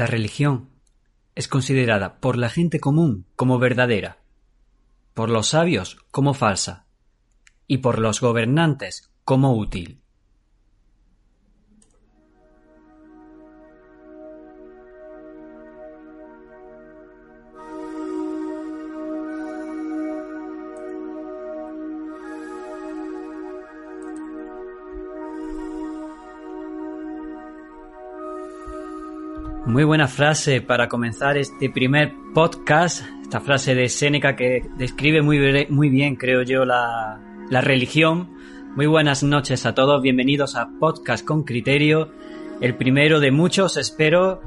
La religión es considerada por la gente común como verdadera, por los sabios como falsa y por los gobernantes como útil. Muy buena frase para comenzar este primer podcast. Esta frase de Séneca que describe muy, muy bien, creo yo, la, la religión. Muy buenas noches a todos. Bienvenidos a Podcast con Criterio. El primero de muchos, espero.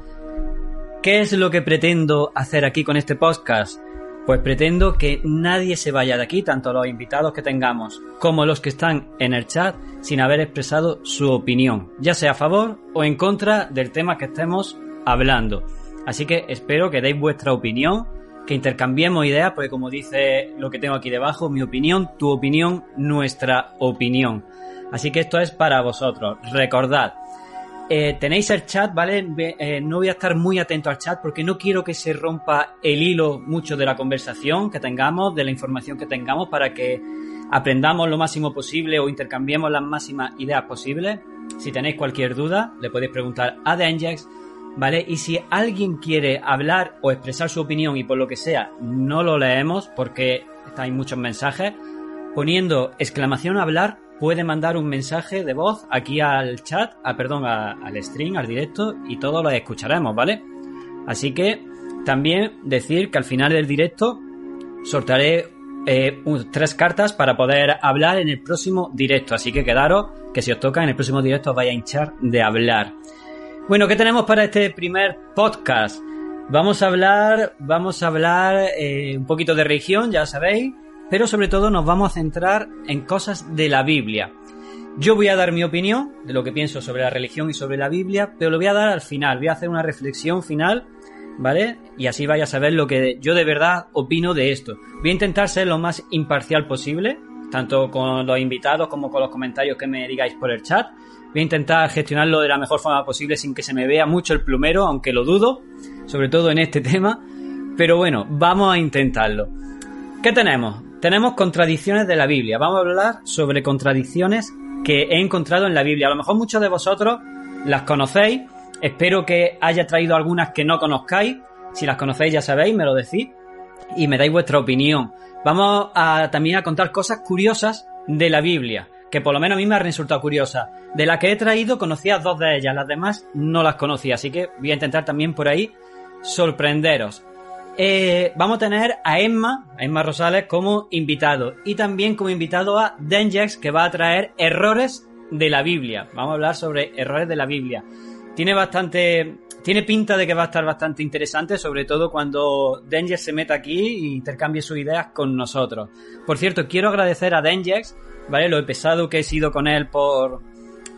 ¿Qué es lo que pretendo hacer aquí con este podcast? Pues pretendo que nadie se vaya de aquí, tanto los invitados que tengamos como los que están en el chat, sin haber expresado su opinión, ya sea a favor o en contra del tema que estemos hablando. Así que espero que deis vuestra opinión, que intercambiemos ideas, porque como dice lo que tengo aquí debajo, mi opinión, tu opinión, nuestra opinión. Así que esto es para vosotros. Recordad, eh, tenéis el chat, ¿vale? Eh, no voy a estar muy atento al chat porque no quiero que se rompa el hilo mucho de la conversación que tengamos, de la información que tengamos, para que aprendamos lo máximo posible o intercambiemos las máximas ideas posibles. Si tenéis cualquier duda, le podéis preguntar a Denjex ¿vale? Y si alguien quiere hablar o expresar su opinión y por lo que sea no lo leemos porque hay muchos mensajes, poniendo exclamación hablar puede mandar un mensaje de voz aquí al chat, a, perdón, al stream, al directo y todos lo escucharemos, ¿vale? Así que también decir que al final del directo sortearé eh, tres cartas para poder hablar en el próximo directo, así que quedaros que si os toca en el próximo directo os vaya a hinchar de hablar. Bueno, ¿qué tenemos para este primer podcast? Vamos a hablar, vamos a hablar eh, un poquito de religión, ya sabéis, pero sobre todo nos vamos a centrar en cosas de la Biblia. Yo voy a dar mi opinión de lo que pienso sobre la religión y sobre la Biblia, pero lo voy a dar al final, voy a hacer una reflexión final, ¿vale? Y así vais a saber lo que yo de verdad opino de esto. Voy a intentar ser lo más imparcial posible, tanto con los invitados como con los comentarios que me digáis por el chat. Voy a intentar gestionarlo de la mejor forma posible sin que se me vea mucho el plumero, aunque lo dudo, sobre todo en este tema. Pero bueno, vamos a intentarlo. ¿Qué tenemos? Tenemos contradicciones de la Biblia. Vamos a hablar sobre contradicciones que he encontrado en la Biblia. A lo mejor muchos de vosotros las conocéis. Espero que haya traído algunas que no conozcáis. Si las conocéis ya sabéis, me lo decís. Y me dais vuestra opinión. Vamos también a contar cosas curiosas de la Biblia que por lo menos a mí me ha resultado curiosa. De las que he traído conocía dos de ellas, las demás no las conocía, así que voy a intentar también por ahí sorprenderos. Eh, vamos a tener a Emma, a Emma Rosales como invitado y también como invitado a Denjex que va a traer errores de la Biblia. Vamos a hablar sobre errores de la Biblia. Tiene bastante, tiene pinta de que va a estar bastante interesante, sobre todo cuando Denjex se meta aquí e intercambie sus ideas con nosotros. Por cierto, quiero agradecer a Denjex ¿vale? Lo pesado que he sido con él por,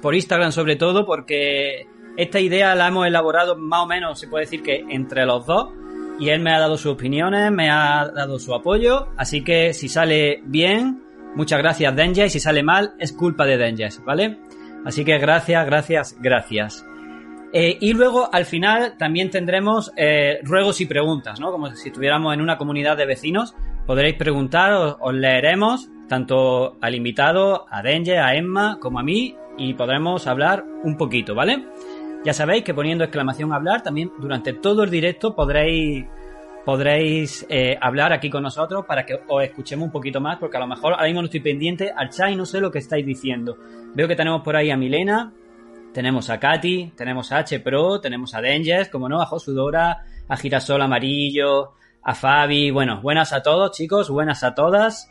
por Instagram sobre todo, porque esta idea la hemos elaborado más o menos, se puede decir que entre los dos, y él me ha dado sus opiniones, me ha dado su apoyo, así que si sale bien, muchas gracias Denjes, y si sale mal, es culpa de Denjes, ¿vale? Así que gracias, gracias, gracias. Eh, y luego al final también tendremos eh, ruegos y preguntas, ¿no? Como si estuviéramos en una comunidad de vecinos. Podréis preguntar, os leeremos tanto al invitado, a Denje, a Emma, como a mí, y podremos hablar un poquito, ¿vale? Ya sabéis que poniendo exclamación hablar, también durante todo el directo podréis podréis eh, hablar aquí con nosotros para que os escuchemos un poquito más, porque a lo mejor ahora mismo no estoy pendiente al chat y no sé lo que estáis diciendo. Veo que tenemos por ahí a Milena, tenemos a Katy, tenemos a H Pro, tenemos a Denjes, como no, a Josudora, a Girasol Amarillo, a Fabi. Bueno, buenas a todos, chicos, buenas a todas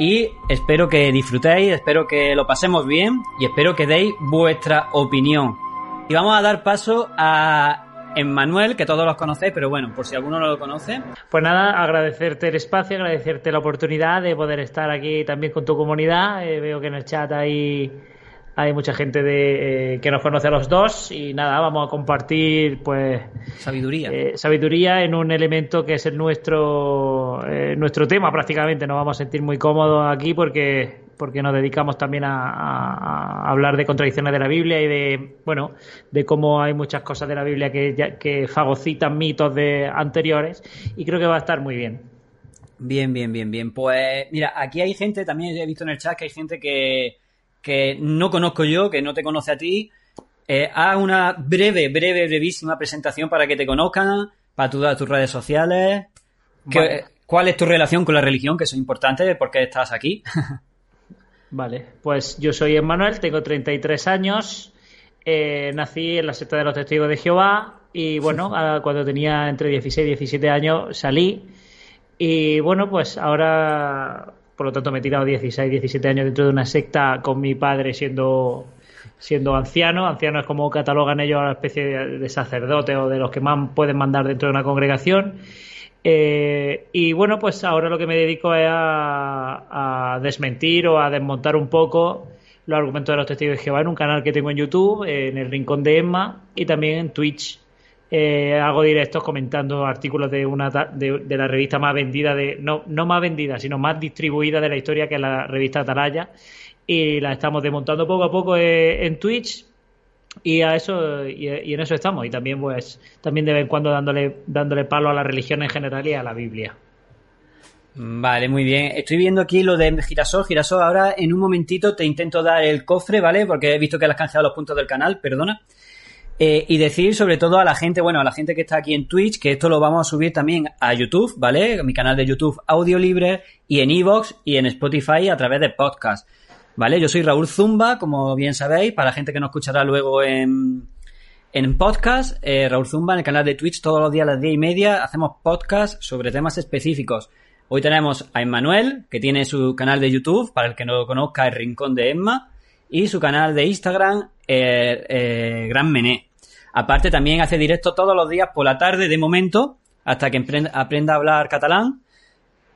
y espero que disfrutéis, espero que lo pasemos bien y espero que deis vuestra opinión. Y vamos a dar paso a Emmanuel, que todos los conocéis, pero bueno, por si alguno no lo conoce. Pues nada, agradecerte el espacio, agradecerte la oportunidad de poder estar aquí también con tu comunidad. Eh, veo que en el chat hay hay mucha gente de, eh, que nos conoce a los dos y nada, vamos a compartir pues sabiduría. Eh, sabiduría en un elemento que es el nuestro, eh, nuestro tema prácticamente. Nos vamos a sentir muy cómodos aquí porque, porque nos dedicamos también a, hablar de contradicciones de la Biblia y de, bueno, de cómo hay muchas cosas de la Biblia que, que fagocitan mitos de anteriores y creo que va a estar muy bien. Bien, bien, bien, bien. Pues mira, aquí hay gente, también he visto en el chat que hay gente que, que no conozco yo, que no te conoce a ti. Eh, haz una breve, breve, brevísima presentación para que te conozcan, para todas tus redes sociales. ¿Cuál es tu relación con la religión? Que eso es importante, ¿por qué estás aquí? vale, pues yo soy Emmanuel, tengo 33 años, eh, nací en la secta de los testigos de Jehová y bueno, cuando tenía entre 16 y 17 años salí y bueno, pues ahora, por lo tanto, me he tirado 16, 17 años dentro de una secta con mi padre siendo siendo anciano. Anciano es como catalogan ellos a la especie de sacerdote o de los que más pueden mandar dentro de una congregación. Eh, y bueno, pues ahora lo que me dedico es a, a, desmentir o a desmontar un poco los argumentos de los testigos de Jehová en un canal que tengo en YouTube, en el Rincón de Emma y también en Twitch eh, hago directos comentando artículos de una de, la revista más vendida de no, no más vendida sino más distribuida de la historia que es la revista Atalaya y la estamos desmontando poco a poco eh, en Twitch y a eso y, en eso estamos y también pues también de vez en cuando dándole dándole palo a la religión en general y a la Biblia Vale, muy bien. Estoy viendo aquí lo de Girasol. Girasol, ahora en un momentito te intento dar el cofre, ¿vale? Porque he visto que le has canjeado los puntos del canal, perdona. Eh, y decir sobre todo a la gente, bueno, a la gente que está aquí en Twitch, que esto lo vamos a subir también a YouTube, ¿vale? Mi canal de YouTube Audio Libre y en Evox y en Spotify a través de podcast, ¿vale? Yo soy Raúl Zumba, como bien sabéis, para la gente que nos escuchará luego en, en podcast, eh, Raúl Zumba en el canal de Twitch todos los días a las diez y media hacemos podcast sobre temas específicos. Hoy tenemos a Emmanuel, que tiene su canal de YouTube, para el que no lo conozca, El Rincón de Emma y su canal de Instagram, eh, Gran Mené. Aparte, también hace directo todos los días por la tarde, de momento, hasta que aprenda a hablar catalán.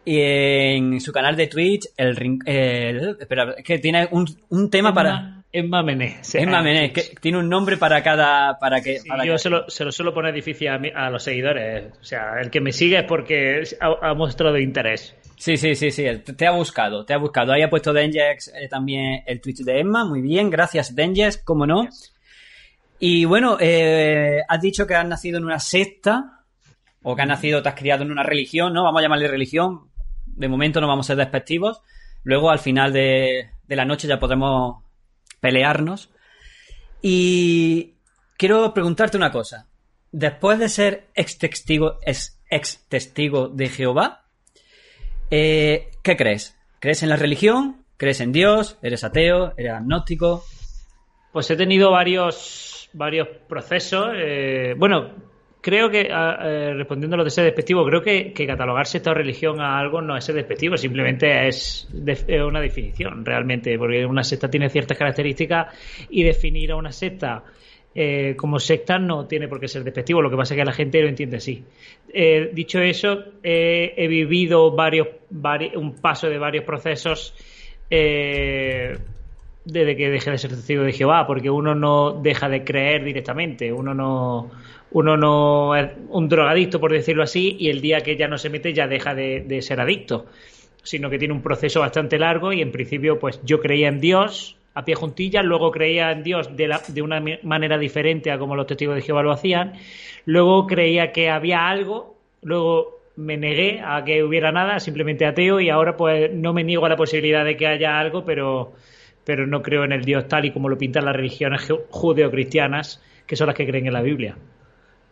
Y en su canal de Twitch, el, espera, que tiene un, tema para. Emma Mené. Emma Mené, que tiene un nombre para cada. Para que, yo Se, lo, se, lo, suelo poner difícil a, los seguidores. O sea, el que me sigue es porque ha, mostrado interés. Sí, sí, sí, sí, te ha buscado, te ha buscado. Ahí ha puesto Denjex eh, también el Twitch de Emma, muy bien, gracias Denjex, cómo no. Y bueno, eh, has dicho que has nacido en una secta, o que has nacido, te has criado en una religión, ¿no? Vamos a llamarle religión, de momento no vamos a ser despectivos. Luego al final de, la noche ya podremos pelearnos. Y quiero preguntarte una cosa. Después de ser ex testigo, ex testigo de Jehová, eh, ¿Qué crees? ¿Crees en la religión? ¿Crees en Dios? ¿Eres ateo? ¿Eres agnóstico? Pues he tenido varios, varios procesos. Eh, bueno, creo que, eh, respondiendo a lo de ser despectivo, creo que, que, catalogarse esta religión a algo no es ser despectivo, simplemente es, una definición realmente, porque una secta tiene ciertas características y definir a una secta eh, como secta no tiene por qué ser despectivo, lo que pasa es que la gente lo entiende así. Eh, dicho eso, he vivido varios, un paso de varios procesos eh, desde que dejé de ser testigo de Jehová, porque uno no deja de creer directamente, uno no, uno no es un drogadicto, por decirlo así, y el día que ya no se mete ya deja de, ser adicto, sino que tiene un proceso bastante largo y en principio pues yo creía en Dios, a pie juntillas, luego creía en Dios de, la, de una manera diferente a como los testigos de Jehová lo hacían, luego creía que había algo, luego me negué a que hubiera nada, simplemente ateo, y ahora pues no me niego a la posibilidad de que haya algo, pero, pero no creo en el Dios tal y como lo pintan las religiones judeocristianas, que son las que creen en la Biblia.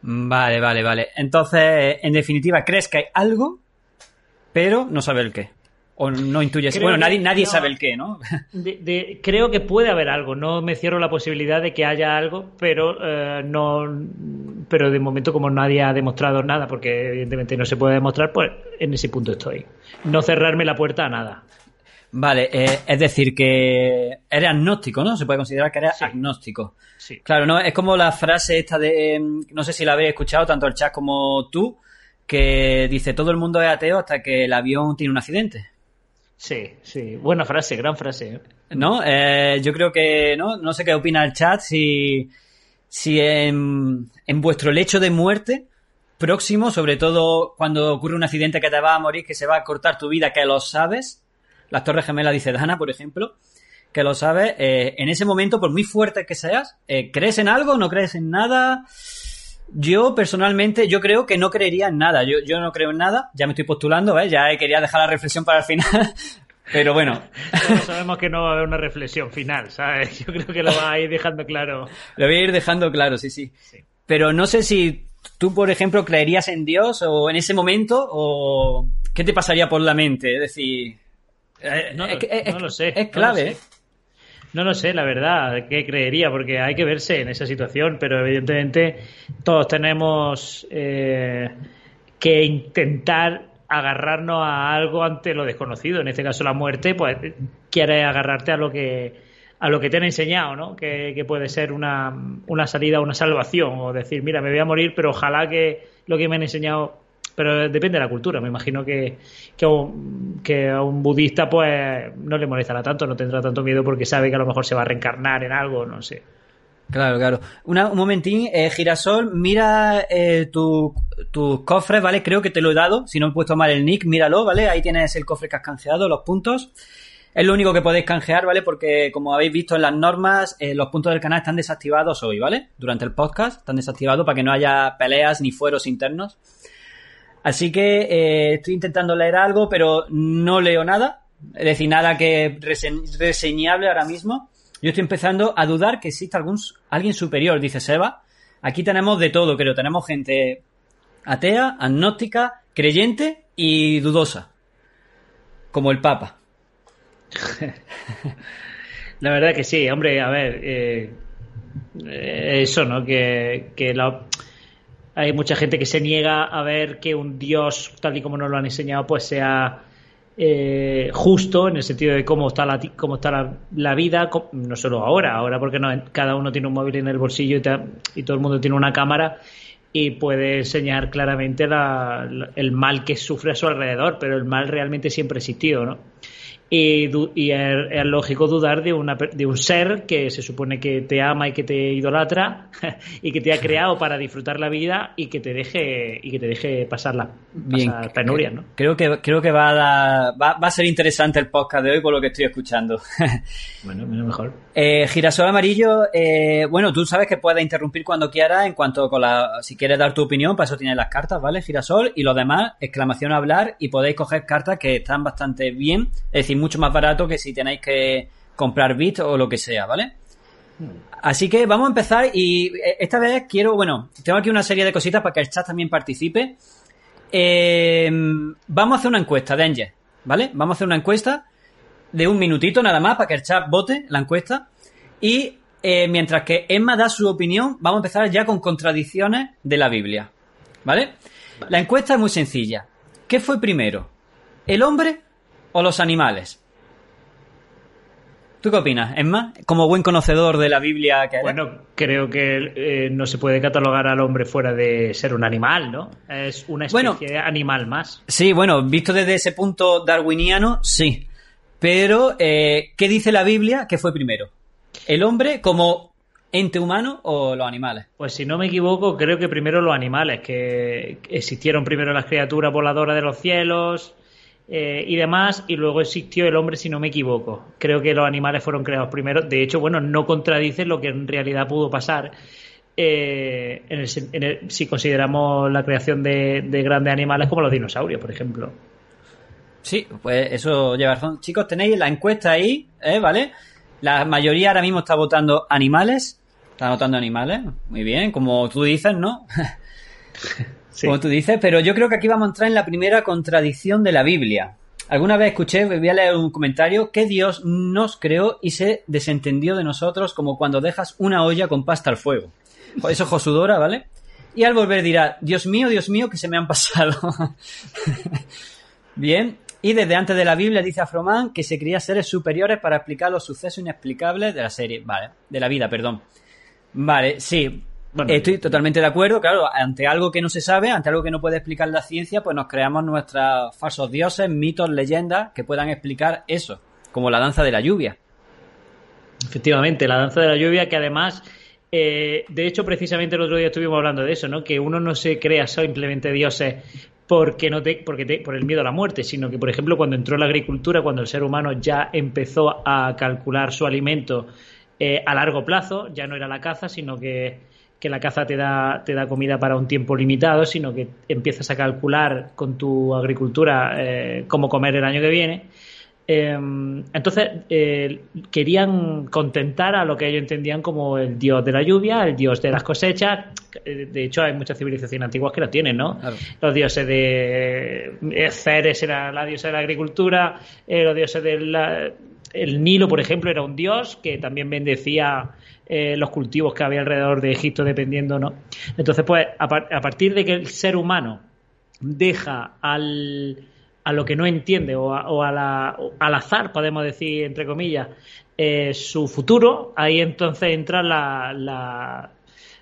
Vale, vale, vale. Entonces, en definitiva, ¿crees que hay algo, pero no sabe el qué? ¿O no intuyes? bueno, nadie, nadie sabe el qué, ¿no? creo que puede haber algo. No me cierro la posibilidad de que haya algo, pero eh, no. Pero de momento, como nadie ha demostrado nada, porque evidentemente no se puede demostrar, pues en ese punto estoy. No cerrarme la puerta a nada. Vale, eh, es decir, que eres agnóstico, ¿no? Se puede considerar que eres agnóstico. Sí. Claro, ¿no? Es como la frase esta de. No sé si la habéis escuchado, tanto el chat como tú, que dice: todo el mundo es ateo hasta que el avión tiene un accidente. Sí, sí, buena frase, gran frase. ¿eh? ¿No? Eh, yo creo que, ¿no? No sé qué opina el chat, si, si en, en vuestro lecho de muerte próximo, sobre todo cuando ocurre un accidente que te va a morir, que se va a cortar tu vida, que lo sabes, las Torres Gemelas, dice Dana, por ejemplo, que lo sabes, eh, en ese momento, por muy fuerte que seas, eh, ¿crees en algo? ¿No crees en nada? Yo personalmente, yo creo que no creería en nada. Yo, yo no creo en nada. Ya me estoy postulando, ¿ves? Ya quería dejar la reflexión para el final. Pero bueno. sabemos que no va a haber una reflexión final, ¿sabes? Yo creo que lo va a ir dejando claro. Lo voy a ir dejando claro, sí, sí. Pero no sé si tú, por ejemplo, creerías en Dios o en ese momento o qué te pasaría por la mente. Es decir, no, lo sé. Es clave. No lo sé, la verdad, qué creería, porque hay que verse en esa situación, pero evidentemente todos tenemos eh, que intentar agarrarnos a algo ante lo desconocido. En este caso, la muerte, pues quiere agarrarte a lo que a lo que te han enseñado, ¿no? Que, puede ser una, una salida, una salvación, o decir, mira, me voy a morir, pero ojalá que lo que me han enseñado pero depende de la cultura. Me imagino que, que, a un, budista pues no le molestará tanto, no tendrá tanto miedo porque sabe que a lo mejor se va a reencarnar en algo, no sé. Claro, claro. un momentín, eh, Girasol, mira eh, tus tu cofres, ¿vale? Creo que te lo he dado. Si no he puesto mal el nick, míralo, ¿vale? Ahí tienes el cofre que has canjeado, los puntos. Es lo único que podéis canjear, ¿vale? Porque como habéis visto en las normas, eh, los puntos del canal están desactivados hoy, ¿vale? Durante el podcast están desactivados para que no haya peleas ni fueros internos. Así que eh, estoy intentando leer algo, pero no leo nada. Es decir, nada que reseñable ahora mismo. Yo estoy empezando a dudar que exista algún, alguien superior, dice Seba. Aquí tenemos de todo, creo. Tenemos gente atea, agnóstica, creyente y dudosa. Como el Papa. La verdad que sí, hombre, a ver, eh, eh, eso, ¿no? Que, que la, hay mucha gente que se niega a ver que un Dios, tal y como nos lo han enseñado, pues sea eh, justo en el sentido de cómo está la, cómo está la, vida, no solo ahora, ahora porque no, cada uno tiene un móvil en el bolsillo y, todo el mundo tiene una cámara y puede enseñar claramente el mal que sufre a su alrededor, pero el mal realmente siempre ha existido, ¿no? Y, es, lógico dudar de, una, de un ser que se supone que te ama y que te idolatra y que te ha creado para disfrutar la vida y que te deje y que te deje pasarla Bien, penurias, ¿no? Creo que creo que va a, va, a ser interesante el podcast de hoy por lo que estoy escuchando. bueno, mejor. Eh, girasol amarillo, eh, bueno, tú sabes que puedes interrumpir cuando quieras en cuanto con la si quieres dar tu opinión, para eso tienes las cartas, ¿vale? Girasol y lo demás, exclamación a hablar y podéis coger cartas que están bastante bien, es decir, mucho más barato que si tenéis que comprar bits o lo que sea, ¿vale? Así que vamos a empezar y eh, esta vez quiero, bueno, tengo aquí una serie de cositas para que el chat también participe. Em, vamos a hacer una encuesta, Danger, ¿vale? Vamos a hacer una encuesta de un minutito nada más para que el chat vote la encuesta. Y eh, mientras que Emma da su opinión, vamos a empezar ya con contradicciones de la Biblia, ¿vale? La encuesta es muy sencilla. ¿Qué fue primero? ¿El hombre o los animales? ¿Tú qué opinas, Emma? Como buen conocedor de la Biblia que Bueno, creo que eh, no se puede catalogar al hombre fuera de ser un animal, ¿no? Es una especie animal más. Sí, bueno, visto desde ese punto darwiniano, sí. Pero, eh, ¿qué dice la Biblia que fue primero? ¿El hombre como ente humano o los animales? Pues si no me equivoco, creo que primero los animales, que existieron primero las criaturas voladoras de los cielos, eh, y demás, y luego existió el hombre, si no me equivoco. Creo que los animales fueron creados primero. De hecho, bueno, no contradice lo que en realidad pudo pasar. Eh, si consideramos la creación de, grandes animales como los dinosaurios, por ejemplo. Sí, pues eso lleva razón. Chicos, tenéis la encuesta ahí, ¿eh? ¿vale? La mayoría ahora mismo está votando animales. Está votando animales. Muy bien, como tú dices, ¿no? como tú dices, pero yo creo que aquí vamos a entrar en la primera contradicción de la Biblia. Alguna vez escuché, voy a leer un comentario, que Dios nos creó y se desentendió de nosotros como cuando dejas una olla con pasta al fuego. Eso Josudora, ¿vale? Y al volver dirá, Dios mío, Dios mío, que se me han pasado. Bien, y desde antes de la Biblia dice Afroman que se cría seres superiores para explicar los sucesos inexplicables de la serie, vale, de la vida, perdón. Vale, sí, Estoy totalmente de acuerdo, claro, ante algo que no se sabe, ante algo que no puede explicar la ciencia, pues nos creamos nuestros falsos dioses, mitos, leyendas que puedan explicar eso, como la danza de la lluvia. Efectivamente, la danza de la lluvia que además, eh, de hecho precisamente el otro día estuvimos hablando de eso, ¿no? Que uno no se crea simplemente dioses porque no te, porque te, por el miedo a la muerte, sino que, por ejemplo, cuando entró la agricultura, cuando el ser humano ya empezó a calcular su alimento eh, a largo plazo, ya no era la caza, sino que, que, la caza te da, te da comida para un tiempo limitado, sino que empiezas a calcular con tu agricultura eh, cómo comer el año que viene Em, entonces eh, querían contentar a lo que ellos entendían como el dios de la lluvia, el dios de las cosechas. De hecho, hay muchas civilizaciones antiguas que lo tienen, ¿no? Los dioses de eh, Ceres era la diosa de la agricultura, eh, los dioses del el Nilo, por ejemplo, era un dios que también bendecía los cultivos que había alrededor de Egipto, dependiendo, ¿no? Entonces, pues, a partir de que el ser humano deja al a lo que no entiende o, al azar, podemos decir, entre comillas, eh, su futuro, ahí entonces entra la,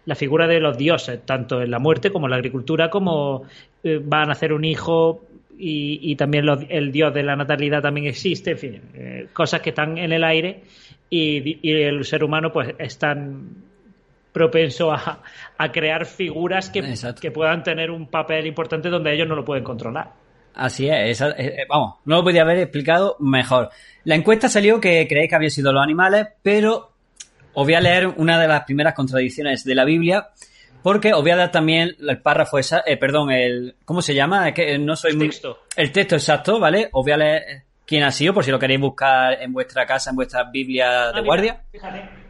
la, figura de los dioses, tanto en la muerte como en la agricultura, como eh, van a hacer un hijo y, también el dios de la natalidad también existe, en fin, eh, cosas que están en el aire y, el ser humano pues es tan propenso a, crear figuras que, que puedan tener un papel importante donde ellos no lo pueden controlar. Así es, vamos, no lo podía haber explicado mejor. La encuesta salió que creéis que habían sido los animales, pero os voy a leer una de las primeras contradicciones de la Biblia, porque os voy a dar también el párrafo, esa, eh, perdón, el, ¿cómo se llama? Es que no soy el texto. El texto exacto, ¿vale? Os voy a leer quién ha sido, por si lo queréis buscar en vuestra casa, en vuestra Biblia de ah, guardia. fíjate.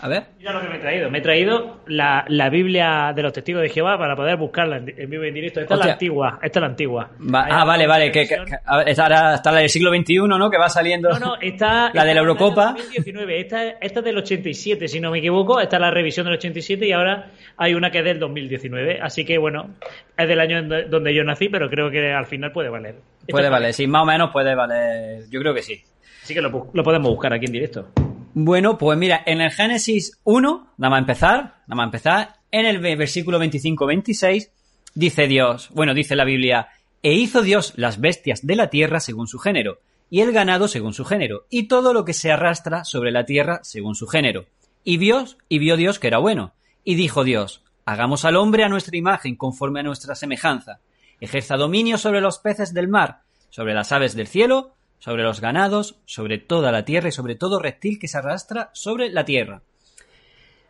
A ver. Mira lo que me he traído. Me he traído la, la Biblia de los testigos de Jehová para poder buscarla en, vivo y en directo. Esta es la antigua. Esta es la antigua. ah, vale, vale. Que, está, está, la del siglo XXI, ¿no? Que va saliendo. No, no, está. la de la Eurocopa. 2019. Esta, esta es del 87, si no me equivoco. Esta es la revisión del 87 y ahora hay una que es del 2019. Así que, bueno, es del año donde yo nací, pero creo que al final puede valer. puede valer, sí, más o menos puede valer. Yo creo que sí. Así que lo, lo podemos buscar aquí en directo. Bueno, pues mira, en el Génesis 1, nada más empezar, nada más empezar, en el versículo 25-26, dice Dios, bueno, dice la Biblia, e hizo Dios las bestias de la tierra según su género, y el ganado según su género, y todo lo que se arrastra sobre la tierra según su género. Y Dios, y vio Dios que era bueno, y dijo Dios, hagamos al hombre a nuestra imagen, conforme a nuestra semejanza, ejerza dominio sobre los peces del mar, sobre las aves del cielo, sobre los ganados, sobre toda la tierra y sobre todo reptil que se arrastra sobre la tierra.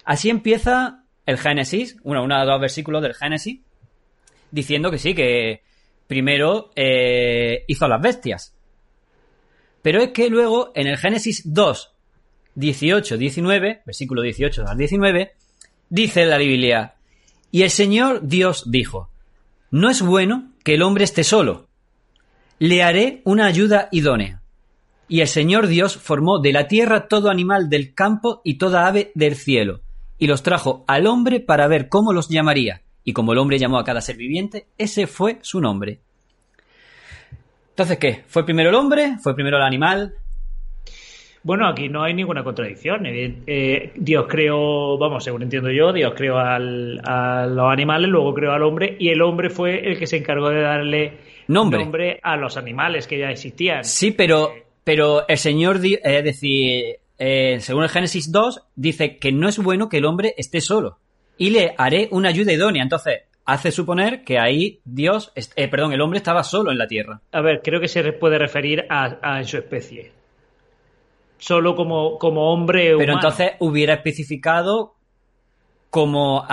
Así empieza el Génesis, uno, uno de dos versículos del Génesis, diciendo que sí, que primero eh, hizo las bestias. Pero es que luego en el Génesis 2, 18, 19, versículo 18 al 19, dice la Biblia, y el Señor Dios dijo, no es bueno que el hombre esté solo, le haré una ayuda idónea. Y el Señor Dios formó de la tierra todo animal del campo y toda ave del cielo, y los trajo al hombre para ver cómo los llamaría. Y como el hombre llamó a cada ser viviente, ese fue su nombre. Entonces, ¿qué? ¿Fue primero el hombre? ¿Fue primero el animal? Bueno, aquí no hay ninguna contradicción. Eh, Dios creó, vamos, según entiendo yo, Dios creó a los animales, luego creó al hombre y el hombre fue el que se encargó de darle nombre, a los animales que ya existían. Sí, pero, pero el Señor, es decir, eh, según el Génesis 2, dice que no es bueno que el hombre esté solo y le haré una ayuda idónea. Entonces, hace suponer que ahí Dios, eh, perdón, el hombre estaba solo en la tierra. A ver, creo que se puede referir a, a su especie solo como, como hombre Pero entonces hubiera especificado como,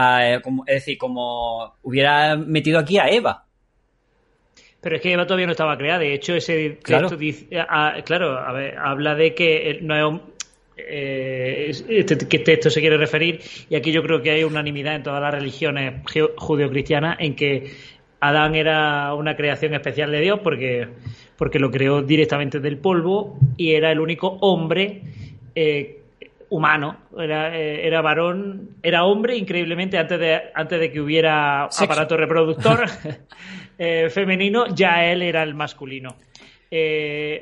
como, es decir, como hubiera metido aquí a Eva. Pero es que Eva todavía no estaba creada. De hecho, ese texto dice, claro, a ver, habla de que no es eh, este, que texto se quiere referir y aquí yo creo que hay unanimidad en todas las religiones judeocristianas en que Adán era una creación especial de Dios porque porque lo creó directamente del polvo y era el único hombre eh, humano, era, eh, era varón, era hombre increíblemente antes de, antes de que hubiera aparato reproductor eh, femenino, ya él era el masculino.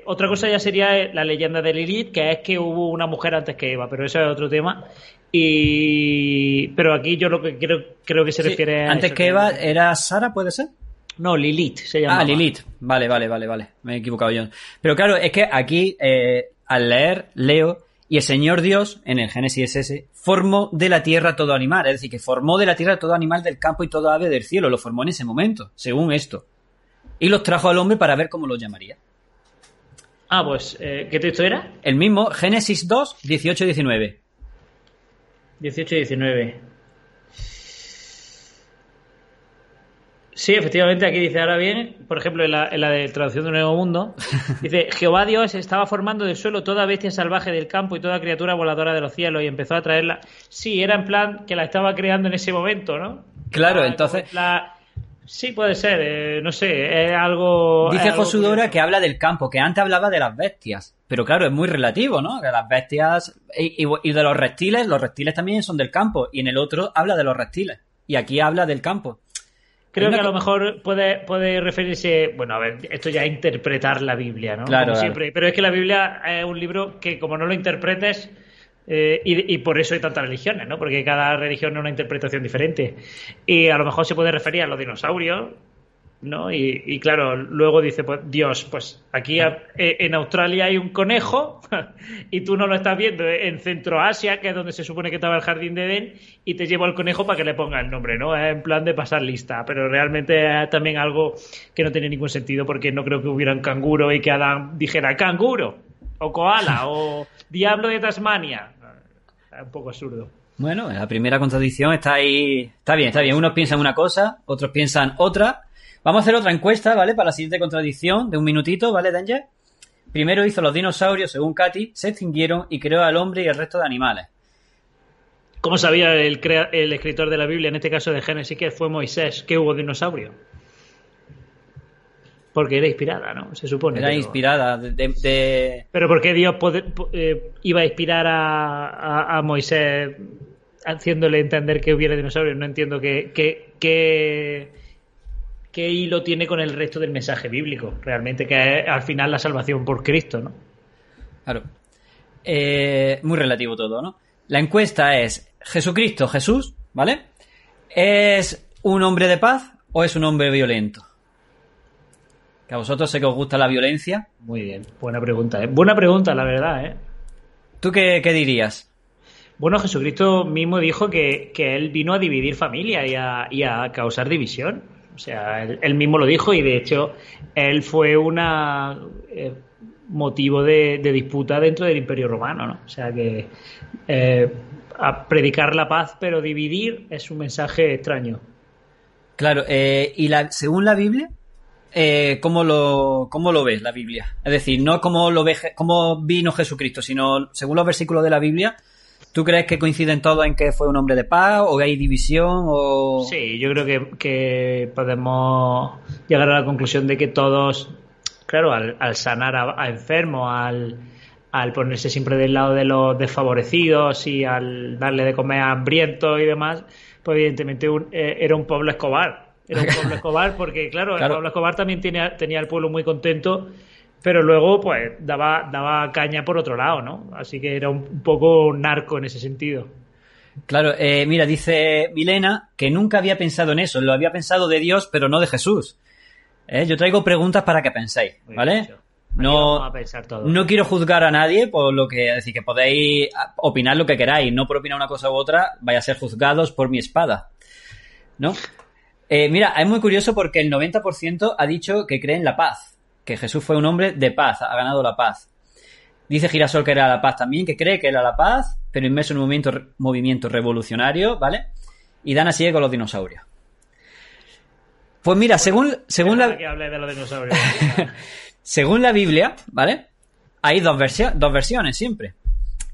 otra cosa ya sería la leyenda de Lilith, que es que hubo una mujer antes que Eva, pero eso es otro tema. Y pero aquí yo lo que creo, creo que se refiere a antes que Eva era Sara, puede ser. No, Lilith se llama. Ah, Lilith. Vale, vale, vale, vale. Me he equivocado yo. Pero claro, es que aquí, eh, al leer, leo, y el Señor Dios, en el Génesis ese, formó de la tierra todo animal. Es decir, que formó de la tierra todo animal del campo y todo ave del cielo. Lo formó en ese momento, según esto. y los trajo al hombre para ver cómo los llamaría. Ah, pues, eh, ¿qué texto era? El mismo, Génesis 2, 18 y 19. 18 y 19. Sí, efectivamente, aquí dice ahora bien, por ejemplo, en la, en la de traducción de Nuevo Mundo, dice, Jehová Dios estaba formando del suelo toda bestia salvaje del campo y toda criatura voladora de los cielos y empezó a traerla. Sí, era en plan que la estaba creando en ese momento, ¿no? Claro, entonces... la- Sí, puede ser, eh, no sé, es algo... Dice algo Josudora curioso. que habla del campo, que antes hablaba de las bestias. Pero claro, es muy relativo, ¿no? Que las bestias y, y- y de los reptiles, los reptiles también son del campo. Y en el otro habla de los reptiles. Y aquí habla del campo. Creo que a lo mejor puede, puede referirse, bueno, a ver, esto ya es interpretar la Biblia, ¿no? Claro, Como siempre. Pero es que la Biblia es un libro que como no lo interpretes, eh, y, y por eso hay tantas religiones, ¿no? Porque cada religión es una interpretación diferente. Y a lo mejor se puede referir a los dinosaurios, ¿no? Y, y claro, luego dice, pues Dios, pues aquí a- eh, en Australia hay un conejo y tú no lo estás viendo en Centroasia, que es donde se supone que estaba el jardín de Edén, y te llevo al conejo para que le ponga el nombre, ¿no? En plan de pasar lista, pero realmente es también algo que no tiene ningún sentido porque no creo que hubiera un canguro y que Adán dijera canguro, o koala, o diablo de Tasmania. Es un poco absurdo. Bueno, la primera contradicción está ahí. Está bien, está bien. Unos piensan una cosa, otros piensan otra. Vamos a hacer otra encuesta, ¿vale? Para la siguiente contradicción de un minutito, ¿vale, Danger? Primero hizo los dinosaurios, según Katy, se extinguieron y creó al hombre y el resto de animales. ¿Cómo sabía el, crea- el escritor de la Biblia, en este caso de Génesis, que fue Moisés, que hubo dinosaurio? Porque era inspirada, ¿no? Se supone. Era pero- inspirada de, Pero ¿por qué Dios eh, iba a inspirar a, a- a Moisés haciéndole entender que hubiera dinosaurios? No entiendo qué, qué hilo tiene con el resto del mensaje bíblico, realmente, que es al final la salvación por Cristo, ¿no? Claro. Eh, muy relativo todo, ¿no? La encuesta es: ¿Jesucristo, Jesús, ¿vale? ¿Es un hombre de paz o es un hombre violento? Que a vosotros sé que os gusta la violencia. Muy bien, buena pregunta, ¿eh? Buena pregunta, la verdad, ¿eh? ¿Tú qué, qué dirías? Bueno, Jesucristo mismo dijo que, que él vino a dividir familia y a, y a causar división. O sea, él, mismo lo dijo y de hecho él fue una eh, motivo de, disputa dentro del Imperio Romano, ¿no? O sea que eh, a predicar la paz pero dividir es un mensaje extraño. Claro, eh, y la, según la Biblia, eh, ¿cómo, lo, ¿cómo lo ves la Biblia? Es decir, no cómo, lo ve, cómo vino Jesucristo, sino según los versículos de la Biblia, ¿tú crees que coinciden todos en que fue un hombre de paz o hay división o...? Sí, yo creo que, que podemos llegar a la conclusión de que todos, claro, al, al sanar a, a enfermos, al, al ponerse siempre del lado de los desfavorecidos y al darle de comer a hambrientos y demás, pues evidentemente un- eh, era un Pablo Escobar. Era un Pablo Escobar porque, claro, Claro. Pablo Escobar también tenía, tenía al pueblo muy contento, pero luego pues daba, daba caña por otro lado, ¿no? Así que era un poco narco en ese sentido. Claro, eh, mira, dice Milena que nunca había pensado en eso, lo había pensado de Dios, pero no de Jesús. Eh, Yo traigo preguntas para que penséis, ¿vale? a No, pensar todo. no quiero juzgar a nadie por lo que, es decir, que podéis opinar lo que queráis, no por opinar una cosa u otra, vaya a ser juzgados por mi espada, ¿no? Eh, mira, es muy curioso porque el 90% ha dicho que cree en la paz, que Jesús fue un hombre de paz, ha ganado la paz. Dice Girasol que era la paz también, que cree que era la paz, pero inmerso en un movimiento, movimiento revolucionario, ¿vale? Y Dana sigue con los dinosaurios. Pues mira, según, según la, que hable de los dinosaurios. según la Biblia, ¿vale? Hay dos, versio- dos versiones siempre.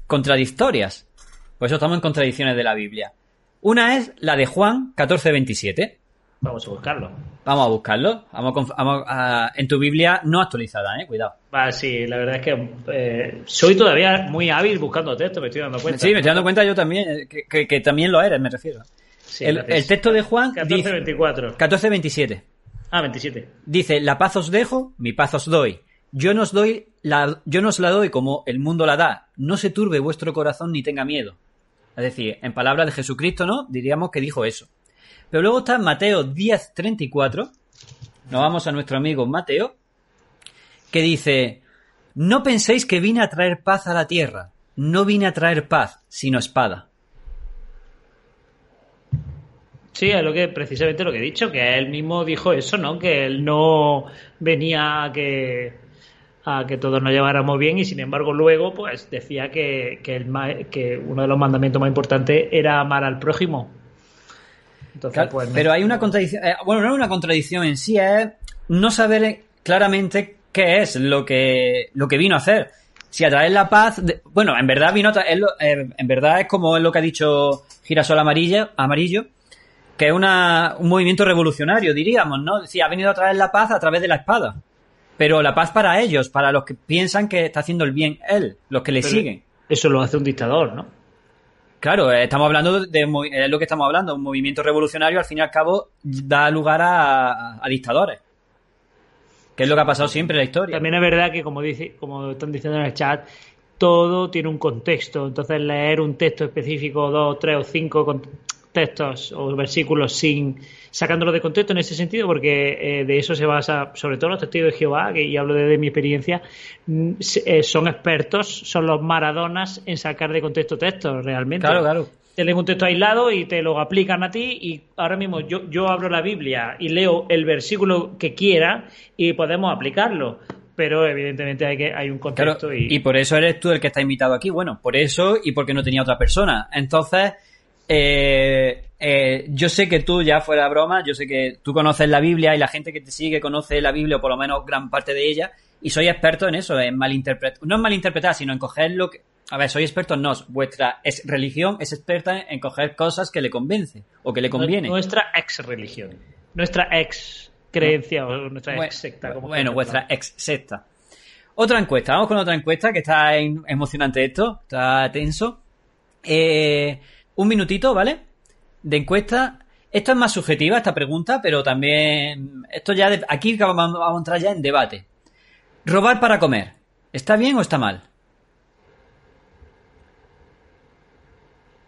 Contradictorias. Por eso estamos en contradicciones de la Biblia. Una es la de Juan 14:27. Vamos a buscarlo. Vamos a buscarlo. Vamos a conf- vamos a- en tu Biblia no actualizada, ¿eh? Cuidado. Va, sí, la verdad es que eh, soy todavía muy hábil buscando texto, me estoy dando cuenta. Sí, me estoy dando cuenta yo también, eh, que, que- que también lo eres, me refiero. Sí, el, texto de Juan 14, dice 24. 14:27. Ah, 27. Dice, la paz os dejo, mi paz os doy. Yo no os doy la, yo no os la doy como el mundo la da. No se turbe vuestro corazón ni tenga miedo. Es decir, en palabras de Jesucristo, ¿no? Diríamos que dijo eso. Pero luego está Mateo 10:34. Nos vamos a nuestro amigo Mateo, que dice, no penséis que vine a traer paz a la tierra. No vine a traer paz, sino espada. Sí, es lo que precisamente lo que he dicho, que él mismo dijo eso, ¿no? Que él no venía a que a que todos nos lleváramos bien y sin embargo luego pues decía que, que, el, que uno de los mandamientos más importantes era amar al prójimo. Entonces, pues, pero hay una contradicción, eh, bueno, no es una contradicción en sí, es no saber claramente qué es lo que, lo que vino a hacer. Si a traer la paz, bueno, en verdad vino a traer, eh, en verdad es como es lo que ha dicho Girasol Amarillo, Amarillo que es una, un movimiento revolucionario, diríamos, ¿no? Decía, ha venido a traer la paz a través de la espada. Pero la paz para ellos, para los que piensan que está haciendo el bien él, los que le siguen. Eso lo hace un dictador, ¿no? Claro, eh, estamos hablando de, es lo que estamos hablando, un movimiento revolucionario al fin y al cabo da lugar a, a dictadores. Que es lo que ha pasado siempre en la historia. También es verdad que, como, dice, como están diciendo en el chat, todo tiene un contexto. Entonces, leer un texto específico, dos, tres o cinco textos o versículos sin sacándolo de contexto en ese sentido, porque eh, de eso se basa, sobre todo los testigos de Jehová, que y hablo de, mi experiencia, mm, eh, son expertos, son los maradonas en sacar de contexto textos realmente. Claro, claro. Te leen un texto aislado y te lo aplican a ti y ahora mismo yo, yo abro la Biblia y leo el versículo que quiera y podemos aplicarlo pero evidentemente hay que hay un contexto y... y... por eso eres tú el que está invitado aquí bueno por eso y porque no tenía otra persona entonces eh, eh, yo sé que tú, ya fuera broma, yo sé que tú conoces la Biblia y la gente que te sigue conoce la Biblia, o por lo menos gran parte de ella, y soy experto en eso, en malinterpretar, no en malinterpretar, sino en coger lo que... A ver, soy experto en no, vuestra ex religión es experta en coger cosas que le convence o que le conviene. Nuestra ex religión, nuestra ex creencia o nuestra ex secta. Como bueno, vuestra ex secta. Otra encuesta, vamos con otra encuesta que está emocionante esto, está tenso. Eh, un minutito, ¿vale? De encuesta. Esto es más subjetiva, esta pregunta, pero también. Esto ya. aquí vamos a entrar ya en debate. Robar para comer. ¿Está bien o está mal?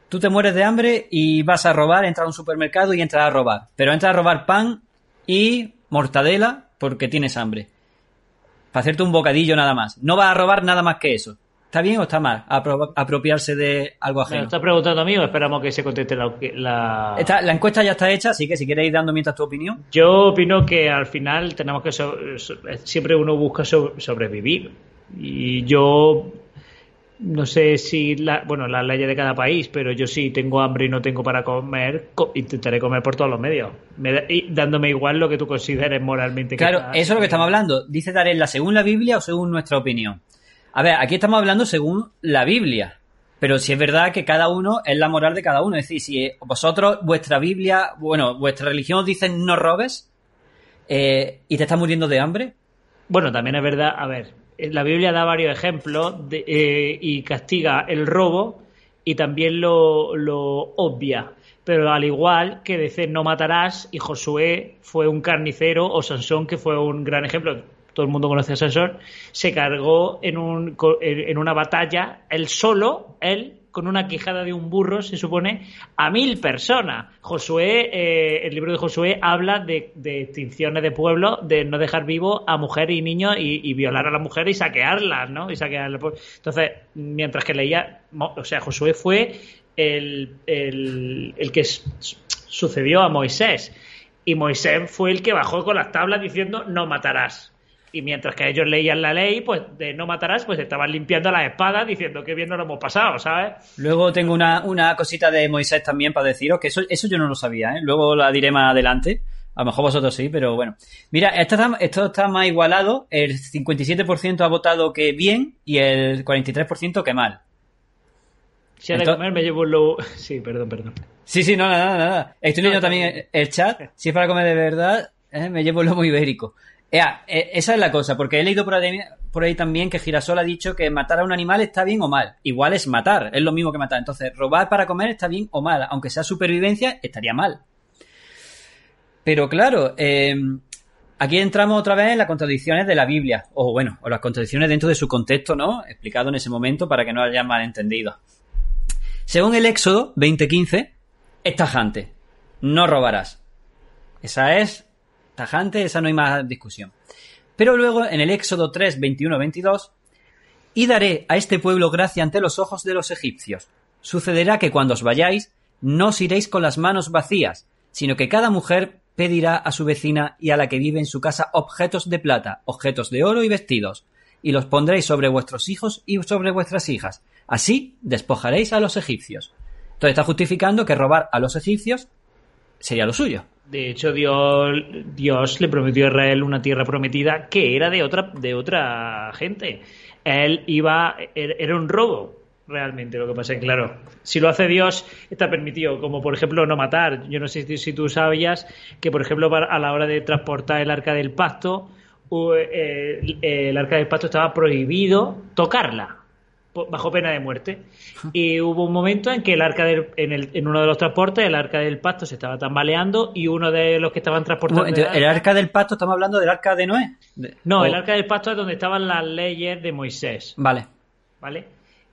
Tú te mueres de hambre y vas a robar, entras a un supermercado y entras a robar. Pero entras a robar pan y mortadela porque tienes hambre. Para hacerte un bocadillo nada más. No vas a robar nada más que eso. ¿Está bien o está mal apropiarse de algo ajeno? ¿Me está preguntando a mí o esperamos que se conteste la... La... la encuesta ya está hecha, así que si queréis dando mientras tu opinión. Yo opino que al final tenemos que... siempre uno busca sobrevivir. Y yo no sé si la, bueno las leyes de cada país pero yo sí tengo hambre y no tengo para comer intentaré comer por todos los medios y dándome igual lo que tú consideres moralmente claro eso es lo que estamos hablando dice Darella según la Biblia o según nuestra opinión a ver, aquí estamos hablando según la Biblia. Pero si es verdad que cada uno es la moral de cada uno. Es decir, si vosotros, vuestra Biblia, bueno, vuestra religión os dice no robes eh, y te estás muriendo de hambre. Bueno, también es verdad, a ver, eh, la Biblia da varios ejemplos eh, y castiga el robo y también lo, lo obvia. Pero al igual que dice no matarás y Josué fue un carnicero o Sansón que fue un gran ejemplo todo el mundo conoce a Sansón, se cargó en, un, en una batalla, él solo, él, con una quijada de un burro, se supone, a mil personas. Josué, eh, el libro de Josué habla de, extinciones de pueblos, de no dejar vivo a mujeres y niños y, violar a la mujer y saquearlas, ¿no? Y saquearlas. Entonces, mientras que leía, o sea, Josué fue el, el, el que sucedió a Moisés. Y Moisés fue el que bajó con las tablas diciendo no matarás y mientras que ellos leían la ley, pues de no matarás, pues estaban limpiando las espadas diciendo que bien nos lo hemos pasado, ¿sabes? Luego tengo una, una cosita de Moisés también para deciros, que eso, eso yo no lo sabía, ¿eh? Luego la diré más adelante. A lo mejor vosotros sí, pero bueno. Mira, esto está, esto está más igualado. El 57% ha votado que bien y el 43% que mal. Si ha de comer me llevo lo... Sí, perdón, perdón. Sí, sí, no, nada, nada. Estoy leyendo también el chat. Si es para comer de verdad, ¿eh? me llevo el lomo ibérico. Eh, esa es la cosa, porque he leído por ahí, también que Girasol ha dicho que matar a un animal está bien o mal. Igual es matar, es lo mismo que matar. Entonces, robar para comer está bien o mal. Aunque sea supervivencia, estaría mal. Pero claro, em, aquí entramos otra vez en las contradicciones de la Biblia. O bueno, o las contradicciones dentro de su contexto, ¿no? Explicado en ese momento para que no haya malentendido. Según el Éxodo 2015, es tajante. No robarás. Esa es tajante, esa no hay más discusión. Pero luego en el Éxodo 3, 21, 22, y daré a este pueblo gracia ante los ojos de los egipcios. Sucederá que cuando os vayáis, no os iréis con las manos vacías, sino que cada mujer pedirá a su vecina y a la que vive en su casa objetos de plata, objetos de oro y vestidos, y los pondréis sobre vuestros hijos y sobre vuestras hijas. Así despojaréis a los egipcios. Entonces está justificando que robar a los egipcios sería lo suyo. De hecho, Dios, Dios le prometió a Israel una tierra prometida que era de otra, de otra gente. Él iba, er, era un robo, realmente. Lo que pasa claro, si lo hace Dios, está permitido, como por ejemplo no matar. Yo no sé si, tú sabías que, por ejemplo, a la hora de transportar el arca del pacto, eh, el arca del pacto estaba prohibido tocarla bajo pena de muerte. Y hubo un momento en que el arca del, en, el, en, uno de los transportes, el arca del pacto se estaba tambaleando y uno de los que estaban transportando. ¿El arca, del pacto estamos hablando del arca de Noé? no, el arca del pacto es donde estaban las leyes de Moisés. Vale. Vale.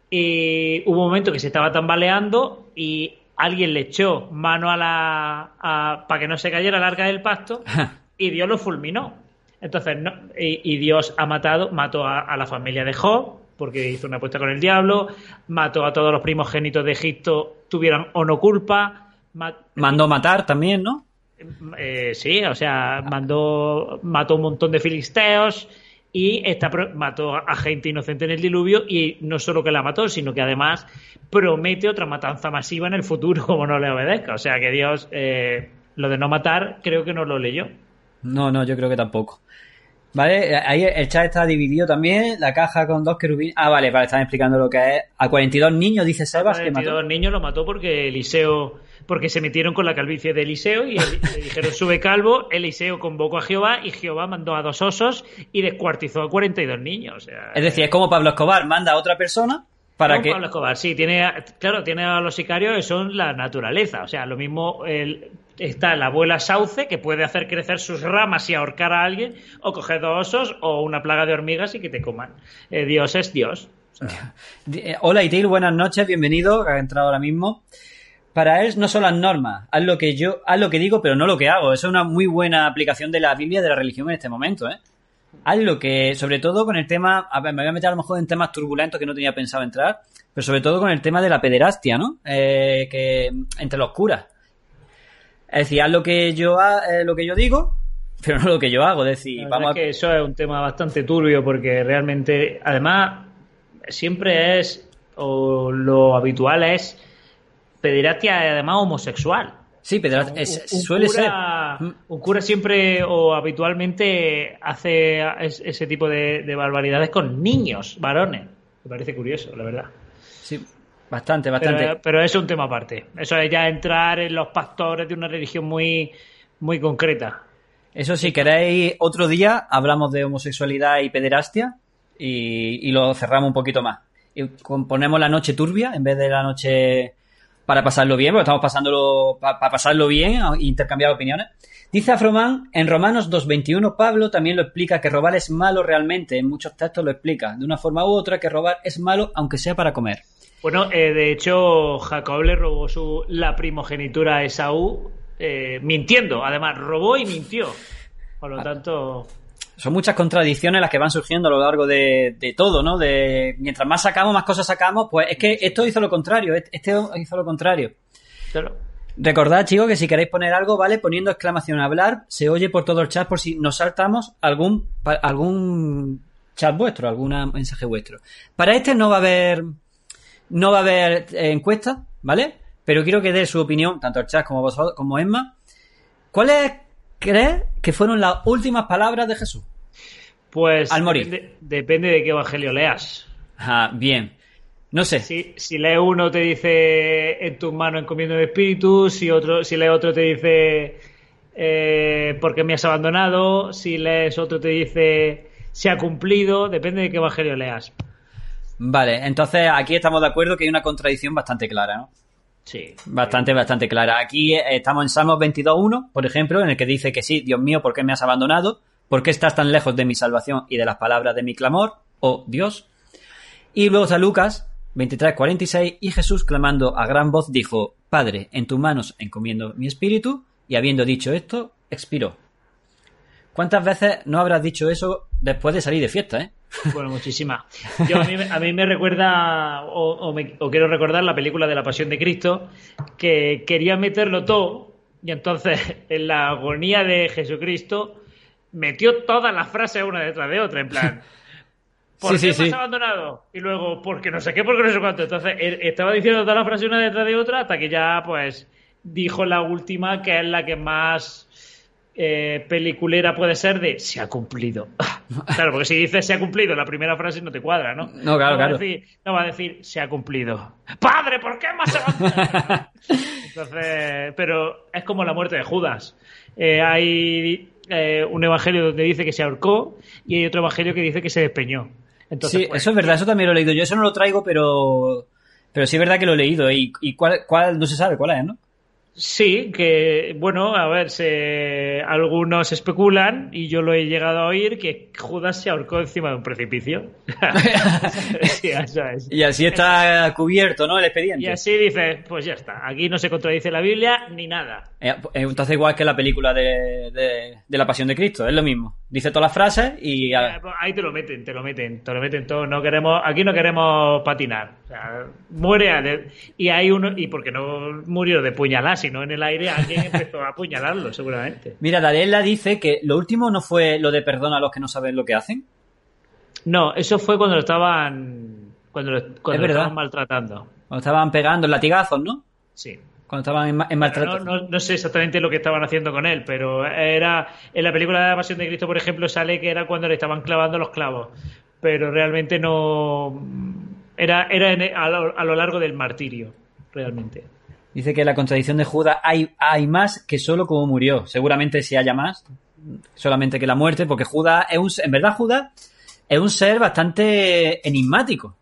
Y hubo un momento que se estaba tambaleando y alguien le echó mano a la. para que no se cayera el arca del pacto y Dios lo fulminó. Entonces, no, y, Dios ha matado, mató a, a la familia de Job, porque hizo una apuesta con el diablo, mató a todos los primogénitos de Egipto, tuvieran o no culpa. Mandó matar también, ¿no? Eh, sí, o sea, mandó, mató un montón de filisteos y esta, mató a gente inocente en el diluvio y no solo que la mató, sino que además promete otra matanza masiva en el futuro como no le obedezca. O sea que Dios, eh, lo de no matar, creo que no lo leyó. No, no, yo creo que tampoco. ¿Vale? Ahí el chat está dividido también, la caja con dos querubines. Ah, vale, vale, están explicando lo que es. A 42 niños, dice Sebas. A 42 niños lo mató porque Eliseo, porque se metieron con la calvicie de Eliseo y le dijeron sube calvo. Eliseo convocó a Jehová y Jehová mandó a dos osos y descuartizó a 42 niños. es decir, es como Pablo Escobar, manda a otra persona para que... Pablo Escobar, sí, tiene, claro, tiene a los sicarios que son la naturaleza. O sea, lo mismo el, está la abuela sauce que puede hacer crecer sus ramas y ahorcar a alguien, o coger dos osos o una plaga de hormigas y que te coman. Eh, Dios es Dios. Eh, hola Itil, buenas noches, bienvenido, ha entrado ahora mismo. Para él no son las normas, haz lo que yo, haz lo que digo, pero no lo que hago. Eso es una muy buena aplicación de la Biblia de la religión en este momento, ¿eh? Haz lo que, sobre todo con el tema, a ver, me voy a meter a lo mejor en temas turbulentos que no tenía pensado entrar, pero sobre todo con el tema de la pederastia, ¿no? Eh, que entre los curas. Es decir, haz lo que yo, eh, lo que yo digo, pero no lo que yo hago. Es decir, vamos que eso es un tema bastante turbio porque realmente, además, siempre es, o lo habitual es, pederastia además homosexual. Sí, pederastia suele ser. Un cura siempre o habitualmente hace ese tipo de, de barbaridades con niños, varones. Me parece curioso, la verdad. Sí, Bastante, bastante. Pero, es un tema aparte. Eso es ya entrar en los pastores de una religión muy, muy concreta. Eso si queréis, otro día hablamos de homosexualidad y pederastia y, lo cerramos un poquito más. Y ponemos la noche turbia en vez de la noche para pasarlo bien, porque estamos pasándolo para pasarlo bien e intercambiar opiniones. Dice Afroman, en Romanos 2.21 Pablo también lo explica que robar es malo realmente, en muchos textos lo explica, de una forma u otra que robar es malo aunque sea para comer. Bueno, eh, de hecho, Jacob le robó su, la primogenitura a Esaú eh, mintiendo. Además, robó y mintió. Por lo ah. tanto. Son muchas contradicciones las que van surgiendo a lo largo de, todo, ¿no? De mientras más sacamos, más cosas sacamos. Pues es que esto hizo lo contrario. Este hizo lo contrario. Claro. Recordad, chicos, que si queréis poner algo, ¿vale? Poniendo exclamación a hablar, se oye por todo el chat por si nos saltamos algún, algún chat vuestro, algún mensaje vuestro. Para este no va a haber no va a haber eh, encuesta, ¿vale? Pero quiero que dé su opinión, tanto el chat como vosotros, como Emma. ¿Cuáles crees que fueron las últimas palabras de Jesús? Pues al morir. Depende, de qué evangelio leas. Ah, bien. No sé. Si, si lees uno te dice en tus manos encomiendo el espíritu, si otro, si lees otro te dice eh, porque me has abandonado, si lees otro te dice se ha cumplido, depende de qué evangelio leas. Vale, entonces aquí estamos de acuerdo que hay una contradicción bastante clara, ¿no? Sí. Bastante, bastante clara. Aquí eh, estamos en Salmos 22.1, por ejemplo, en el que dice que sí, Dios mío, ¿por qué me has abandonado? ¿Por qué estás tan lejos de mi salvación y de las palabras de mi clamor? Oh Dios. Y luego está Lucas 23.46 y Jesús clamando a gran voz dijo, Padre, en tus manos encomiendo mi espíritu, y habiendo dicho esto, expiró. ¿Cuántas veces no habrás dicho eso después de salir de fiesta, eh? Bueno, muchísimas. a, mí, me recuerda, o, quiero recordar la película de la Pasión de Cristo, que quería meterlo todo, Y entonces, en la agonía de Jesucristo, metió todas las frases una detrás de otra, en plan. ¿Por Sí, qué sí, me abandonado? Y luego, porque no sé qué, porque no sé cuánto. Entonces, él estaba diciendo todas las frases una detrás de otra hasta que ya, pues, dijo la última, que es la que más eh, peliculera puede ser de se ha cumplido. claro, porque si dices se ha cumplido, la primera frase no te cuadra, ¿no? No, claro, va a claro. decir- no va a decir se ha cumplido. Padre, ¿por qué más? Entonces, pero es como la muerte de Judas. Eh, hay eh, un evangelio donde dice que se ahorcó y hay otro evangelio que dice que se despeñó. Entonces, sí, pues, eso es verdad, eso también lo he leído. Yo eso no lo traigo, pero pero sí es verdad que lo he leído. ¿eh? ¿Y, y cuál, cuál no se sabe cuál es, no? Sí, que bueno, a ver, se, algunos especulan y yo lo he llegado a oír que Judas se ahorcó encima de un precipicio. sí, eso es. Y así está cubierto, ¿no? El expediente. Y así dices, pues ya está, aquí no se contradice la Biblia ni nada. Eh, Entonces igual que la película de, de, de la Pasión de Cristo, es lo mismo. Dice todas las frases y... Eh, pues Ahí te lo meten, te lo meten, te lo meten todo. No queremos, aquí no queremos patinar. O sea, muere de- y hay uno y porque no murió de puñalada, sino en el aire alguien empezó a apuñalarlo, seguramente. Mira, Darella dice que lo último no fue lo de perdón a los que no saben lo que hacen. No, eso fue cuando lo estaban cuando lo, cuando Es lo verdad. estaban maltratando. Cuando estaban pegando latigazos, ¿no? Sí. Cuando estaban en, en maltrato. No, no- no sé exactamente lo que estaban haciendo con él, pero era en la película de la Pasión de Cristo, por ejemplo, sale que era cuando le estaban clavando los clavos, pero realmente no era era en- a, lo, a lo largo del martirio, realmente. Dice que la contradicción de Judas hay, hay más que solo como murió. Seguramente si haya más, solamente que la muerte, porque Judas es un... En verdad Judas es un ser bastante enigmático.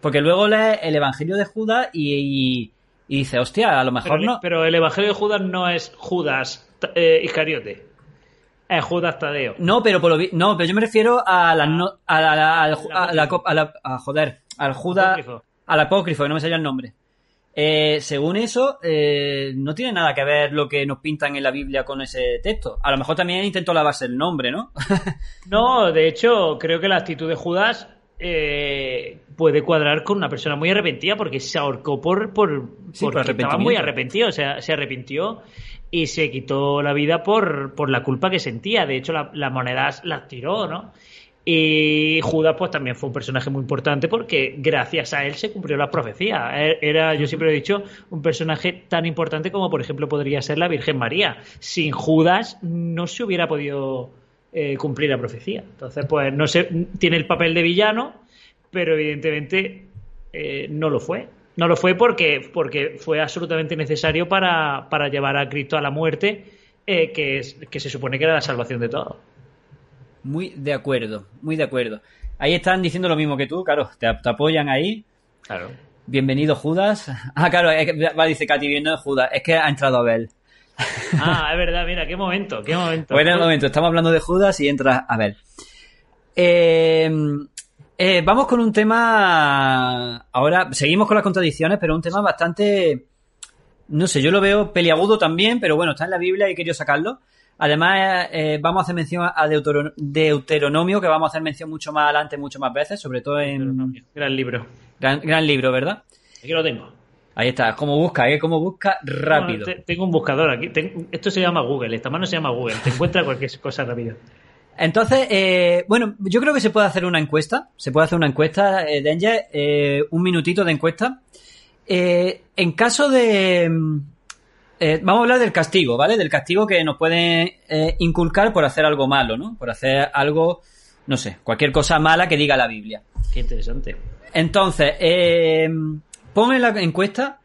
Porque luego lee el Evangelio de Judas y, y, y dice, hostia, a lo mejor Pero, no... pero el Evangelio de Judas no es Judas eh, Iscariote, es Judas Tadeo. No, pero por lo vi- no, pero yo me refiero a la no- a la, a la- a la a la- joder, al Judas al apócrifo, que no me sale el nombre. Eh, según eso, eh, no tiene nada que ver lo que nos pintan en la Biblia con ese texto. A lo mejor también intentó lavarse el nombre, ¿no? No, de hecho, creo que la actitud de Judas eh, puede cuadrar con una persona muy arrepentida porque se ahorcó por, por, Sí, por porque estaba muy arrepentido, o sea, se arrepintió y se quitó la vida por, por la culpa que sentía. De hecho, la- las monedas las tiró, ¿no? Y Judas, pues también fue un personaje muy importante porque gracias a él se cumplió la profecía. Él- Era, yo siempre he dicho, un personaje tan importante como, por ejemplo, podría ser la Virgen María. Sin Judas no se hubiera podido eh, cumplir la profecía. Entonces, pues no sé, tiene el papel de villano, pero evidentemente eh, no lo fue. No lo fue porque, porque fue absolutamente necesario para, para llevar a Cristo a la muerte, eh, que, es, que se supone que era la salvación de todo. Muy de acuerdo, muy de acuerdo. Ahí están diciendo lo mismo que tú, claro, te, te apoyan ahí. Claro. Bienvenido Judas. Ah, claro, es que- va, dice Katy, bienvenido Judas. Es que ha entrado Abel. Ah, es verdad, mira, qué momento, qué momento. Bueno, un momento, estamos hablando de Judas y entra Abel. Eh, eh, vamos con un tema. Ahora, seguimos con las contradicciones, pero un tema bastante. No sé, yo lo veo peliagudo también, pero bueno, está en la Biblia y quería sacarlo. Además, eh, vamos a hacer mención a Deutero- Deuteronomio, que vamos a hacer mención mucho más adelante, mucho más veces, sobre todo en. Gran libro. Gran, gran libro, ¿verdad? Aquí lo tengo. Ahí está, como busca, ¿eh? Como busca rápido. Bueno, tengo un buscador aquí. Esto se llama Google, esta mano se llama Google. Te encuentra cualquier cosa rápido. Entonces, eh, bueno, yo creo que se puede hacer una encuesta. Se puede hacer una encuesta, eh, Danger, eh, un minutito de encuesta. En caso de... eh, vamos a hablar del castigo, ¿vale? Del castigo que nos pueden eh, inculcar por hacer algo malo, ¿no? Por hacer algo, no sé, cualquier cosa mala que diga la Biblia. Qué interesante. Entonces, eh, pon en la encuesta.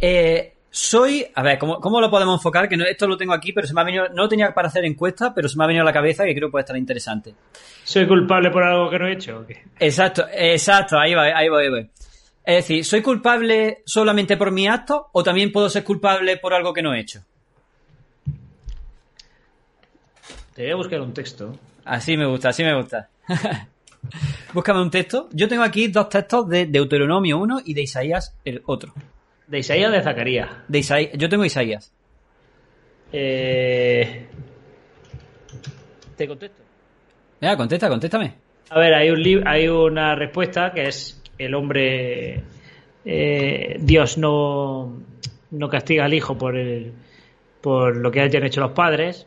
eh, soy. A ver, ¿cómo, cómo lo podemos enfocar? Que no- esto lo tengo aquí, pero se me ha venido. No lo tenía para hacer encuesta, pero se me ha venido a la cabeza que creo que puede estar interesante. ¿Soy culpable por algo que no he hecho? o qué? Exacto, exacto, ahí va, ahí va, ahí va. Es decir, ¿soy culpable solamente por mi acto o también puedo ser culpable por algo que no he hecho? Te voy a buscar un texto. Así me gusta, así me gusta. Búscame un texto. Yo tengo aquí dos textos de Deuteronomio 1 y de Isaías el otro. De Isaías o de Zacarías. De Isaías, yo tengo Isaías. Eh... Te contesto. Venga, contesta, contéstame. A ver, hay, un hay una respuesta que es el hombre. eh, Dios no, no castiga al hijo por el, por lo que hayan hecho los padres.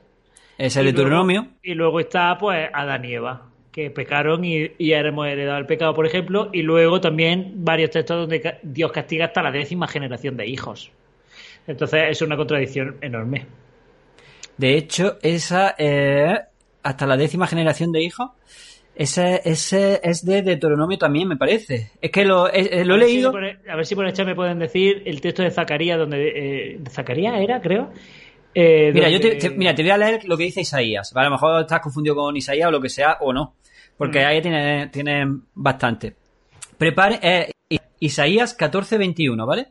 Es el Deuteronomio. Y luego está, pues, Adán y Eva, que pecaron y, y hemos heredado el pecado, por ejemplo. Y luego también varios textos donde Dios castiga hasta la décima generación de hijos. Entonces es una contradicción enorme. De hecho, esa eh, hasta la décima generación de hijos, ese, ese es de Deuteronomio también, me parece. Es que lo, eh, lo he leído. a ver si por el chat me pueden decir el texto de Zacarías, donde. Eh, ¿Zacarías era, creo? Eh, mira, yo te, mira, te voy a leer lo que dice Isaías. A lo mejor estás confundido con Isaías o lo que sea, o no. Porque mm. ahí tiene, tiene bastante. Prepare, eh, Isaías 14:21, ¿vale?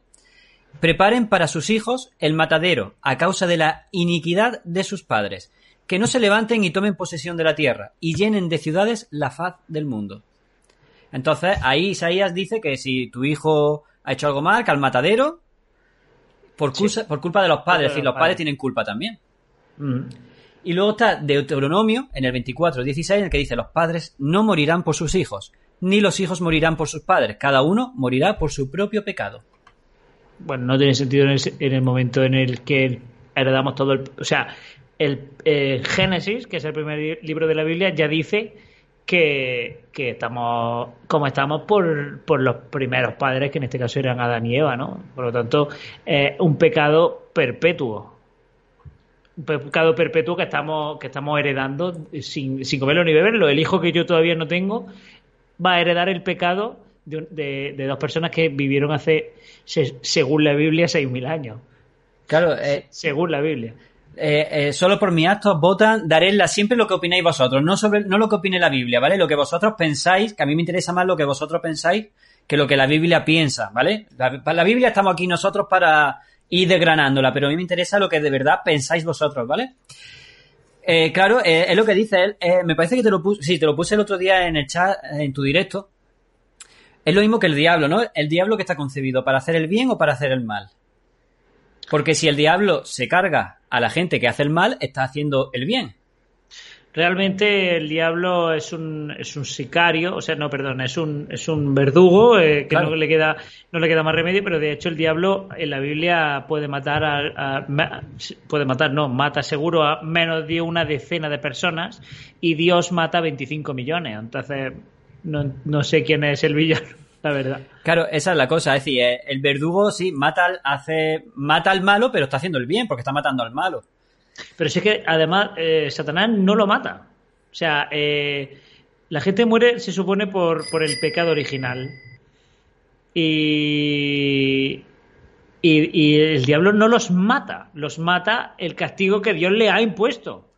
Preparen para sus hijos el matadero a causa de la iniquidad de sus padres. Que no se levanten y tomen posesión de la tierra y llenen de ciudades la faz del mundo. Entonces, ahí Isaías dice que si tu hijo ha hecho algo mal, que al matadero por, por culpa de los padres, es decir, los padres tienen culpa también. Y luego está Deuteronomio, en el 24, 16, en el que dice, los padres no morirán por sus hijos, ni los hijos morirán por sus padres, cada uno morirá por su propio pecado. Bueno, no tiene sentido en el, momento en el que heredamos todo el... O sea, el eh, Génesis, que es el primer libro de la Biblia, ya dice que, estamos como estamos por, por, los primeros padres, que en este caso eran Adán y Eva, ¿no? Por lo tanto, eh, un pecado perpetuo. Un pecado perpetuo que estamos, que estamos heredando sin, sin comerlo ni beberlo. El hijo que yo todavía no tengo va a heredar el pecado de, de, dos personas que vivieron hace, según la Biblia, seis mil años. Claro, eh, según la Biblia. Eh, eh, solo por mis actos votan, daré siempre lo que opináis vosotros, no sobre no lo que opine la Biblia, ¿vale? Lo que vosotros pensáis, que a mí me interesa más lo que vosotros pensáis que lo que la Biblia piensa, ¿vale? La, la Biblia estamos aquí nosotros para ir desgranándola, pero a mí me interesa lo que de verdad pensáis vosotros, ¿vale? Eh, claro, es lo que dice él. me parece que te lo puse, sí, te lo puse el otro día en el chat, en tu directo. Es lo mismo que el diablo, ¿no? El diablo que está concebido para hacer el bien o para hacer el mal. Porque si el diablo se carga a la gente que hace el mal, está haciendo el bien. Realmente el diablo es un, es un sicario, o sea, no, perdón, es un, es un verdugo eh, que no, le queda, no le queda más remedio, pero de hecho el diablo en la Biblia puede matar a, puede matar, no, mata seguro a menos de una decena de personas y Dios mata a 25 millones. Entonces, no, no sé quién es el villano la verdad. Claro, esa es la cosa, es decir, eh, el verdugo sí mata al, hace, mata al malo, pero está haciendo el bien, porque está matando al malo. Pero sí que además eh, Satanás no lo mata. O sea, eh, la gente muere, se supone, por, por el pecado original. Y, y, y, el diablo no los mata, los mata el castigo que Dios le ha impuesto.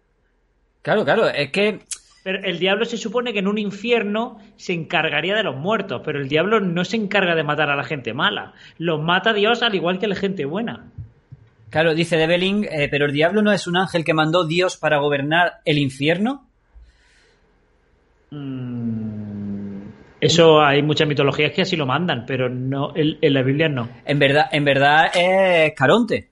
Claro, claro, es que pero el diablo se supone que en un infierno se encargaría de los muertos, pero el diablo no se encarga de matar a la gente mala. Los mata Dios al igual que la gente buena. Claro, dice Develing, eh, pero el diablo no es un ángel que mandó Dios para gobernar el infierno. Mm, eso hay muchas mitologías que así lo mandan, pero no en, la Biblia no. En verdad, en verdad es Caronte.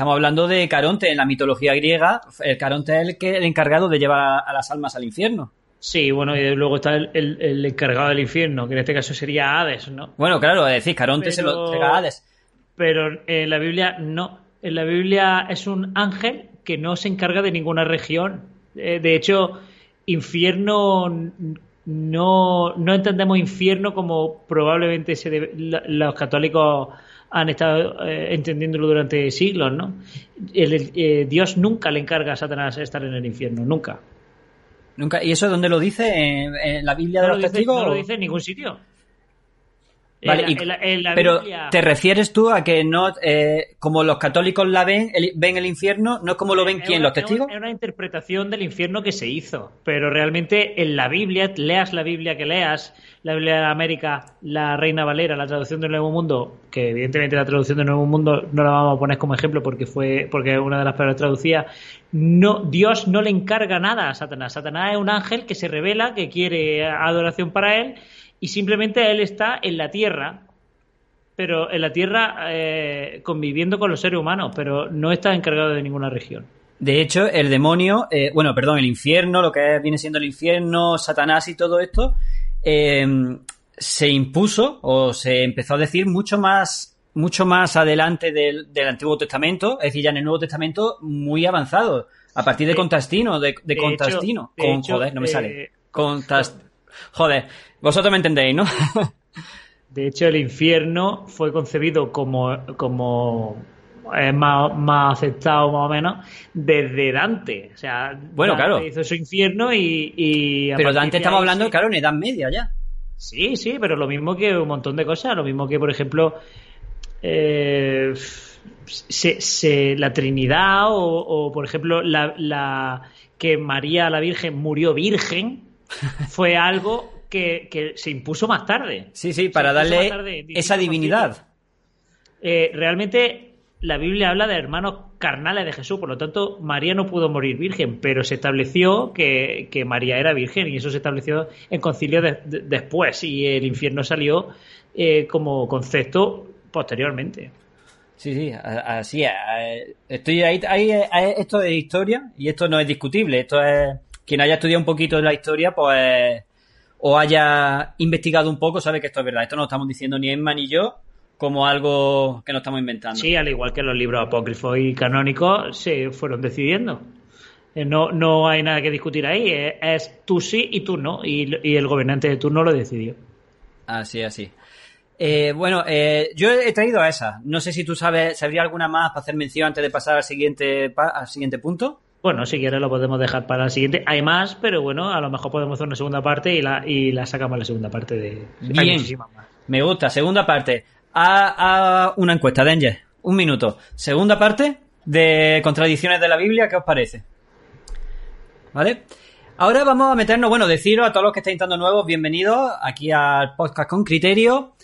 Estamos hablando de Caronte en la mitología griega. El Caronte es el, que, el encargado de llevar a, las almas al infierno. Sí, bueno, y luego está el, encargado del infierno, que en este caso sería Hades, ¿no? Bueno, claro, es decir, Caronte se lo entrega a Hades. Pero en la Biblia no. En la Biblia es un ángel que no se encarga de ninguna región. Eh, de hecho, infierno no, no entendemos infierno como probablemente se los católicos han estado eh, entendiéndolo durante siglos, ¿no? Eh, Dios nunca le encarga a Satanás estar en el infierno, nunca. Nunca. ¿Y eso dónde lo dice? ¿En, la Biblia de los testigos? No lo dice en ningún sitio. Vale, pero ¿te refieres tú a que no, eh, como los católicos la ven, ven el infierno, no es como lo ven quién, los testigos? Es una interpretación del infierno que se hizo, pero realmente en la Biblia, leas la Biblia que leas, la Biblia de América, la Reina Valera, la traducción del Nuevo Mundo, que evidentemente la traducción del Nuevo Mundo no la vamos a poner como ejemplo porque fue porque es una de las palabras traducidas, no, Dios no le encarga nada a Satanás. Satanás es un ángel que se revela, que quiere adoración para él y simplemente él está en la tierra, pero en la tierra eh, conviviendo con los seres humanos, pero no está encargado de ninguna región. De hecho, el demonio, eh, bueno, perdón, el infierno, lo que viene siendo el infierno, Satanás y todo esto, eh, se impuso o se empezó a decir mucho más mucho más adelante del, Antiguo Testamento, es decir, ya en el Nuevo Testamento muy avanzado, a partir de, Contastino, de, de, Contastino, con, joder, no me sale, eh, Contast... Joder, vosotros me entendéis, ¿no? de hecho, el infierno fue concebido como, como es más, más, aceptado más o menos desde Dante. O sea, bueno, claro. hizo su infierno y. pero Dante estamos hablando, claro, en Edad Media ya. Sí, sí, pero lo mismo que un montón de cosas. Lo mismo que, por ejemplo, eh, se, la Trinidad o, por ejemplo, la, la, que María la Virgen murió virgen fue algo que, que se impuso más tarde. Sí, sí, para darle esa divinidad. Eh, realmente la Biblia habla de hermanos carnales de Jesús, por lo tanto, María no pudo morir virgen, pero se estableció que, María era virgen y eso se estableció en concilio después y el infierno salió eh, como concepto posteriormente. Sí, sí, así es. Estoy ahí, esto es historia y esto no es discutible. Esto es quien haya estudiado un poquito de la historia, pues o haya investigado un poco, sabe que esto es verdad. Esto no lo estamos diciendo ni Emma ni yo, como algo que no estamos inventando. Sí, al igual que los libros apócrifos y canónicos se fueron decidiendo. Eh, no, no hay nada que discutir ahí, eh, es tú sí y tú no, y, el gobernante de turno lo decidió. Así, así. Eh, bueno, yo he traído a esa. No sé si tú sabes, ¿sabría alguna más para hacer mención antes de pasar al siguiente, al siguiente punto? Bueno, si quieres lo podemos dejar para el siguiente. Hay más, pero bueno, a lo mejor podemos hacer una segunda parte y la, y la sacamos la segunda parte de... Bien, me gusta. Segunda parte a, una encuesta, Danger. Un minuto. Segunda parte de contradicciones de la Biblia, ¿qué os parece? ¿Vale? Ahora vamos a meternos, bueno, deciros a todos los que estáis entrando nuevos, bienvenidos aquí al podcast con criterio.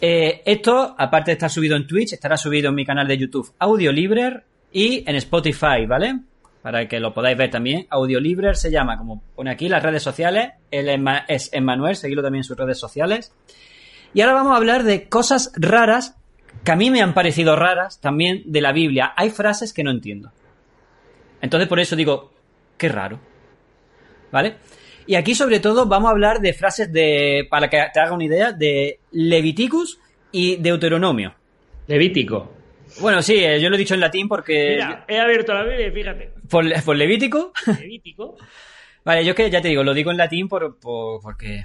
Eh, esto, aparte de estar subido en Twitch, estará subido en mi canal de YouTube Audio Libre y en Spotify, ¿vale? Para que lo podáis ver también. Audio Libre se llama, como pone aquí, las redes sociales. Él es Emmanuel, seguidlo también en sus redes sociales. Y ahora vamos a hablar de cosas raras que a mí me han parecido raras también de la Biblia. Hay frases que no entiendo. Entonces por eso digo, qué raro. ¿Vale? Y aquí sobre todo vamos a hablar de frases de, para que te haga una idea, de Leviticus y Deuteronomio. Levítico. Bueno, sí, eh, yo lo he dicho en latín porque... Mira, he abierto la Biblia y fíjate. ¿Por, Levítico? Levítico. vale, yo que ya te digo, lo digo en latín por, por, porque,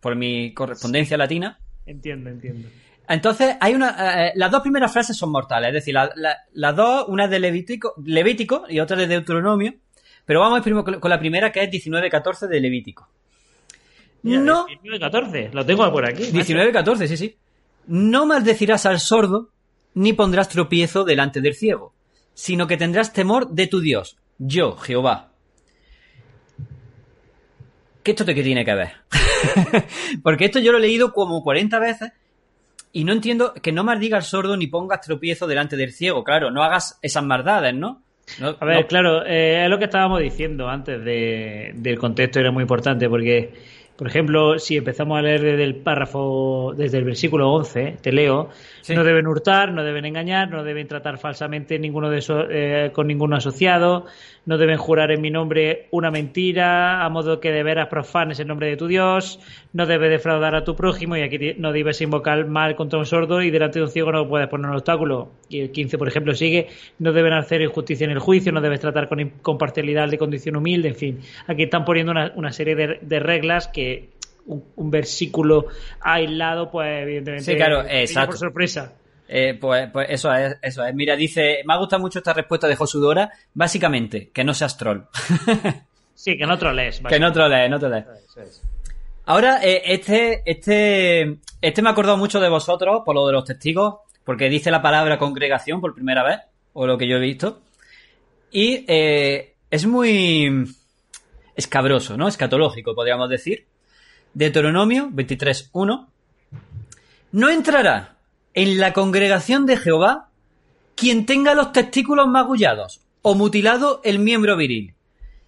por mi correspondencia latina. Entiendo, entiendo. Entonces, hay una. Eh, las dos primeras frases son mortales, es decir, las dos, una es de Levítico, Levítico y otra de Deuteronomio. Pero vamos primero con la primera, que es 19.14 de Levítico. no. 19.14, lo tengo por aquí. 19.14, sí, sí. No maldecirás al sordo, ni pondrás tropiezo delante del ciego, sino que tendrás temor de tu Dios, yo, Jehová. ¿Qué esto te tiene que ver? Porque esto yo lo he leído como 40 veces y no entiendo que no maldiga al sordo ni pongas tropiezo delante del ciego. Claro, no hagas esas maldades, ¿no? a ver, claro, eh, es lo que estábamos diciendo antes del contexto, era muy importante porque por ejemplo, si empezamos a leer desde el párrafo, desde el versículo 11, te leo, no deben hurtar, no deben engañar, no deben tratar falsamente ninguno de eh, con ningún asociado, no deben jurar en mi nombre una mentira, a modo que de veras profanes el nombre de tu Dios, no debes defraudar a tu prójimo y aquí no debes invocar mal contra un sordo y delante de un ciego no puedes poner un obstáculo. Y el 15, por ejemplo, sigue, no deben hacer injusticia en el juicio, no debes tratar con, con parcialidad de condición humilde, en fin. Aquí están poniendo una, una serie de, de reglas que un, versículo aislado, pues evidentemente sí, claro, exacto. por sorpresa. Eh, pues, pues, eso es, eso es. Mira, dice, me ha gustado mucho esta respuesta de Josudora, básicamente, que no seas troll. sí, que no troles. Que no troles, no troles. Ahora, eh, este, este, este me ha acordado mucho de vosotros por lo de los testigos, porque dice la palabra congregación por primera vez, o lo que yo he visto. Y eh, es muy escabroso, ¿no? Escatológico, podríamos decir. Deuteronomio 23.1. No entrará en la congregación de Jehová quien tenga los testículos magullados o mutilado el miembro viril.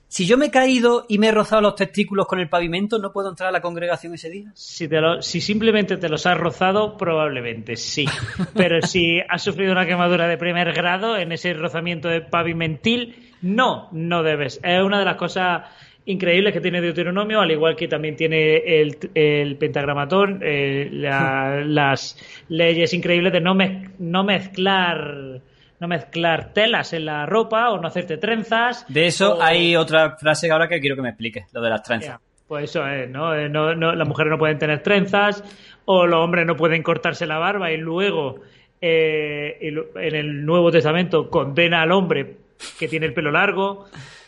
Si yo me he caído y me he rozado los testículos con el pavimento, ¿no puedo entrar a la congregación ese día? Si, si simplemente te los has rozado, probablemente sí. Pero si has sufrido una quemadura de primer grado en ese rozamiento de pavimentil, no, no debes. Es una de las cosas increíbles que tiene Deuteronomio, al igual que también tiene el, el pentagramatón, eh, las leyes increíbles de no, no mezclar no mezclar telas en la ropa o no hacerte trenzas. De eso hay otra frase ahora que quiero que me expliques, lo de las trenzas. pues eso es, ¿no? Eh, no, no las mujeres no pueden tener trenzas o los hombres no pueden cortarse la barba y luego eh, en el Nuevo Testamento condena al hombre que tiene el pelo largo.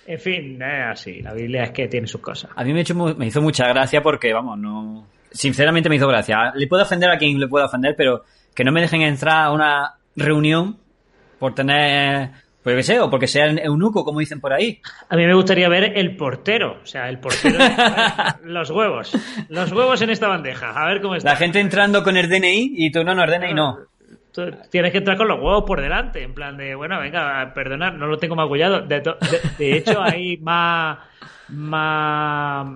En fin, es así. La Biblia es que tiene sus cosas. A mí me, me hizo mucha gracia porque, vamos, no. Sinceramente me hizo gracia. Le puedo ofender a quien le pueda ofender, pero que no me dejen entrar a una reunión por tener. Pues qué sé, o porque sea eunuco, como dicen por ahí. A mí me gustaría ver el portero, o sea, el portero. los huevos. Los huevos en esta bandeja, a ver cómo está. La gente entrando con el DNI y tú no, no, el DNI no tienes que entrar con los huevos por delante, en plan de, bueno, venga, perdonad, no lo tengo magullado. De, de, hecho, hay más, más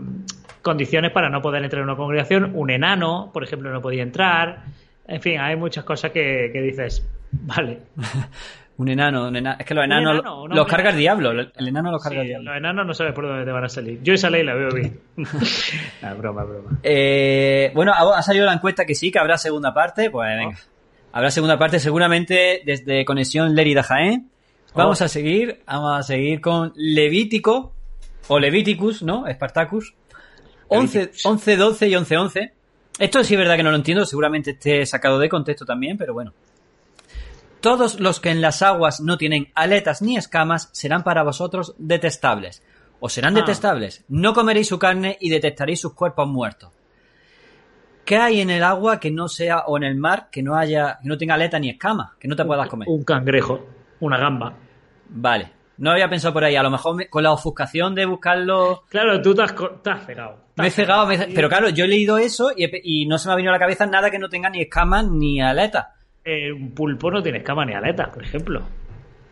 condiciones para no poder entrar en una congregación. Un enano, por ejemplo, no podía entrar. En fin, hay muchas cosas que, dices, vale. un, enano, es que los enanos los carga el diablo. El enano los carga el diablo. Los enanos no sabes por dónde te van a salir. Yo esa ley la veo bien. Ah, broma, broma. Eh, bueno, ha salido la encuesta que sí, que habrá segunda parte. Pues venga. Habrá segunda parte seguramente desde Conexión Lerida Jaén. Vamos oh. a seguir, vamos a seguir con Levítico, o Leviticus, ¿no? Spartacus. 11, 11, 12 y 11, 11. Esto sí es verdad que no lo entiendo, seguramente esté sacado de contexto también, pero bueno. Todos los que en las aguas no tienen aletas ni escamas serán para vosotros detestables. O serán ah. detestables. No comeréis su carne y detestaréis sus cuerpos muertos. ¿Qué hay en el agua que no sea, o en el mar, que no haya, que no tenga aleta ni escama, que no te puedas comer? Un cangrejo, una gamba. Vale. No había pensado por ahí. A lo mejor con la ofuscación de buscarlo. Claro, tú te has, cegado. me he cegado, pero claro, yo he leído eso y, no se me ha venido a la cabeza nada que no tenga ni escamas ni aleta. Eh, un pulpo no tiene escamas ni aleta, por ejemplo.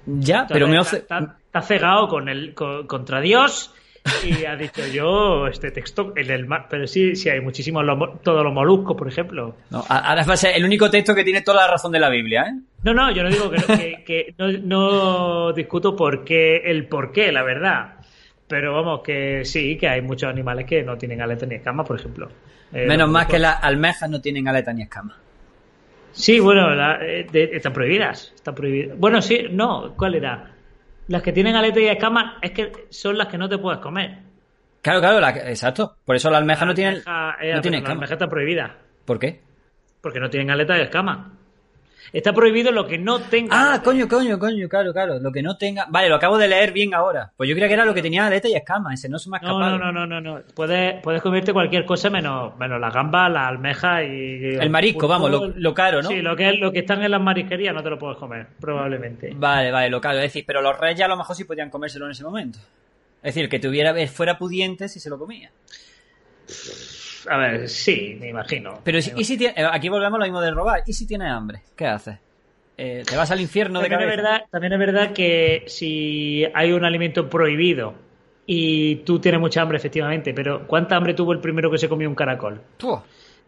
Ya, pero me Está cegado con el, contra Dios y ha dicho yo este texto en el mar, pero sí, sí hay muchísimos, todos los moluscos, por ejemplo. No, ahora va a ser el único texto que tiene toda la razón de la Biblia, ¿eh? No, no, yo no digo que, no, discuto por qué, el por qué, la verdad. Pero vamos, que sí, que hay muchos animales que no tienen aleta ni escama, por ejemplo. Eh, Menos más que las almejas no tienen aleta ni escama. Sí, bueno, eh, están prohibidas. Están prohibidas. Bueno, sí, no, ¿cuál era? Las que tienen aleta y escamas es que son las que no te puedes comer. Claro, claro, exacto. Por eso la almeja no tiene, eh, no tiene La almeja está prohibida. ¿Por qué? Porque no tienen aleta y escamas. Está prohibido lo que no tenga. Ah, coño, coño, coño, claro, claro. Lo que no tenga. Vale, lo acabo de leer bien ahora. Pues yo creía que era lo que tenía aleta y escama. Ese no se me ha escapado. No, no, no, no, no. Puedes, puedes comerte cualquier cosa menos, menos la gamba, la almeja y. El marisco, vamos, lo, caro, ¿no? Sí, lo que, lo que están en las marisquerías no te lo puedes comer, probablemente. Vale, vale, lo caro. Es decir, pero los reyes a lo mejor sí podían comérselo en ese momento. Es decir, que tuviera, fuera pudiente si se lo comía. A ver, sí, me imagino. Pero ¿y si tiene, aquí volvemos a lo mismo de robar. ¿Y si tiene hambre? ¿Qué haces? Eh, te vas al infierno también de cabeza. Es verdad, también es verdad que si hay un alimento prohibido y tú tienes mucha hambre, efectivamente, pero ¿cuánta hambre tuvo el primero que se comió un caracol?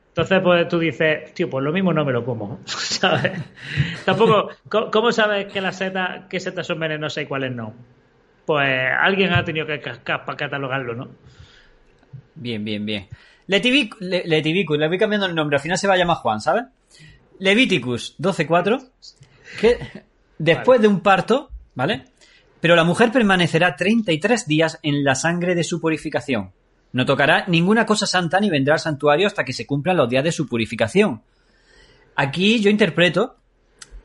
Entonces, pues tú dices, tío, pues lo mismo no me lo como, ¿sabes? Tampoco, ¿cómo, sabes que las setas, qué setas son venenosas y cuáles no? Pues alguien ha tenido que cascar para catalogarlo, ¿no? Bien, bien, bien. Letivicus, le voy cambiando el nombre, al final se va a llamar Juan, ¿sabes? Levíticus 12.4, que después de un parto, ¿vale? Pero la mujer permanecerá 33 días en la sangre de su purificación. No tocará ninguna cosa santa ni vendrá al santuario hasta que se cumplan los días de su purificación. Aquí yo interpreto,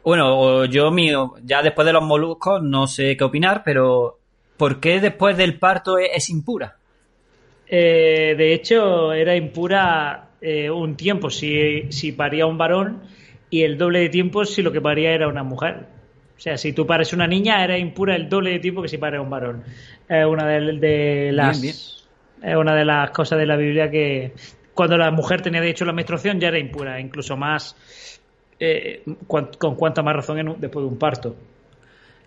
bueno, yo mío, ya después de los moluscos no sé qué opinar, pero ¿por qué después del parto es, impura? Eh, de hecho, era impura eh, un tiempo si, si paría un varón y el doble de tiempo si lo que paría era una mujer. O sea, si tú pares una niña, era impura el doble de tiempo que si pares un varón. Es una de, las una de las cosas de la Biblia que cuando la mujer tenía de hecho la menstruación ya era impura, incluso más eh, con, cuanta más razón después de un parto.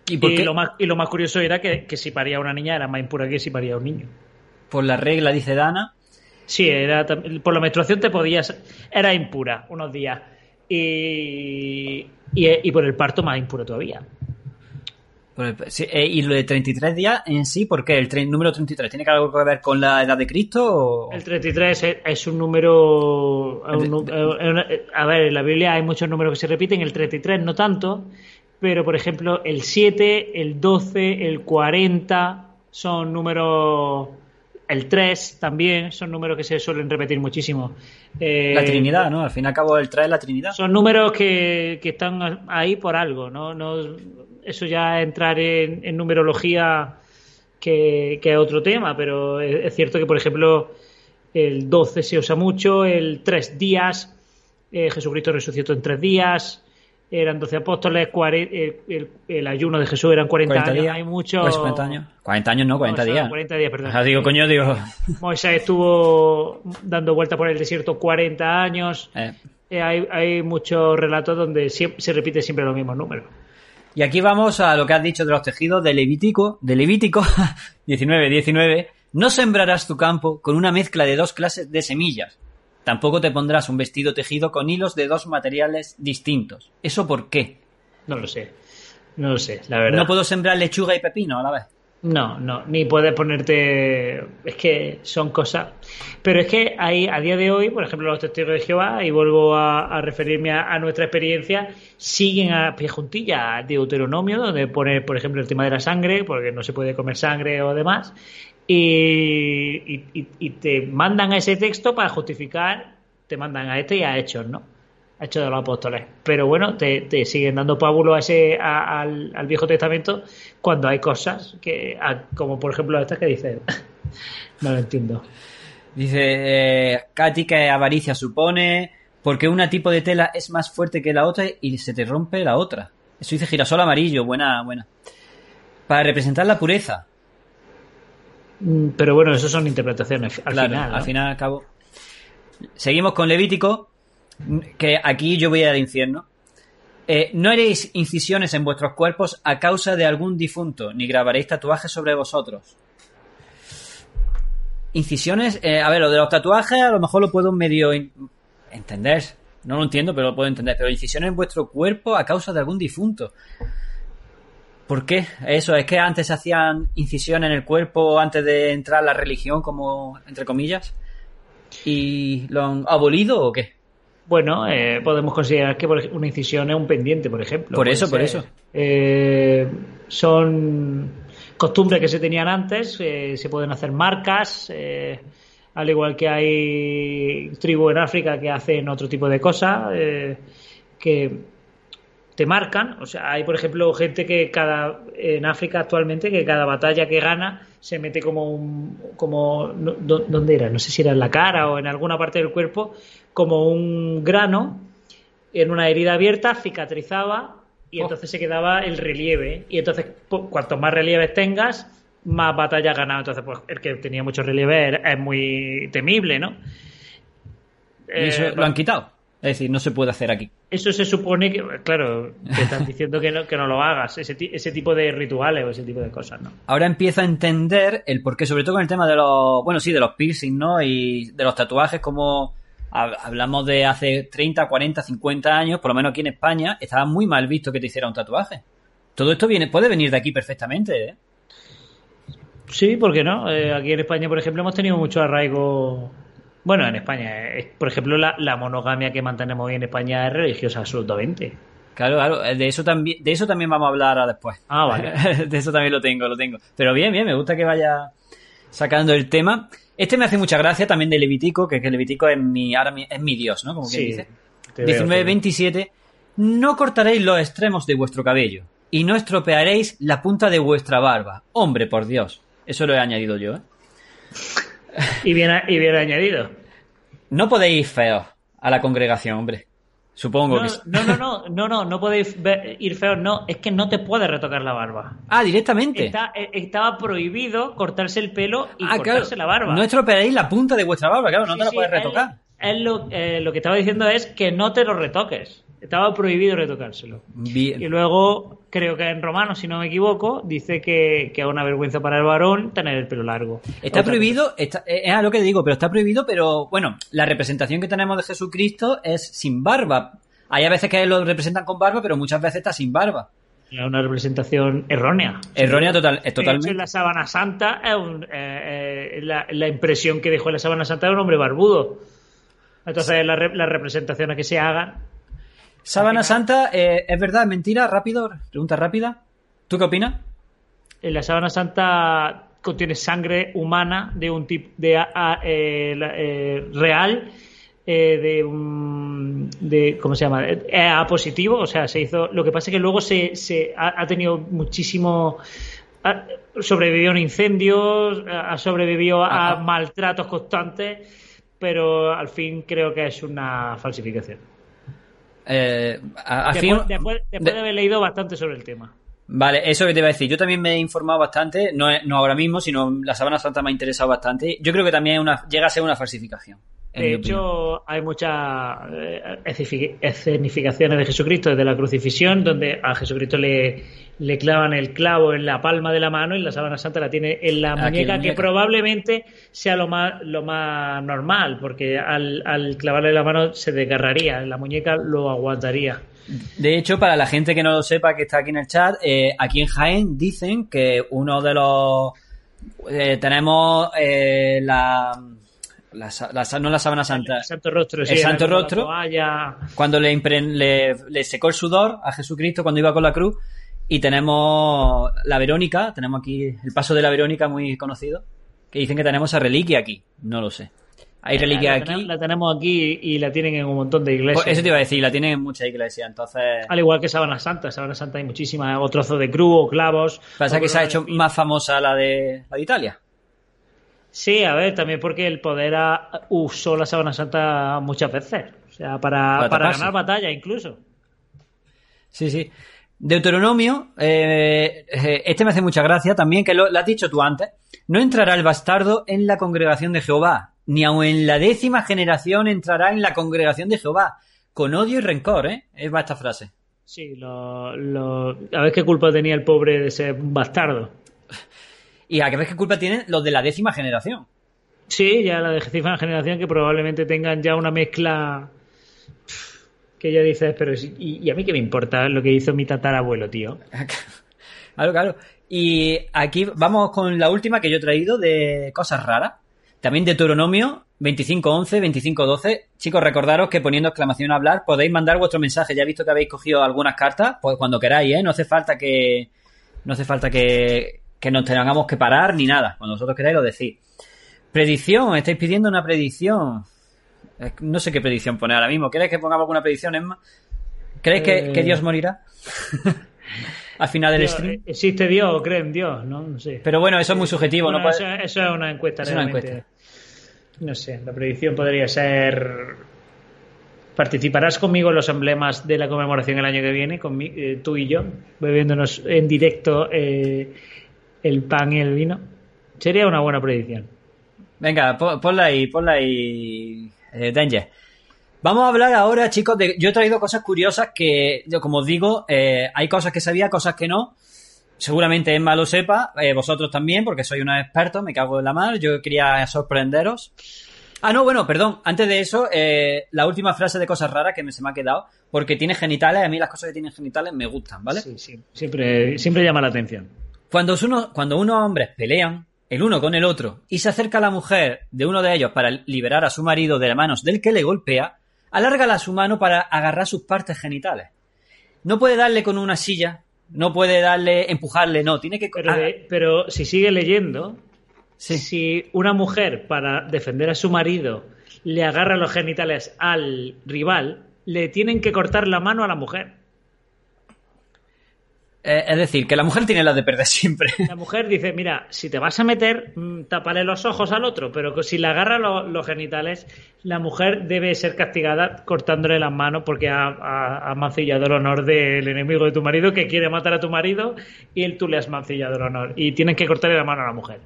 ¿Y, lo más, y lo más curioso era que, que si paría una niña era más impura que si paría un niño. Por la regla, dice Dana. Sí, era, por la menstruación te podías. Era impura unos días y, y, por el parto más impuro todavía. Eh, ¿Y lo de 33 días en sí, por qué? ¿El número 33 tiene que algo que ver con la edad de Cristo? El 33 es, un número... a ver, en la Biblia hay muchos números que se repiten, el 33 no tanto, pero por ejemplo el 7, el 12, el 40 son números el 3 también son números que se suelen repetir muchísimo. Eh, la Trinidad, ¿no? Al fin y al cabo el 3 es la Trinidad. Son números que, que están ahí por algo, ¿no? no eso ya entrar en, numerología que, es otro tema, pero es, cierto que, por ejemplo, el 12 se usa mucho, el 3 días, eh, Jesucristo resucitó en 3 días, eran 12 apóstoles, el, ayuno de Jesús eran 40, años. Días. Hay mucho... 40 años. 40 años no, 40 días. 40 días, perdón. Ah, digo, coño, digo. Moisés estuvo dando vueltas por el desierto 40 años. Eh. Eh, hay, hay muchos relatos donde se repite siempre los mismos números. Y aquí vamos a lo que has dicho de los tejidos de Levítico, de Levítico 19, 19. No sembrarás tu campo con una mezcla de dos clases de semillas Tampoco te pondrás un vestido tejido con hilos de dos materiales distintos. ¿Eso por qué? No lo sé. No lo sé, la verdad. ¿No puedo sembrar lechuga y pepino a la vez? No, no, ni puedes ponerte. Es que son cosas. Pero es que hay, a día de hoy, por ejemplo, los testigos de Jehová, y vuelvo a, referirme a, nuestra experiencia, siguen a pie juntilla a Deuteronomio, donde pone, por ejemplo, el tema de la sangre, porque no se puede comer sangre o demás, y, te mandan a ese texto para justificar, te mandan a este y a Hechos, ¿no? Hechos de los Apóstoles. Pero bueno, te, siguen dando pábulo a ese, al, Viejo Testamento cuando hay cosas que, como por ejemplo estas que dicen. no lo entiendo. Dice eh, Katy que avaricia supone porque una tipo de tela es más fuerte que la otra y se te rompe la otra. Eso dice girasol amarillo, buena, buena. Para representar la pureza. Mm, pero bueno, eso son interpretaciones al final. Al final, al cabo. Seguimos con Levítico, que aquí yo voy al infierno. Eh, no haréis incisiones en vuestros cuerpos a causa de algún difunto, ni grabaréis tatuajes sobre vosotros. Incisiones, eh, a ver, lo de los tatuajes a lo mejor lo puedo medio entender. No lo entiendo, pero lo puedo entender. Pero incisiones en vuestro cuerpo a causa de algún difunto. ¿Por qué? Eso, es que antes se hacían incisiones en el cuerpo antes de entrar a la religión, como entre comillas. ¿Y lo han abolido o qué? Bueno, eh, podemos considerar que una incisión es un pendiente, por ejemplo. Por eso, por eso. Eh, son costumbres que se tenían antes, eh, se pueden hacer marcas, al igual que hay tribus en África que hacen otro tipo de cosas, que te marcan. O sea, hay, por ejemplo, gente que cada en África actualmente que cada batalla que gana se mete como un como ¿dónde era? No sé si era en la cara o en alguna parte del cuerpo como un grano en una herida abierta cicatrizaba y oh. entonces se quedaba el relieve y entonces cuanto más relieves tengas más batalla ganado entonces pues el que tenía mucho relieve es muy temible no y eso eh, lo han quitado es decir, no se puede hacer aquí. Eso se supone que, claro, que están diciendo que no, que no lo hagas, ese, ese tipo de rituales o ese tipo de cosas, ¿no? Ahora empiezo a entender el porqué, sobre todo con el tema de los, bueno, sí, de los piercings, ¿no? Y de los tatuajes, como hablamos de hace 30, 40, 50 años, por lo menos aquí en España, estaba muy mal visto que te hiciera un tatuaje. Todo esto viene, puede venir de aquí perfectamente, ¿eh? Sí, ¿por qué no? Eh, aquí en España, por ejemplo, hemos tenido mucho arraigo bueno, en España, por ejemplo, la, monogamia que mantenemos hoy en España es religiosa absolutamente. Claro, claro, de eso también, de eso también vamos a hablar ahora después. Ah, vale. de eso también lo tengo, lo tengo. Pero bien, bien, me gusta que vaya sacando el tema. Este me hace mucha gracia también de Levitico, que, que Levitico es mi, ahora es mi Dios, ¿no? Como quien dice. 19.27 No cortaréis los extremos de vuestro cabello y no estropearéis la punta de vuestra barba. Hombre, por Dios. Eso lo he añadido yo, ¿eh? Y bien, y bien añadido. No podéis ir feos a la congregación, hombre. Supongo no, que no, no, no, no, no, no podéis ir feos, no, es que no te puedes retocar la barba. Ah, directamente. Eh, estaba prohibido cortarse el pelo y ah, cortarse la barba. No estropearéis la punta de vuestra barba, claro, no te la puedes retocar. lo, eh, lo que estaba diciendo es que no te lo retoques. Estaba prohibido retocárselo. Bien. Y luego, creo que en romano, si no me equivoco, dice que, que es una vergüenza para el varón tener el pelo largo. Está prohibido, está, es a lo que digo, pero está prohibido, pero bueno, la representación que tenemos de Jesucristo es sin barba. Hay a veces que lo representan con barba, pero muchas veces está sin barba. una representación errónea. Errónea total, totalmente. en la sábana santa es eh, eh, la, impresión que dejó en la sábana santa de un hombre barbudo. Entonces las representaciones que se hagan. Sábana santa, eh, ¿es verdad? ¿Mentira? Rápido, pregunta rápida. ¿Tú qué opinas? En la sábana santa contiene sangre humana de un tipo de real eh, de, un, de, ¿cómo se llama? Eh, A positivo, o sea, se hizo. Lo que pasa es que luego se, se ha, tenido muchísimo. sobrevivió a incendios, ha sobrevivido a maltratos constantes, pero al fin creo que es una falsificación. Eh, después, de, haber leído bastante sobre el tema. Vale, eso que te iba a decir. Yo también me he informado bastante, no, no ahora mismo, sino la Sabana Santa me ha interesado bastante. Yo creo que también una, llega a ser una falsificación. De hecho, hay muchas eh, escenificaciones de Jesucristo desde la crucifixión, donde a Jesucristo le, le clavan el clavo en la palma de la mano y la sábana santa la tiene en la muñeca, que probablemente sea lo más, lo más normal, porque al, al clavarle la mano se desgarraría, la muñeca lo aguantaría. De hecho, para la gente que no lo sepa, que está aquí en el chat, eh, aquí en Jaén dicen que uno de los... Eh, tenemos la la, no la sábana santa. El santo rostro, El santo rostro. Cuando le, le, secó el sudor a Jesucristo cuando iba con la cruz. Y tenemos la Verónica, tenemos aquí el paso de la Verónica muy conocido. Que dicen que tenemos esa reliquia aquí. No lo sé. Hay reliquia aquí. La tenemos aquí y la tienen en un montón de iglesias. Pues eso te iba a decir, la tienen en muchas iglesias, entonces... Al igual que Sábana Santa, Sábana Santa hay muchísimas, o trozo de cruz, o clavos... Pasa que se ha hecho más famosa la de, la de Italia. Sí, a ver, también porque el poder usó la sábana santa muchas veces. O sea, para, para, ganar batalla incluso. Sí, sí. Deuteronomio, eh, eh, este me hace mucha gracia también, que lo, has dicho tú antes. No entrará el bastardo en la congregación de Jehová, ni aun en la décima generación entrará en la congregación de Jehová. Con odio y rencor, ¿eh? Es esta frase. Sí, lo, lo... a ver qué culpa tenía el pobre de ser bastardo. Y a qué vez qué culpa tienen los de la décima generación. Sí, ya la décima generación que probablemente tengan ya una mezcla que ya dices, pero y, a mí qué me importa lo que hizo mi tatarabuelo, tío. claro, claro. Y aquí vamos con la última que yo he traído de cosas raras. También de Deuteronomio 25.11, 25.12. Chicos, recordaros que poniendo exclamación a hablar podéis mandar vuestro mensaje. Ya he visto que habéis cogido algunas cartas, pues cuando queráis, ¿eh? No hace falta que... No hace falta que, que nos tengamos que parar ni nada. Cuando vosotros queráis lo decís. Predicción, estáis pidiendo una predicción. No sé qué predicción poner ahora mismo. ¿Quieres que pongamos alguna predicción, Emma? ¿Crees que, eh. Dios morirá? Al final del stream. ¿Existe Dios o cree en Dios? No, sé. Pero bueno, eso es muy subjetivo. no eso, es una encuesta. Es una encuesta. No sé, la predicción podría ser participarás conmigo en los emblemas de la conmemoración el año que viene, con eh, tú y yo, bebiéndonos en directo eh, el pan y el vino. Sería una buena predicción. Venga, ponla ahí, ponla ahí, eh, Danger. Vamos a hablar ahora, chicos, de... Yo he traído cosas curiosas que, yo como os digo, eh, hay cosas que sabía, cosas que no. Seguramente Emma lo sepa, eh, vosotros también, porque soy un experto, me cago en la mar. Yo quería sorprenderos. Ah, no, bueno, perdón. Antes de eso, eh, la última frase de cosas raras que me, se me ha quedado, porque tiene genitales, a mí las cosas que tienen genitales me gustan, ¿vale? Sí, sí. Siempre, siempre llama la atención. Cuando, uno, cuando unos hombres pelean, el uno con el otro, y se acerca a la mujer de uno de ellos para liberar a su marido de las manos del que le golpea, alárgala su mano para agarrar sus partes genitales. No puede darle con una silla, no puede darle, empujarle, no, tiene que... Pero, pero si sigue leyendo, si una mujer para defender a su marido le agarra los genitales al rival, le tienen que cortar la mano a la mujer. Eh, es decir, que la mujer tiene la de perder siempre. La mujer dice, mira, si te vas a meter, mm, tapale los ojos al otro, pero si le agarra los genitales, la mujer debe ser castigada cortándole las manos porque ha, mancillado el honor del enemigo de tu marido que quiere matar a tu marido y él tú le has mancillado el honor. Y tienen que cortarle la mano a la mujer.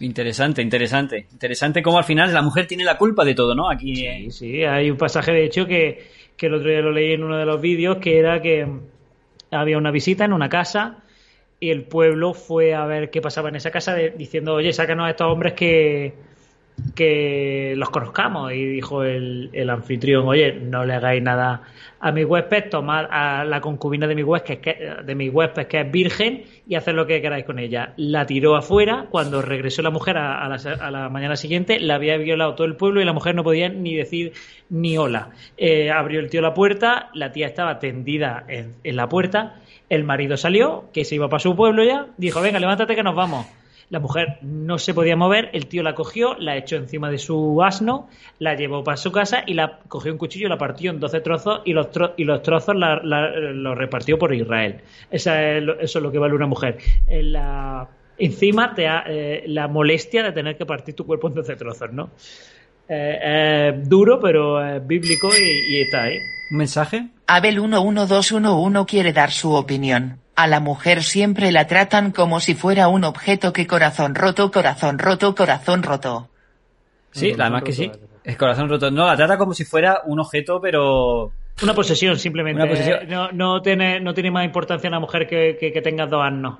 Interesante, interesante. Interesante cómo al final la mujer tiene la culpa de todo, ¿no? Aquí. Sí, sí, hay un pasaje de hecho que, que el otro día lo leí en uno de los vídeos que era que había una visita en una casa y el pueblo fue a ver qué pasaba en esa casa diciendo, oye, sácanos a estos hombres que, que los conozcamos. Y dijo el, el anfitrión, oye, no le hagáis nada a mi huésped, tomad a la concubina de mi huésped, que, de mi huésped, que es virgen, y hacer lo que queráis con ella. La tiró afuera, cuando regresó la mujer a, a, la, a la, mañana siguiente, la había violado todo el pueblo y la mujer no podía ni decir ni hola. Eh, abrió el tío la puerta, la tía estaba tendida en, en la puerta, el marido salió, que se iba para su pueblo ya, dijo, venga, levántate que nos vamos. La mujer no se podía mover, el tío la cogió, la echó encima de su asno, la llevó para su casa y la cogió un cuchillo, la partió en 12 trozos y los, tro y los trozos la, la, los repartió por Israel. Esa es lo, eso es lo que vale una mujer. En la, encima te ha, eh, la molestia de tener que partir tu cuerpo en 12 trozos, ¿no? Eh, eh, duro, pero eh, bíblico y, y, está ahí. ¿Un mensaje? Abel 11211 quiere dar su opinión. A la mujer siempre la tratan como si fuera un objeto que corazón roto, corazón roto, corazón roto. Sí, además que sí. Es corazón roto. No, la trata como si fuera un objeto, pero... Una posesión, simplemente. Una posesión. No, no, tiene, no tiene más importancia una mujer que, que, que tenga dos años.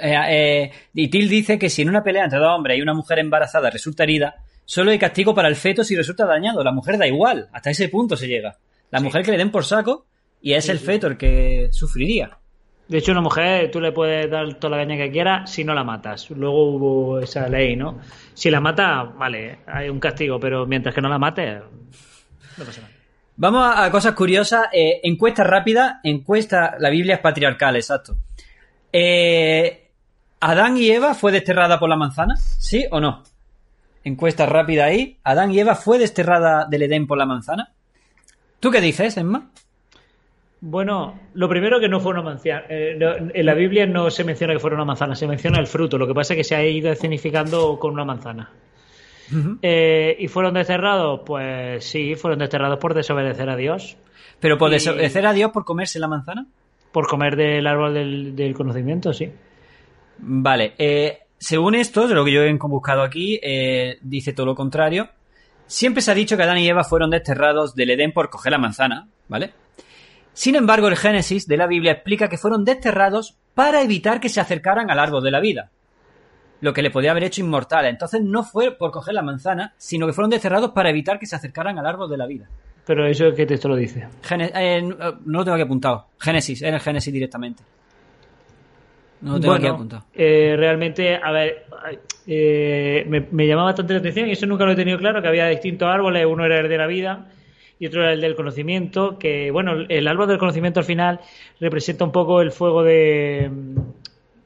Eh, eh, y Till dice que si en una pelea entre dos hombres y una mujer embarazada resulta herida, solo hay castigo para el feto si resulta dañado. La mujer da igual. Hasta ese punto se llega. La sí. mujer que le den por saco y es sí, el feto el que sufriría. De hecho, una mujer tú le puedes dar toda la caña que quieras si no la matas. Luego hubo esa ley, ¿no? Si la mata, vale, hay un castigo, pero mientras que no la mate, no pasa nada. Vamos a, cosas curiosas. Eh, encuesta rápida. Encuesta. La Biblia es patriarcal, exacto. Eh, ¿Adán y Eva fue desterrada por la manzana? ¿Sí o no? Encuesta rápida ahí. ¿Adán y Eva fue desterrada del Edén por la manzana? ¿Tú qué dices, Emma? Bueno, lo primero que no fue una manzana. Eh, en la Biblia no se menciona que fuera una manzana, se menciona el fruto. Lo que pasa es que se ha ido escenificando con una manzana. Uh -huh. eh, ¿Y fueron desterrados? Pues sí, fueron desterrados por desobedecer a Dios. ¿Pero por y... desobedecer a Dios por comerse la manzana? Por comer del árbol del, del conocimiento, sí. Vale. Eh, según esto, de lo que yo he buscado aquí, eh, dice todo lo contrario. Siempre se ha dicho que Adán y Eva fueron desterrados del Edén por coger la manzana, ¿vale? Sin embargo, el Génesis de la Biblia explica que fueron desterrados para evitar que se acercaran al árbol de la vida, lo que le podía haber hecho inmortal. Entonces no fue por coger la manzana, sino que fueron desterrados para evitar que se acercaran al árbol de la vida. Pero eso qué texto lo dice? Gene eh, no lo tengo aquí apuntado. Génesis, en el Génesis directamente. No lo tengo bueno, aquí apuntado. Eh, realmente, a ver, eh, me, me llamaba bastante la atención y eso nunca lo he tenido claro, que había distintos árboles, uno era el de la vida y otro era el del conocimiento, que bueno, el árbol del conocimiento al final representa un poco el fuego de...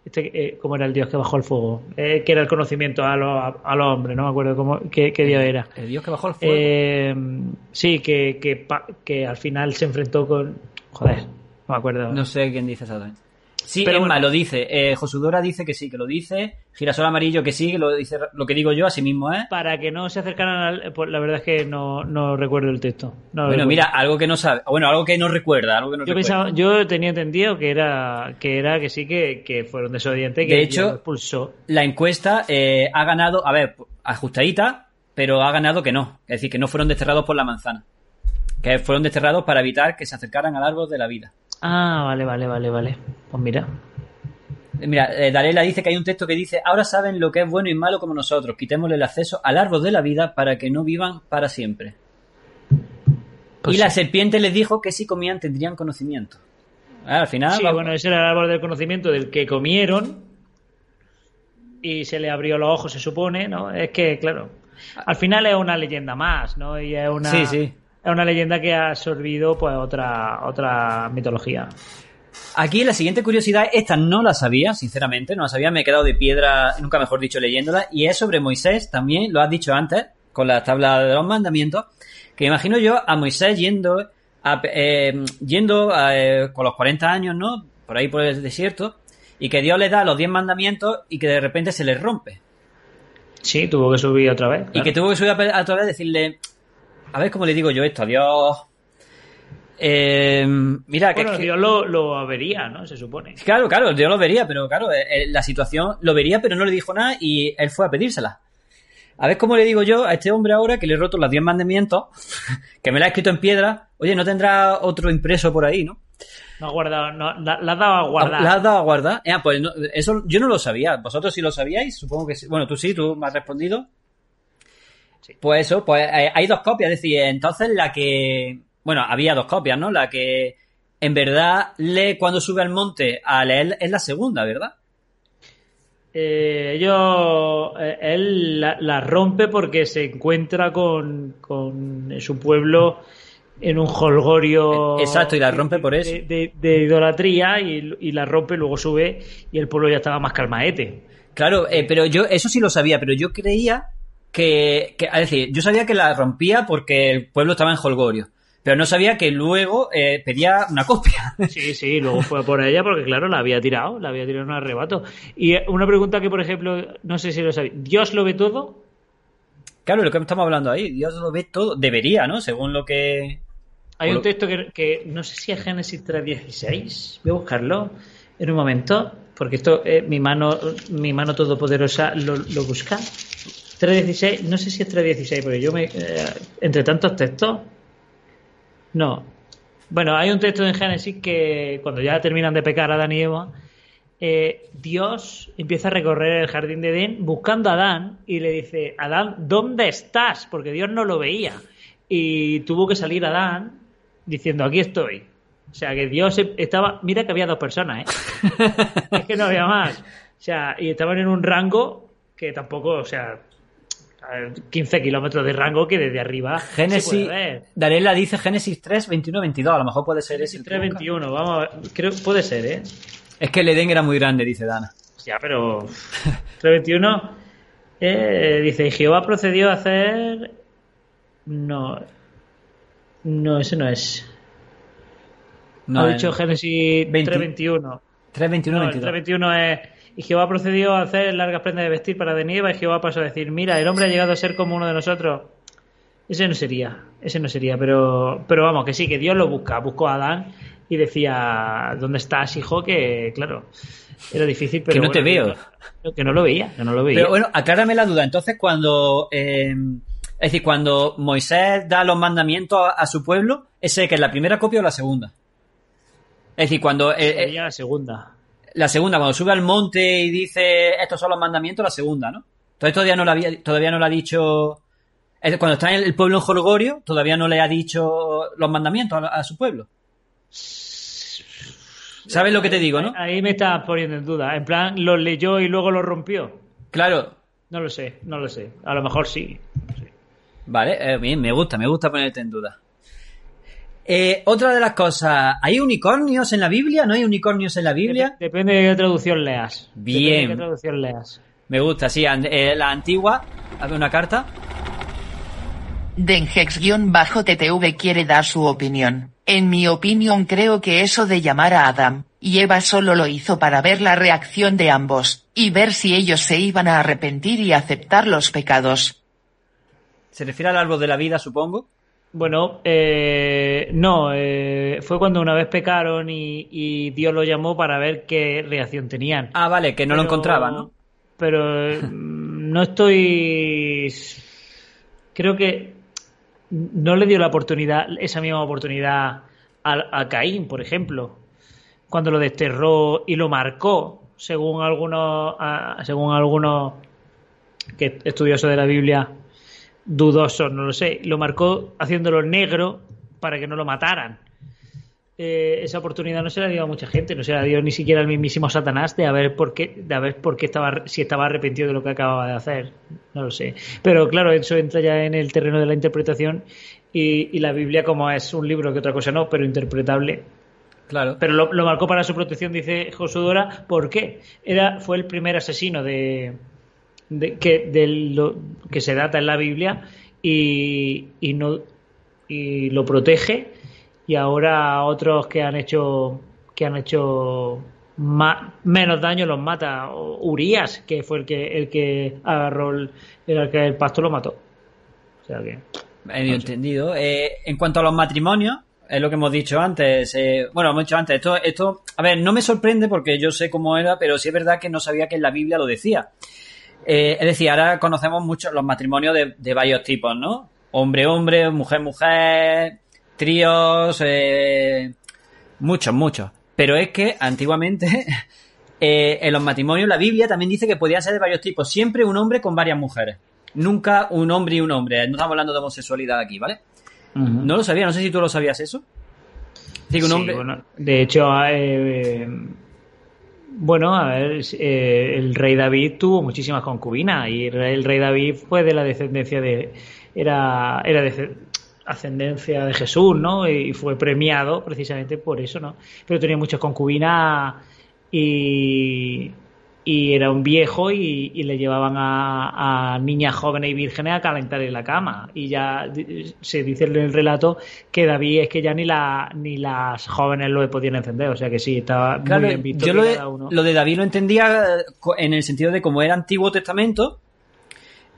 Este, eh, ¿Cómo era el dios que bajó el fuego? Eh, que era el conocimiento a los a lo hombres, no me acuerdo cómo, qué, qué dios era. ¿El dios que bajó el fuego? Eh, sí, que, que, que, al final se enfrentó con... Joder, no me acuerdo. No sé quién dice exactamente. Sí, Pero Emma bueno. lo dice. Eh, Josudora dice que sí, que lo dice. Girasol Amarillo que sí, que lo dice lo que digo yo, así mismo es. Para que no se acercaran al. Pues la verdad es que no, no recuerdo el texto. No bueno, recuerdo. mira, algo que no sabe. Bueno, algo que no recuerda. Algo que no yo, recuerda. Pensaba, yo tenía entendido que era que era que sí, que, que fueron desobedientes. Que de hecho, expulsó. la encuesta eh, ha ganado, a ver, ajustadita, pero ha ganado que no. Es decir, que no fueron desterrados por la manzana. Que fueron desterrados para evitar que se acercaran al árbol de la vida. Ah, vale, vale, vale, vale. Pues mira. Mira, eh, Darela dice que hay un texto que dice, ahora saben lo que es bueno y malo como nosotros, quitémosle el acceso al árbol de la vida para que no vivan para siempre. Pues y sí. la serpiente les dijo que si comían tendrían conocimiento. Ah, al final... Sí, va... bueno, ese era el árbol del conocimiento del que comieron y se le abrió los ojos, se supone, ¿no? Es que, claro, al final es una leyenda más, ¿no? Y es una... Sí, sí. Es una leyenda que ha absorbido pues otra, otra mitología. Aquí la siguiente curiosidad, esta no la sabía, sinceramente, no la sabía, me he quedado de piedra, nunca mejor dicho, leyéndola, y es sobre Moisés, también lo has dicho antes, con la tabla de los mandamientos, que imagino yo a Moisés yendo, a, eh, yendo a, eh, con los 40 años, ¿no? Por ahí por el desierto, y que Dios le da los 10 mandamientos y que de repente se les rompe. Sí, tuvo que subir otra vez. Claro. Y que tuvo que subir otra vez decirle, a ver cómo le digo yo esto, a Dios eh, mira, bueno, que, Dios lo, lo, vería, ¿no? Se supone. Claro, claro, Dios lo vería, pero claro, eh, la situación lo vería, pero no le dijo nada y él fue a pedírsela. A ver cómo le digo yo a este hombre ahora que le he roto los 10 mandamientos, que me la ha escrito en piedra, oye, no tendrá otro impreso por ahí, ¿no? No ha guardado, no, la, la has dado a guardar. La has dado a guardar. Eh, pues no, eso yo no lo sabía. Vosotros sí lo sabíais, supongo que sí. Bueno, tú sí, tú me has respondido. Pues eso, pues eh, hay dos copias, es decir, entonces la que... Bueno, había dos copias, ¿no? La que en verdad lee cuando sube al monte a leer es la segunda, ¿verdad? Eh, ellos, eh, él la, rompe porque se encuentra con, con su pueblo en un holgorio. Exacto, y la rompe por eso. De, idolatría y, la rompe, luego sube y el pueblo ya estaba más calmaete. Claro, eh, pero yo, eso sí lo sabía, pero yo creía que, que, es decir, yo sabía que la rompía porque el pueblo estaba en holgorio. Pero no sabía que luego eh, pedía una copia. Sí, sí, luego fue por ella porque, claro, la había tirado, la había tirado en un arrebato. Y una pregunta que, por ejemplo, no sé si lo sabéis, ¿Dios lo ve todo? Claro, lo que estamos hablando ahí, Dios lo ve todo. Debería, ¿no? Según lo que... Hay un texto que, no sé si es Génesis 3.16, voy a buscarlo en un momento, porque esto eh, mi mano mi mano todopoderosa lo, lo busca. 3.16, no sé si es 3.16, porque yo me... Eh, entre tantos textos no. Bueno, hay un texto en Génesis que cuando ya terminan de pecar Adán y Eva, eh, Dios empieza a recorrer el jardín de Edén buscando a Adán y le dice, Adán, ¿dónde estás? Porque Dios no lo veía. Y tuvo que salir Adán diciendo, aquí estoy. O sea, que Dios estaba... Mira que había dos personas, ¿eh? es que no había más. O sea, y estaban en un rango que tampoco, o sea, 15 kilómetros de rango que desde arriba Génesis, Darela dice Génesis 3, 21, 22, a lo mejor puede ser ese. 3, 21, vamos a ver, creo, puede ser, ¿eh? Es que el Edén era muy grande, dice Dana. Ya, pero 3, 21, eh, dice, Jehová procedió a hacer... No, no, ese no es. No, ha dicho Génesis 3, 21. 3, 21, no, 3, 21 es y Jehová procedió a hacer largas prendas de vestir para de nieve y Jehová pasó a decir, mira, el hombre ha llegado a ser como uno de nosotros. Ese no sería, ese no sería, pero, pero vamos, que sí, que Dios lo busca. Buscó a Adán y decía, ¿dónde estás, hijo? Que, claro, era difícil, pero... Que no te veo. Que, no lo veía, que no lo veía. Pero bueno, aclárame la duda. Entonces, cuando... Eh, es decir, cuando Moisés da los mandamientos a, su pueblo, ¿ese que es la primera copia o la segunda? Es decir, cuando... Eh, sería la segunda. La segunda, cuando sube al monte y dice estos son los mandamientos, la segunda, ¿no? Entonces todavía no lo había, todavía no lo ha dicho. Cuando está en el pueblo en Jorgorio, todavía no le ha dicho los mandamientos a, su pueblo. ¿Sabes lo que te digo, no? Ahí me estás poniendo en duda. En plan, los leyó y luego lo rompió. Claro. No lo sé, no lo sé. A lo mejor sí. Vale, eh, bien, me gusta, me gusta ponerte en duda. Eh, otra de las cosas, ¿hay unicornios en la Biblia? ¿No hay unicornios en la Biblia? Depende de qué traducción leas. Bien. De qué traducción leas. Me gusta, sí. Eh, la antigua, una carta. Dengex-TTV quiere dar su opinión. En mi opinión creo que eso de llamar a Adam y Eva solo lo hizo para ver la reacción de ambos, y ver si ellos se iban a arrepentir y aceptar los pecados. ¿Se refiere al árbol de la vida, supongo? Bueno, eh, no, eh, fue cuando una vez pecaron y, Dios lo llamó para ver qué reacción tenían. Ah, vale, que no lo encontraba, ¿no? Pero mm, no estoy... Creo que no le dio la oportunidad, esa misma oportunidad a, Caín, por ejemplo, cuando lo desterró y lo marcó, según algunos, según algunos que estudiosos de la Biblia dudoso, no lo sé. Lo marcó haciéndolo negro para que no lo mataran. Eh, esa oportunidad no se la dio a mucha gente, no se la dio ni siquiera al mismísimo Satanás de a ver por qué, de a ver por qué estaba, si estaba arrepentido de lo que acababa de hacer, no lo sé. Pero claro, eso entra ya en el terreno de la interpretación y, la Biblia como es un libro que otra cosa no, pero interpretable. Claro. Pero lo, lo marcó para su protección, dice Josudora, ¿por qué? Era, fue el primer asesino de, que, de lo, que se data en la Biblia y, y, no, y lo protege y ahora otros que han hecho que han hecho menos daño los mata Urias que fue el que el que agarró el, el que el pasto lo mató o sea que entendido eh, en cuanto a los matrimonios es lo que hemos dicho antes. Eh, bueno, hemos dicho antes, esto, esto, a ver, no me sorprende porque yo sé cómo era, pero sí es verdad que no sabía que en la Biblia lo decía. Eh, es decir, ahora conocemos mucho los matrimonios de, varios tipos, ¿no? Hombre-hombre, mujer-mujer, tríos, eh, muchos, muchos. Pero es que antiguamente eh, en los matrimonios la Biblia también dice que podían ser de varios tipos, siempre un hombre con varias mujeres. nunca un hombre y un hombre. No estamos hablando de homosexualidad aquí, ¿vale? No lo sabía, no sé si tú lo sabías eso. de hecho, eh, bueno, a ver, eh, el rey David tuvo muchísimas concubinas y el rey David fue de la descendencia de. Era, era de ascendencia de Jesús, ¿no? Y fue premiado precisamente por eso, ¿no? Pero tenía muchas concubinas y, y era un viejo y, le llevaban a, niñas jóvenes y vírgenes a calentarle la cama y ya se dice en el relato que David es que ya ni la ni las jóvenes lo podían encender o sea que sí estaba muy bien visto yo lo de, lo de David lo entendía eh, en el sentido de como era Antiguo Testamento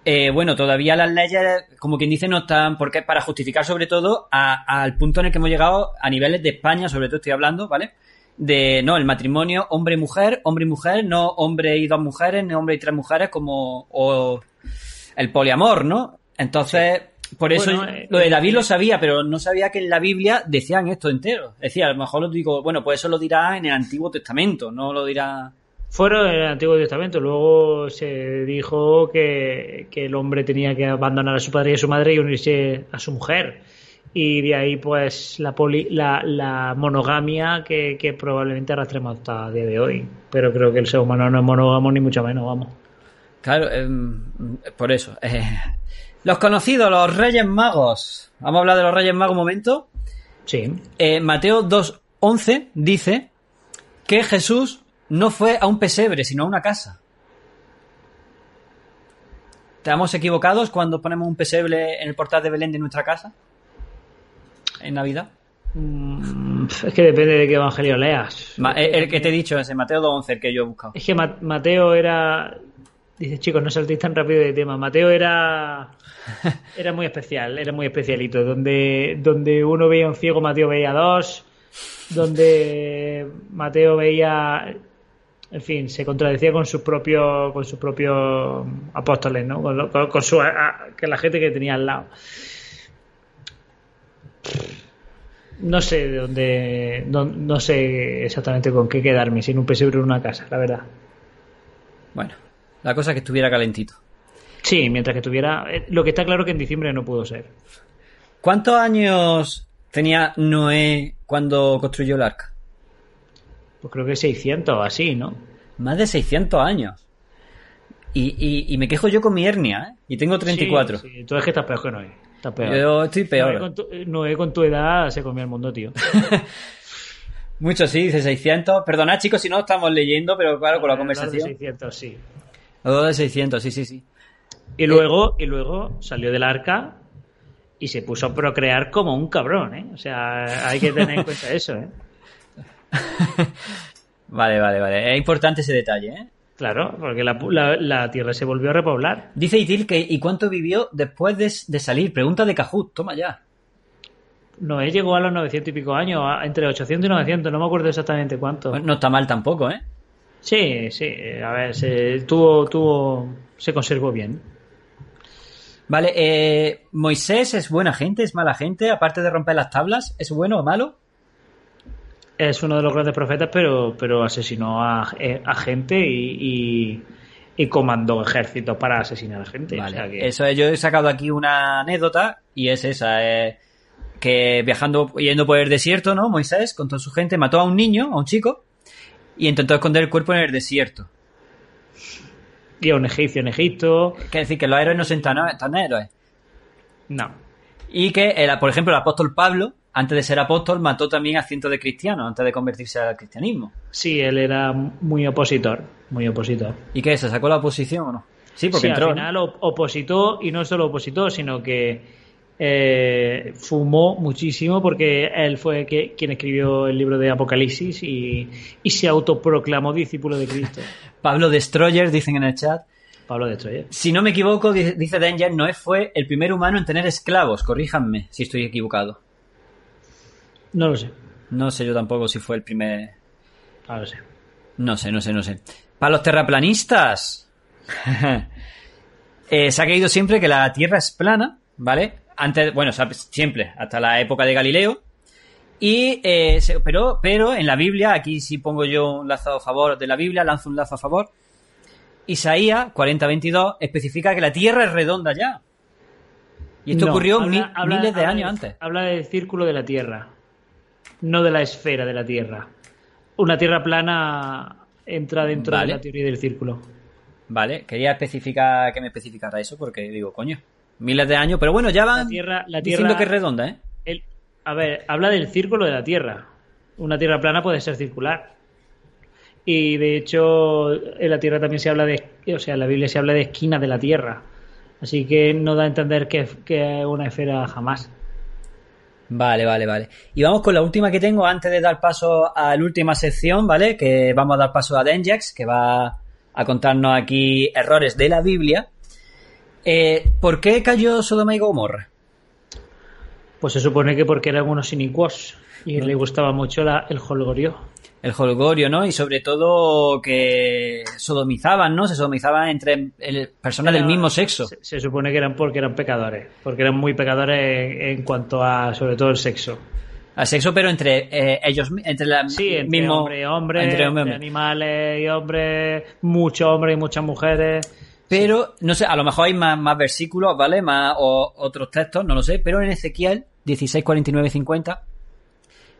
eh, bueno, todavía las leyes, como quien dice, no están, porque para justificar sobre todo al punto en el que hemos llegado a niveles de España, sobre todo estoy hablando, ¿vale? De no el matrimonio hombre y mujer hombre y mujer no hombre y dos mujeres ni hombre y tres mujeres como o el poliamor no entonces por eso eh, lo de David lo sabía pero no sabía que en la Biblia decían esto entero. Decía a lo mejor lo digo bueno pues eso lo dirá en el Antiguo Testamento no lo dirá fueron en el Antiguo Testamento. Luego se dijo que, que, el hombre tenía que abandonar a su padre y a su madre y unirse a su mujer y de ahí pues la, la, monogamia que, probablemente arrastremos hasta el día de hoy. Pero creo que el ser humano no es monógamo ni mucho menos, vamos. Claro, em, por eso. Eh, los conocidos, los Reyes Magos. Vamos a hablar de los Reyes Magos un momento. Sí. Eh, Mateo 2.11 dice que Jesús no fue a un pesebre, sino a una casa. ¿Estamos equivocados cuando ponemos un pesebre en el portal de Belén de nuestra casa? En Navidad? Mm, es que depende de qué evangelio leas. Eh, el, que te he dicho, ese Mateo 2.11, el que yo he buscado. Es que Mateo era. Dice, chicos, no saltéis tan rápido de tema. Mateo era. Era muy especial, era muy especialito. Donde, donde uno veía un ciego, Mateo veía dos. Donde Mateo veía. En fin, se contradecía con sus propios con sus propios apóstoles, ¿no? Con, su, que la gente que tenía al lado no sé de dónde, no, sé exactamente con qué quedarme, sin un pesebre en una casa, la verdad. Bueno, la cosa es que estuviera calentito. Sí, mientras que estuviera. Eh, lo que está claro que en diciembre no pudo ser. ¿Cuántos años tenía Noé cuando construyó el arca? Pues creo que 600 o así, ¿no? Más de 600 años. Y, y, me quejo yo con mi hernia, ¿eh? Y tengo 34. Sí, sí. tú es que estás peor que Noé. Yo estoy peor. No con, tu, edad se comió el mundo, tío. Mucho, sí, dice 600. Perdonad, chicos, si no estamos leyendo, pero claro, con la conversación. de 600, sí. Los de 600, sí, sí, sí. Y luego, y luego salió del arca y se puso a procrear como un cabrón, ¿eh? O sea, hay que tener en cuenta eso, ¿eh? vale, vale, vale. Es importante ese detalle, ¿eh? Claro, porque la, tierra se volvió a repoblar. Dice Itil que ¿y cuánto vivió después de, salir? Pregunta de Cajut, toma ya. Noé llegó a los 900 y pico años, entre 800 y 900, no me acuerdo exactamente cuánto. Pues no está mal tampoco, ¿eh? Sí, sí, a ver, se, tuvo, tuvo, se conservó bien. Vale, eh, Moisés es buena gente, es mala gente, aparte de romper las tablas, ¿es bueno o malo? Es uno de los grandes profetas, pero, pero asesinó a, eh, gente y, comandó ejércitos para asesinar a gente. Eso yo he sacado aquí una anécdota y es esa, eh, que viajando, yendo por el desierto, ¿no? Moisés, con toda su gente, mató a un niño, a un chico, y intentó esconder el cuerpo en el desierto. Y a un egipcio en Egipto. Quiere decir que los héroes no son tan, héroes. No. Y que, por ejemplo, el apóstol Pablo, antes de ser apóstol, mató también a cientos de cristianos antes de convertirse al cristianismo. Sí, él era muy opositor, muy opositor. ¿Y qué? ¿Se sacó la oposición o no? Sí, porque entró, al final opositó y no solo opositó, sino que eh, fumó muchísimo porque él fue quien escribió el libro de Apocalipsis y, se autoproclamó discípulo de Cristo. Pablo Destroyer, dicen en el chat. Pablo Destroyer. Si no me equivoco, dice Danger, Noé fue el primer humano en tener esclavos. Corríjanme si estoy equivocado. No lo sé. No sé yo tampoco si fue el primer. No lo sé. No sé, no sé, no sé. Para los terraplanistas. Eh, se ha creído siempre que la Tierra es plana, ¿vale? Antes, bueno, siempre, hasta la época de Galileo. Y, eh, pero, pero en la Biblia, aquí sí pongo yo un lazo a favor de la Biblia, lanzo un lazo a favor. Isaías 40:22 especifica que la Tierra es redonda ya. Y esto No, ocurrió habla- mi- habla- miles de habla años antes. Habla del círculo de la Tierra, no de la esfera de la Tierra. Una Tierra plana entra dentro Vale. de la teoría del círculo. Vale, quería especificar que me especificara eso porque digo, coño, miles de años, pero bueno, ya van La Tierra, la diciendo tierra que es redonda, ¿eh? el- a ver, habla del círculo de la Tierra. Una Tierra plana puede ser circular. Y de hecho, en la Tierra también se habla de, o sea, en la Biblia se habla de esquinas de la Tierra. Así que no da a entender que, que es una esfera jamás. Vale, vale, vale. Y vamos con la última que tengo antes de dar paso a la última sección, ¿vale? Que vamos a dar paso a Denjax, que va a contarnos aquí errores de la Biblia. Eh, ¿Por qué cayó Sodoma y Gomorra? Pues se supone que porque eran unos inicuos y le gustaba mucho la- el holgorio. El holgorio, ¿no? Y sobre todo que sodomizaban, ¿no? Se sodomizaban entre el- personas del mismo sexo. Se, se supone que eran porque eran pecadores, porque eran muy pecadores en, en cuanto a, sobre todo, el sexo. Al sexo, pero entre eh, ellos, entre la Sí, entre mismo, hombre y hombre, entre hombre hombre. animales y hombres, muchos hombres y muchas mujeres. Pero, no sé, a lo mejor hay más, más versículos, ¿vale? Más o otros textos, no lo sé. Pero en Ezequiel 16, 49, 50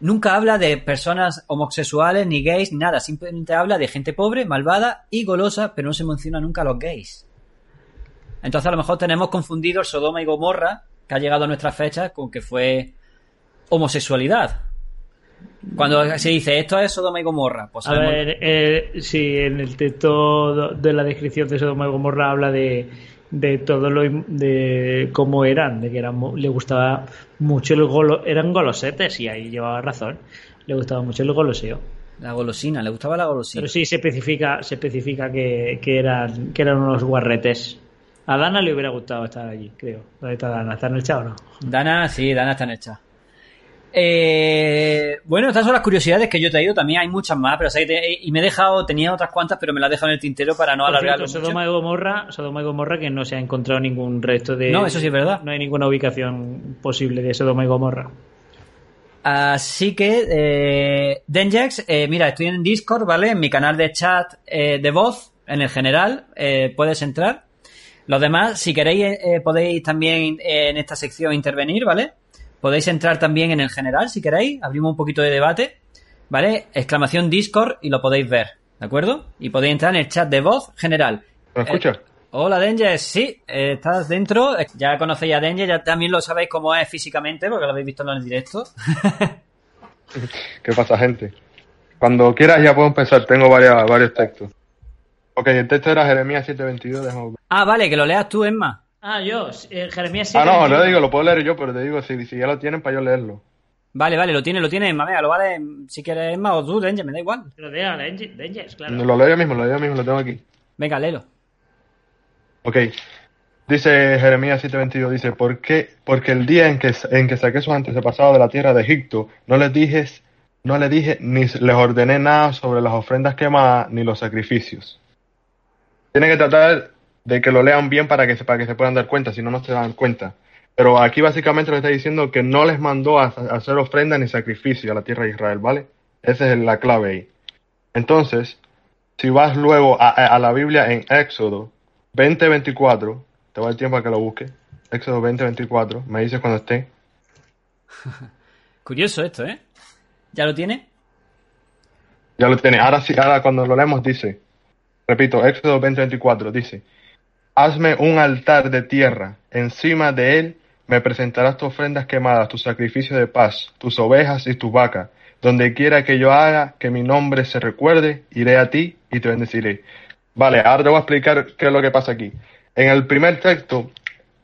nunca habla de personas homosexuales, ni gays, ni nada. Simplemente habla de gente pobre, malvada y golosa, pero no se menciona nunca a los gays. Entonces a lo mejor tenemos confundido el Sodoma y Gomorra, que ha llegado a nuestras fechas, con que fue homosexualidad. Cuando se dice esto es Sodoma y Gomorra, pues A ver, eh, sí, en el texto de la descripción de Sodoma y Gomorra habla de, de todo lo de cómo eran, de que eran, le gustaba mucho el golo, eran golosetes y ahí llevaba razón, le gustaba mucho el goloseo. la golosina, le gustaba la golosina. Pero sí se especifica, se especifica que, que eran que eran unos guarretes. A Dana le hubiera gustado estar allí, creo. ¿Dónde está Dana? ¿Está en el chat o no? Dana, sí, Dana está en el chat. Eh, bueno, estas son las curiosidades que yo he traído. También hay muchas más, pero sé que te- y me he dejado, tenía otras cuantas, pero me las he dejado en el tintero para no alargarlo. Sodoma y Gomorra, Sodoma y Gomorra que no se ha encontrado ningún resto de No, eso sí es verdad. No hay ninguna ubicación posible de Sodoma y Gomorra. Así que, eh, Denjax, eh, mira, estoy en Discord, ¿vale? En mi canal de chat eh, de voz, en el general, eh, puedes entrar. Los demás, si queréis, eh, podéis también eh, en esta sección intervenir, ¿vale? Podéis entrar también en el general, si queréis. Abrimos un poquito de debate, ¿vale? Exclamación Discord y lo podéis ver, ¿de acuerdo? Y podéis entrar en el chat de voz general. ¿Me escuchas? Hola, Denjes. Sí, eh, estás dentro. Eh, Ya conocéis a Denjes, ya también lo sabéis cómo es físicamente, porque lo habéis visto en el directo. ¿Qué pasa, gente? Cuando quieras ya puedo empezar, tengo varias, varios textos. Ok, el texto era Jeremías 7.22, déjame ver. ah, vale, que lo leas tú, Emma. Ah, yo, eh, Jeremías Ah, 7, no, 21. lo digo, lo puedo leer yo, pero te digo, si, si ya lo tienen, para yo leerlo. Vale, vale, lo tiene, lo tiene. Venga, lo vale. Si quieres Emma o tú, Denjes, me da igual. Lo de Dangers, claro. Lo leo yo mismo, lo leo yo mismo, lo tengo aquí. Venga, léelo. Ok. Dice Jeremías 7:22, dice, ¿por qué? Porque el día en que, en que saqué sus antepasados de la tierra de Egipto, no les dije, no les dije, ni les ordené nada sobre las ofrendas quemadas, ni los sacrificios. Tienen que tratar de que lo lean bien para que, se- para que se puedan dar cuenta, si no, no se dan cuenta. Pero aquí básicamente le está diciendo que no les mandó a, a hacer ofrenda ni sacrificio a la tierra de Israel, ¿vale? Esa es la clave ahí. Entonces, si vas luego a, a- a la Biblia en Éxodo 20:24, te voy a dar tiempo a que lo busque. Éxodo 20:24, me dices cuando esté. Curioso esto, ¿eh? ¿Ya lo tiene? Ya lo tiene. Ahora sí, ahora cuando lo leemos dice, repito, Éxodo 20:24 dice, hazme un altar de tierra, encima de él me presentarás tus ofrendas quemadas, tus sacrificios de paz, tus ovejas y tus vacas. Donde quiera que yo haga que mi nombre se recuerde, iré a ti y te bendeciré. Vale, ahora te voy a explicar qué es lo que pasa aquí. En el primer texto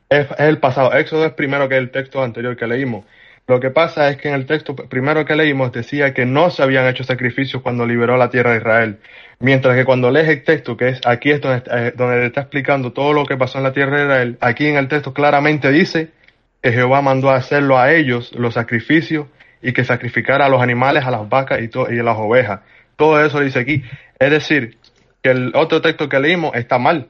es, es el pasado. Éxodo es primero que el texto anterior que leímos. Lo que pasa es que en el texto primero que leímos decía que no se habían hecho sacrificios cuando liberó la tierra de Israel. Mientras que cuando lees el texto, que es aquí donde, eh, donde está explicando todo lo que pasó en la tierra de Israel, aquí en el texto claramente dice que Jehová mandó a hacerlo a ellos los sacrificios y que sacrificara a los animales, a las vacas y, y a las ovejas. Todo eso dice aquí. Es decir, que el otro texto que leímos está mal.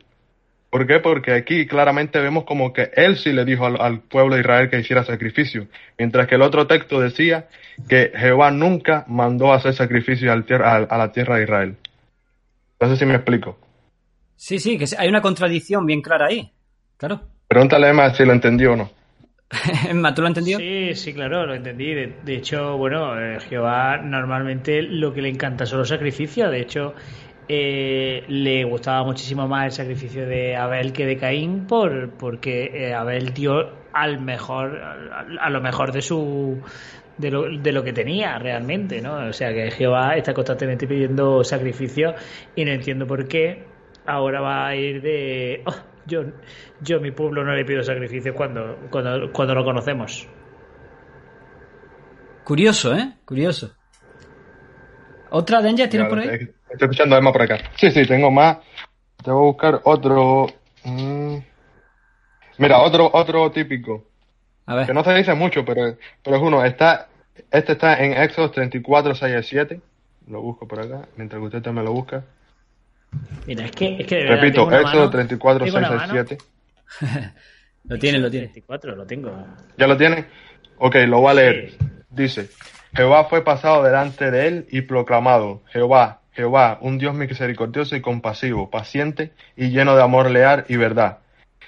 ¿Por qué? Porque aquí claramente vemos como que él sí le dijo al, al pueblo de Israel que hiciera sacrificio, mientras que el otro texto decía que Jehová nunca mandó a hacer sacrificio al tierra, a, a la tierra de Israel. No sé si me explico. Sí, sí, que hay una contradicción bien clara ahí. Claro. Pregúntale a Emma si lo entendió o no. Emma, ¿tú lo has entendido? Sí, sí, claro, lo entendí. De, de hecho, bueno, eh, Jehová normalmente lo que le encanta son los sacrificios. De hecho, eh, le gustaba muchísimo más el sacrificio de Abel que de Caín por, porque eh, Abel dio al mejor a, a lo mejor de su de lo, de lo que tenía realmente, ¿no? O sea que Jehová está constantemente pidiendo sacrificio y no entiendo por qué ahora va a ir de "Oh, yo yo a mi pueblo no le pido sacrificio cuando cuando cuando lo conocemos. Curioso, ¿eh? Curioso. ¿Otra Danger tienes por ahí? Estoy escuchando a Emma por acá. Sí, sí, tengo más. Te voy a buscar otro. mm. Mira, otro, otro típico. A ver. Que no se dice mucho, pero, pero es uno. Está, este está en Éxodo 34, 6 al 7. Lo busco por acá, mientras que usted también lo busca. Mira, es que es que de verdad Repito, mano- 34, tengo 6 una al mano- 7. Lo tiene, lo tiene. 34, lo tengo. ¿Ya lo tiene? Ok, lo voy a leer. Sí. Dice, Jehová fue pasado delante de él y proclamado, Jehová, Jehová, un Dios misericordioso y compasivo, paciente y lleno de amor leal y verdad,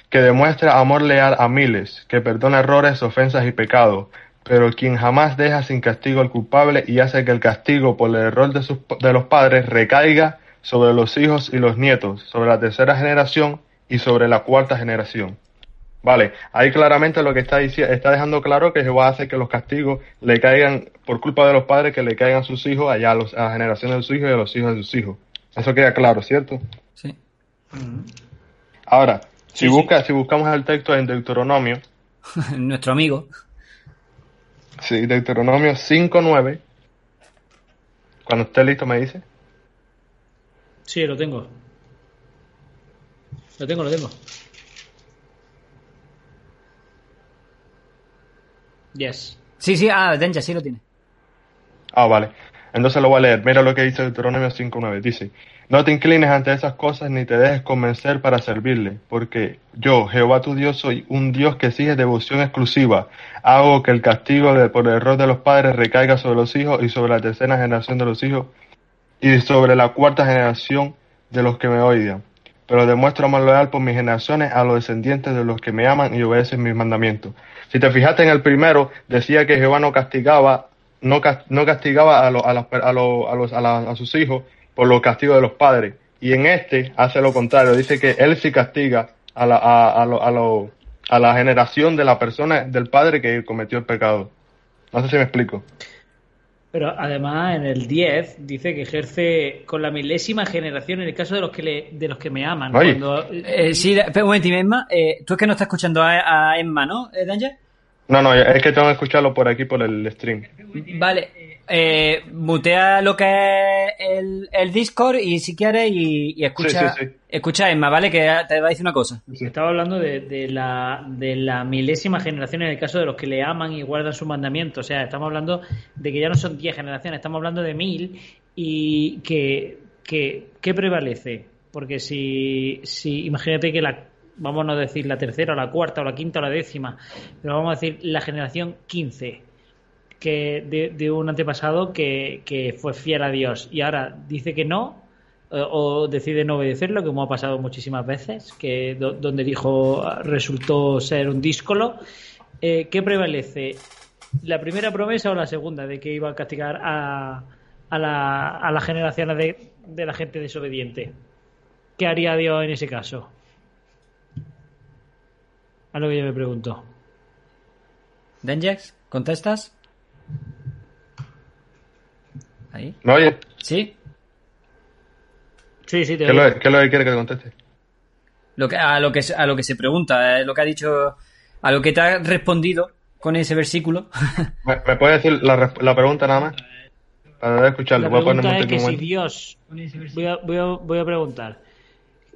que demuestra amor leal a miles, que perdona errores, ofensas y pecados, pero quien jamás deja sin castigo al culpable y hace que el castigo por el error de, sus, de los padres recaiga sobre los hijos y los nietos, sobre la tercera generación y sobre la cuarta generación. Vale, ahí claramente lo que está diciendo, está dejando claro que Jehová hace que los castigos le caigan por culpa de los padres, que le caigan a sus hijos, allá a, los- a la generación de sus hijos y a los hijos de sus hijos. Eso queda claro, ¿cierto? Sí. Si, Sí, busca, si buscamos el texto en Deuteronomio, Nuestro amigo. sí, Deuteronomio 5.9, cuando esté listo me dice. Sí, lo tengo. Lo tengo, lo tengo. Yes. Sí, sí, ah, Danger sí lo tiene. Ah, vale. Entonces lo voy a leer. Mira lo que dice Deuteronomio 5.9. Dice, no te inclines ante esas cosas ni te dejes convencer para servirle, porque yo, Jehová tu Dios, soy un Dios que exige devoción exclusiva. Hago que el castigo de- por el error de los padres recaiga sobre los hijos y sobre la tercera generación de los hijos y sobre la cuarta generación de los que me odian. Pero demuestro amor leal por mis generaciones a los descendientes de los que me aman y obedecen mis mandamientos. Si te fijaste en el primero, decía que Jehová no castigaba, no, cas- no castigaba a, lo- a, a, lo- a los, a, sus hijos por los castigos de los padres. Y en este hace lo contrario, dice que él sí castiga a la, a, a a la generación de la persona, del padre que cometió el pecado. No sé si me explico. Pero además en el 10 dice que ejerce con la milésima generación en el caso de los que le, de los que me aman. Oye. Cuando, Eh, sí, espera un momentito, Emma. Eh, tú es que no estás escuchando a, a Emma, ¿no, eh, Danger? No, no, es que tengo que escucharlo por aquí, por el stream. Vale. Eh, mutea lo que es el, el Discord y si quieres y, y escucha, Sí, sí, sí. escucha Emma, ¿vale? Que te va a decir una cosa. Estaba hablando de, de la, de la milésima generación en el caso de los que le aman y guardan su mandamiento. O sea, estamos hablando de que ya no son 10 generaciones, estamos hablando de mil y que, que, ¿qué prevalece? Porque si, si imagínate que la, vamos a decir la tercera o la cuarta o la quinta o la décima, pero vamos a decir la generación 15 que de, un antepasado que, que fue fiel a Dios y ahora dice que no eh, o decide no obedecerlo, como ha pasado muchísimas veces, que do- donde el hijo resultó ser un díscolo. Eh, ¿Qué prevalece? ¿La primera promesa o la segunda de que iba a castigar a, a, la, a las generaciones de, de la gente desobediente? ¿Qué haría Dios en ese caso? A lo que yo me pregunto. Dangex, ¿contestas? Ahí. ¿Me oye? ¿Sí? Sí, sí, te ¿Qué es oigo. lo, qué es lo que quiere que conteste? Lo que, a, lo que, se- a lo que se pregunta, eh, lo que ha dicho, a lo que te ha respondido con ese versículo. ¿Me, me puede decir la, pregunta nada más? Para escucharlo. La Voy a poner pregunta es que un si. Dios. Voy a, voy, a, voy a preguntar.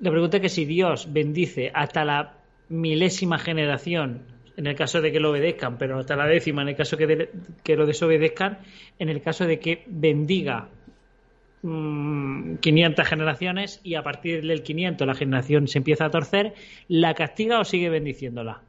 La pregunta es que si Dios bendice hasta la milésima generación, en el caso de que lo obedezcan, pero hasta la décima, en el caso que, de- que lo desobedezcan, en el caso de que bendiga mm, 500 generaciones y a partir del 500 la generación se empieza a torcer, ¿la castiga o sigue bendiciéndola?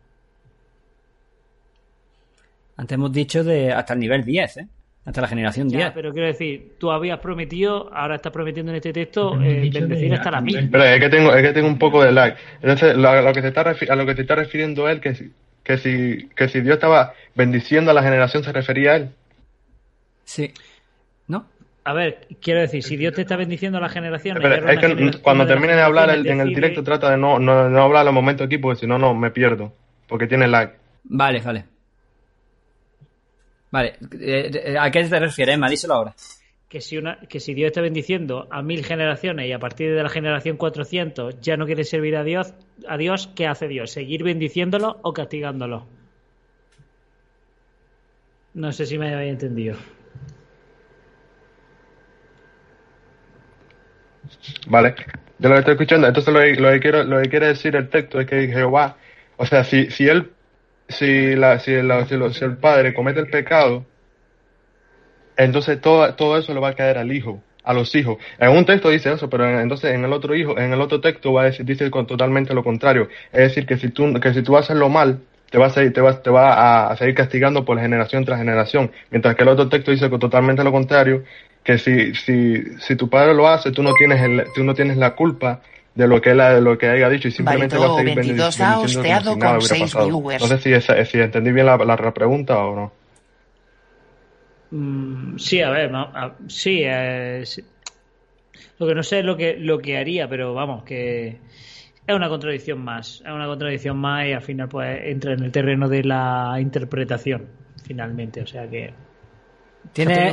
Antes hemos dicho de hasta el nivel 10, ¿eh? Hasta la generación Ya, 10. pero quiero decir, tú habías prometido, ahora estás prometiendo en este texto eh, bendecir de- hasta la mil. Pero es que tengo, es que tengo un poco de lag. Entonces, lo, a lo que se está refi- a lo que se está refiriendo él, que si, que si, que si Dios estaba bendiciendo a la generación, se refería a él. Sí. ¿No? A ver, quiero decir, si Dios te está bendiciendo a la generación. Pero es que cuando termine de hablar el- en el directo, trata de no, no, no hablar a los momentos aquí, porque si no, no, me pierdo. Porque tiene lag. Vale, vale. Vale, eh, eh, ¿a qué te refieres, Emma? Díselo ahora. que si, una, que si Dios está bendiciendo a mil generaciones y a partir de la generación 400 ya no quiere servir a Dios, a Dios ¿qué hace Dios? ¿Seguir bendiciéndolo o castigándolo? No sé si me habéis entendido. Vale, yo lo que estoy escuchando, entonces lo que, lo que quiero, lo que quiere decir el texto es que Jehová, o sea, si, si él, si la, si, la- si lo- si el padre comete el pecado, entonces todo, todo eso le va a caer al hijo, a los hijos. En un texto dice eso, pero en- entonces en el otro hijo, en el otro texto va a decir, dice totalmente lo contrario. Es decir, que si tú, que si tú haces lo mal, te va a seguir, te va, te va a, seguir castigando por generación tras generación. Mientras que el otro texto dice totalmente lo contrario, que si, si, si tu padre lo hace, tú no tienes el, tú no tienes la culpa de lo que él ha- de lo que haya dicho y simplemente Baito va a seguir 22 benendi- ha hosteado si con viewers. No sé si, esa- si entendí bien la, la, la pregunta o no. Mm, sí, a ver, a- sí, eh, sí. Lo que no sé es lo que, lo que haría, pero vamos, que es una contradicción más. Es una contradicción más y al final pues entra en el terreno de la interpretación, finalmente. O sea que... ¿Tiene...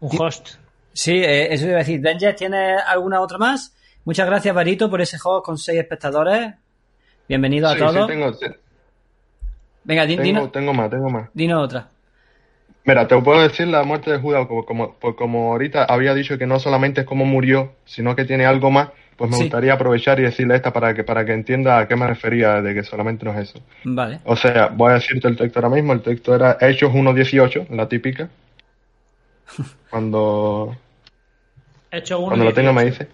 Un host. Sí, eh, eso iba a decir. Danger, ¿tienes alguna otra más? Muchas gracias, Barito, por ese juego con seis espectadores. Bienvenido a todos. sí, tengo, sí, Venga, di- tengo, dinos, tengo más, tengo más. dinos otra. Mira, te puedo decir la muerte de Judas, como, como, como ahorita había dicho que no solamente es cómo murió, sino que tiene algo más, pues me Sí. gustaría aprovechar y decirle esta para que, para que entienda a qué me refería de que solamente no es eso. Vale. O sea, voy a decirte el texto ahora mismo, el texto era Hechos 1.18, la típica. Cuando, Hecho uno. cuando lo tenga me dice.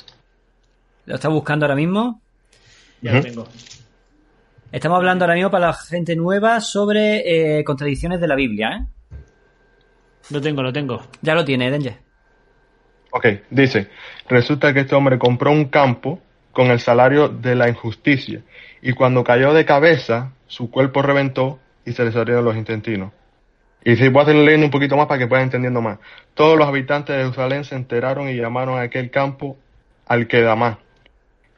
Lo está buscando ahora mismo. Ya lo tengo. Estamos hablando ahora mismo para la gente nueva sobre eh, contradicciones de la Biblia, ¿eh? Lo tengo, lo tengo. Ya lo tiene, Danger. Ok, dice, resulta que este hombre compró un campo con el salario de la injusticia y cuando cayó de cabeza, su cuerpo reventó y se le salieron los intestinos. Y si voy a seguir leyendo un poquito más para que puedan entendiendo más. Todos los habitantes de Jerusalén se enteraron y llamaron a aquel campo Al-Kedamá,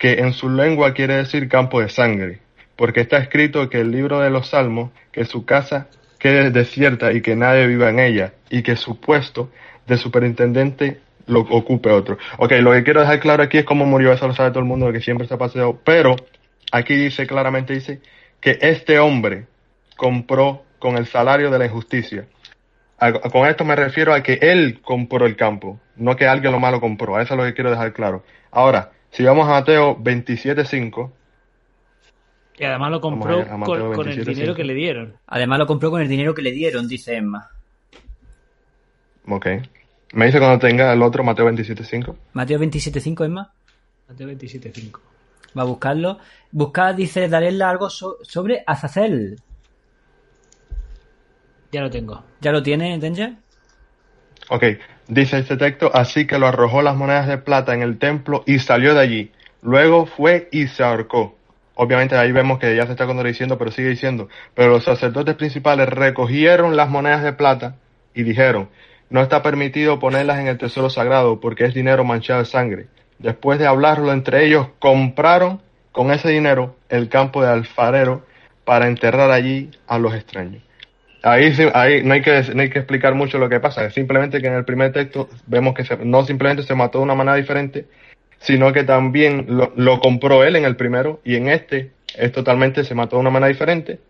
que en su lengua quiere decir campo de sangre, porque está escrito que el libro de los Salmos, que su casa quede desierta y que nadie viva en ella, y que su puesto de superintendente lo ocupe otro. Ok, lo que quiero dejar claro aquí es cómo murió, eso lo sabe todo el mundo, que siempre se ha paseado, pero aquí dice claramente, dice que este hombre compró con el salario de la injusticia. Con esto me refiero a que él compró el campo, no que alguien lo malo compró. Eso es lo que quiero dejar claro. Ahora, si vamos a Mateo 27.5, Y además lo compró ver, con, con el 27, dinero que le dieron. Además lo compró con el dinero que le dieron, dice Emma. ok. Me dice cuando tenga el otro, Mateo 27.5. Mateo 27.5, Emma. Mateo 27.5. Va a buscarlo. Buscar, dice Darella, algo so- sobre Azazel. Ya lo tengo. ¿Ya lo tiene, Danger? Ok, dice este texto, así que lo arrojó las monedas de plata en el templo y salió de allí. Luego fue y se ahorcó. Obviamente ahí vemos que ya se está contradiciendo, pero sigue diciendo, pero los sacerdotes principales recogieron las monedas de plata y dijeron, no está permitido ponerlas en el tesoro sagrado porque es dinero manchado de sangre. Después de hablarlo entre ellos, compraron con ese dinero el campo de alfarero para enterrar allí a los extraños. Ahí, no, hay que, no hay que explicar mucho lo que pasa, es simplemente que en el primer texto vemos que se- no simplemente se mató de una manera diferente, sino que también lo, lo compró él en el primero y en este es totalmente se mató de una manera diferente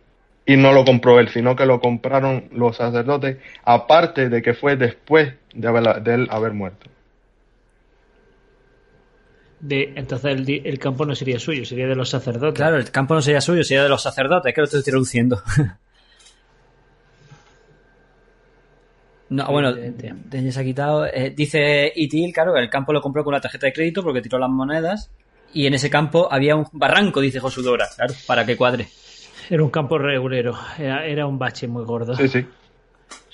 y no lo compró él, sino que lo compraron los sacerdotes, aparte de que fue después de, haber- de él haber muerto. De, entonces el campo no sería suyo, sería de los sacerdotes. Claro, el campo no sería suyo, sería de los sacerdotes, que lo estoy traduciendo. No, bueno, se ha quitado. Eh, dice Itil, claro, que el campo lo compró con la tarjeta de crédito porque tiró las monedas. Y en ese campo había un barranco, dice Josudora, claro, para que cuadre. Era un campo regulero. Era, era un bache muy gordo. Sí, sí.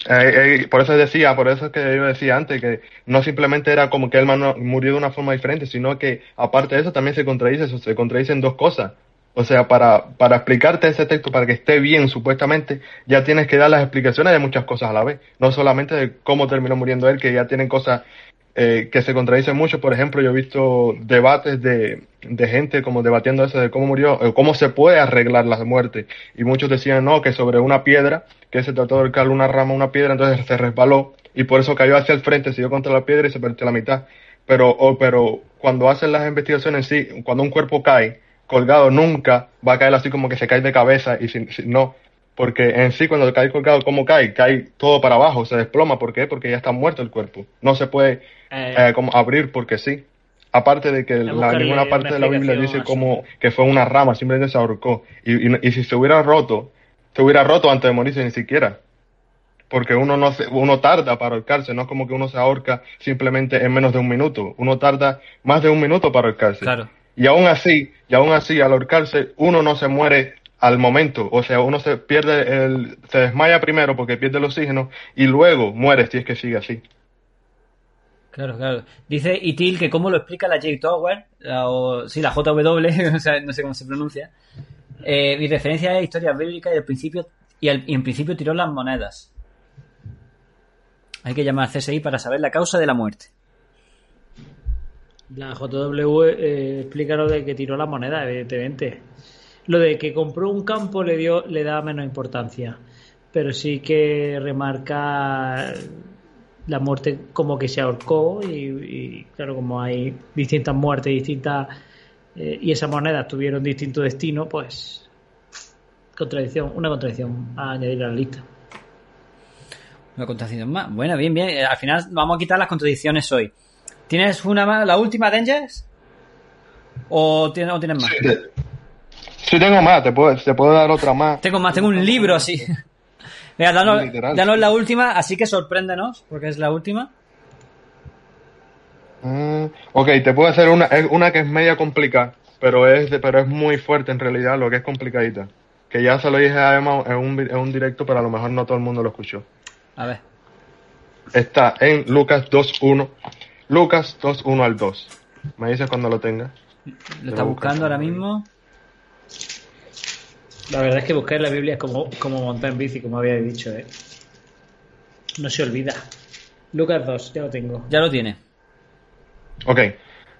Eh, eh, por eso decía, por eso es que yo decía antes, que no simplemente era como que él murió de una forma diferente, sino que aparte de eso también se contradice, se contradicen dos cosas. O sea, para, para explicarte ese texto, para que esté bien supuestamente, ya tienes que dar las explicaciones de muchas cosas a la vez, no solamente de cómo terminó muriendo él, que ya tienen cosas eh, que se contradicen mucho. Por ejemplo, yo he visto debates de, de gente como debatiendo eso de cómo murió, cómo se puede arreglar la muerte. Y muchos decían, no, que sobre una piedra, que se trató de ahorcar una rama, una piedra, entonces se resbaló y por eso cayó hacia el frente, se dio contra la piedra y se partió la mitad. Pero, pero cuando hacen las investigaciones sí, cuando un cuerpo cae colgado, nunca va a caer así como que se cae de cabeza y si, no, porque en sí cuando cae colgado, ¿cómo cae? Cae todo para abajo, se desploma. ¿Por qué? Porque ya está muerto el cuerpo. No se puede eh, eh, como abrir porque sí. Aparte de que la, ninguna parte de la Biblia dice como que fue una rama, simplemente se ahorcó. Y, y, si se hubiera roto, se hubiera roto antes de morirse ni siquiera. Porque uno no se, uno tarda para ahorcarse, no es como que uno se ahorca simplemente en menos de un minuto. Uno tarda más de un minuto para ahorcarse. Claro. Y aún así, y aún así, al ahorcarse, uno no se muere al momento. O sea, uno se pierde el, se desmaya primero porque pierde el oxígeno y luego muere si es que sigue así. Claro, claro. Dice Itil que cómo lo explica la J Tower, o sí, la JW, o sea, no sé cómo se pronuncia. Eh, mi referencia es historia bíblica y al principio y, en principio tiró las monedas. Hay que llamar a CSI para saber la causa de la muerte. La JW eh, explica lo de que tiró la moneda, evidentemente. Lo de que compró un campo le dio, le da menos importancia. Pero sí que remarca la muerte como que se ahorcó y, claro, como hay distintas muertes, distintas eh, y esas monedas tuvieron distinto destino, pues contradicción, una contradicción a añadir a la lista. Una contradicción más. Bueno, bien, bien. Al final vamos a quitar las contradicciones hoy. ¿Tienes una más, la última, Dangers? ¿O tienes, o tienes más? Sí, tengo más, te puedo, te puedo dar otra más. Tengo más, tengo un libro así. Mira, danos, la última, así que sorpréndenos, porque es la última. Mm, ok, te puedo hacer una, una que es media complicada, pero es, pero es muy fuerte en realidad, lo que es complicadita. Que ya se lo dije a Emma en un, en un directo, pero a lo mejor no todo el mundo lo escuchó. A ver. Está en Lucas 2.1. Lucas 2.1 al 2. Me dices cuando lo tengas. Lo está buscando ahora mismo. La verdad es que buscar la Biblia es como, como montar en bici, como había dicho, ¿eh? No se olvida. Lucas 2, ya lo tengo. Ya lo tiene. Ok.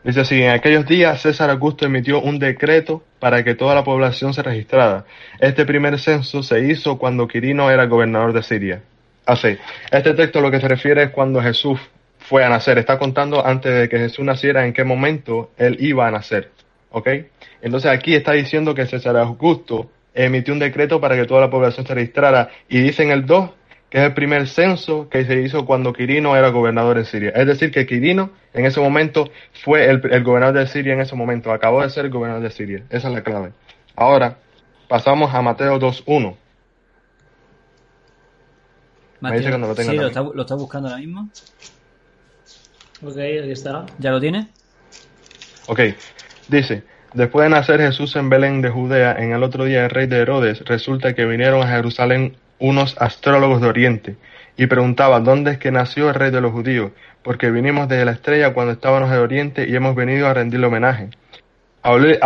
Dice así, en aquellos días César Augusto emitió un decreto para que toda la población se registrara. Este primer censo se hizo cuando Quirino era gobernador de Siria. Así, este texto lo que se refiere es cuando Jesús fue a nacer. Está contando antes de que Jesús naciera en qué momento él iba a nacer. ¿Ok? Entonces aquí está diciendo que César Augusto emitió un decreto para que toda la población se registrara. Y dice en el 2 que es el primer censo que se hizo cuando Quirino era gobernador en Siria. Es decir, que Quirino en ese momento fue el, gobernador de Siria en ese momento, acabó de ser el gobernador de Siria. Esa es la clave. Ahora, pasamos a Mateo 2.1. Me dice cuando lo tenga. Sí, lo está, lo está, buscando ahora mismo. Ok, ahí está. ¿Ya lo tiene? Ok, dice, Después de nacer Jesús en Belén de Judea, en el otro día el rey de Herodes, resulta que vinieron a Jerusalén unos astrólogos de Oriente y preguntaban dónde es que nació el rey de los judíos, porque vinimos desde la estrella cuando estábamos de Oriente y hemos venido a rendirle homenaje. Al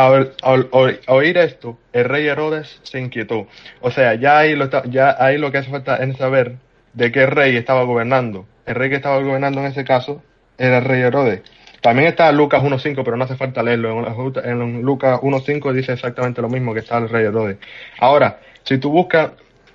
oír, esto, el rey Herodes se inquietó. O sea, ya ahí, lo ya ahí lo que hace falta es saber de qué rey estaba gobernando. El rey que estaba gobernando en ese caso era el rey Herodes. También está Lucas 1.5, pero no hace falta leerlo. En, Lucas 1.5 dice exactamente lo mismo que está el rey Herodes. Ahora, si tú buscas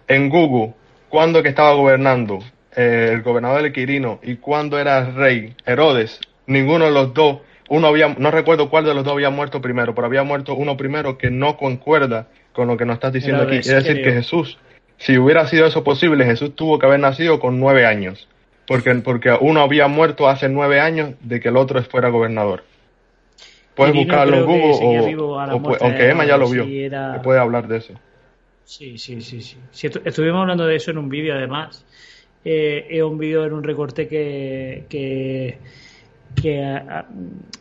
en Google cuándo que estaba gobernando eh, el gobernador de Quirino y cuándo era el rey Herodes, ninguno de los dos, uno había, no recuerdo cuál de los dos había muerto primero, pero había muerto uno primero que no concuerda con lo que nos estás diciendo aquí. Es decir, que Jesús, si hubiera sido eso posible, Jesús tuvo que haber nacido con nueve años porque, porque uno había muerto hace nueve años de que el otro fuera gobernador. Puedes buscarlo en Google o, aunque Emma ya lo vio, puede hablar de eso. Sí, sí, sí, sí. estuvimos hablando de eso en un vídeo además. Eh, es un vídeo en un recorte que, que,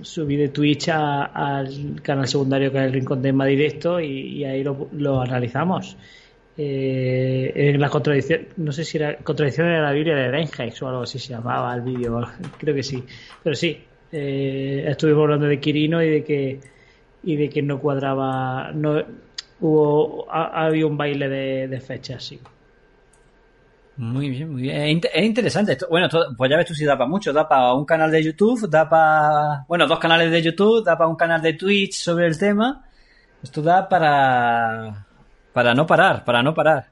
subí de Twitch al canal secundario que es el Rincón de Emma Directo y, ahí lo, lo analizamos. Eh, en la contradicción, no sé si era contradicción de la Biblia de Reinheis o algo así se llamaba el vídeo, creo que sí, pero sí, eh, estuvimos hablando de Quirino y de que y de que no cuadraba, no hubo había un baile de, de fechas, sí. Muy bien, muy bien. Es, interesante. bueno, pues ya ves tú si da para mucho. Da para un canal de YouTube, da para. Bueno, dos canales de YouTube, da para un canal de Twitch sobre el tema. Esto da para. Para no parar, para no parar.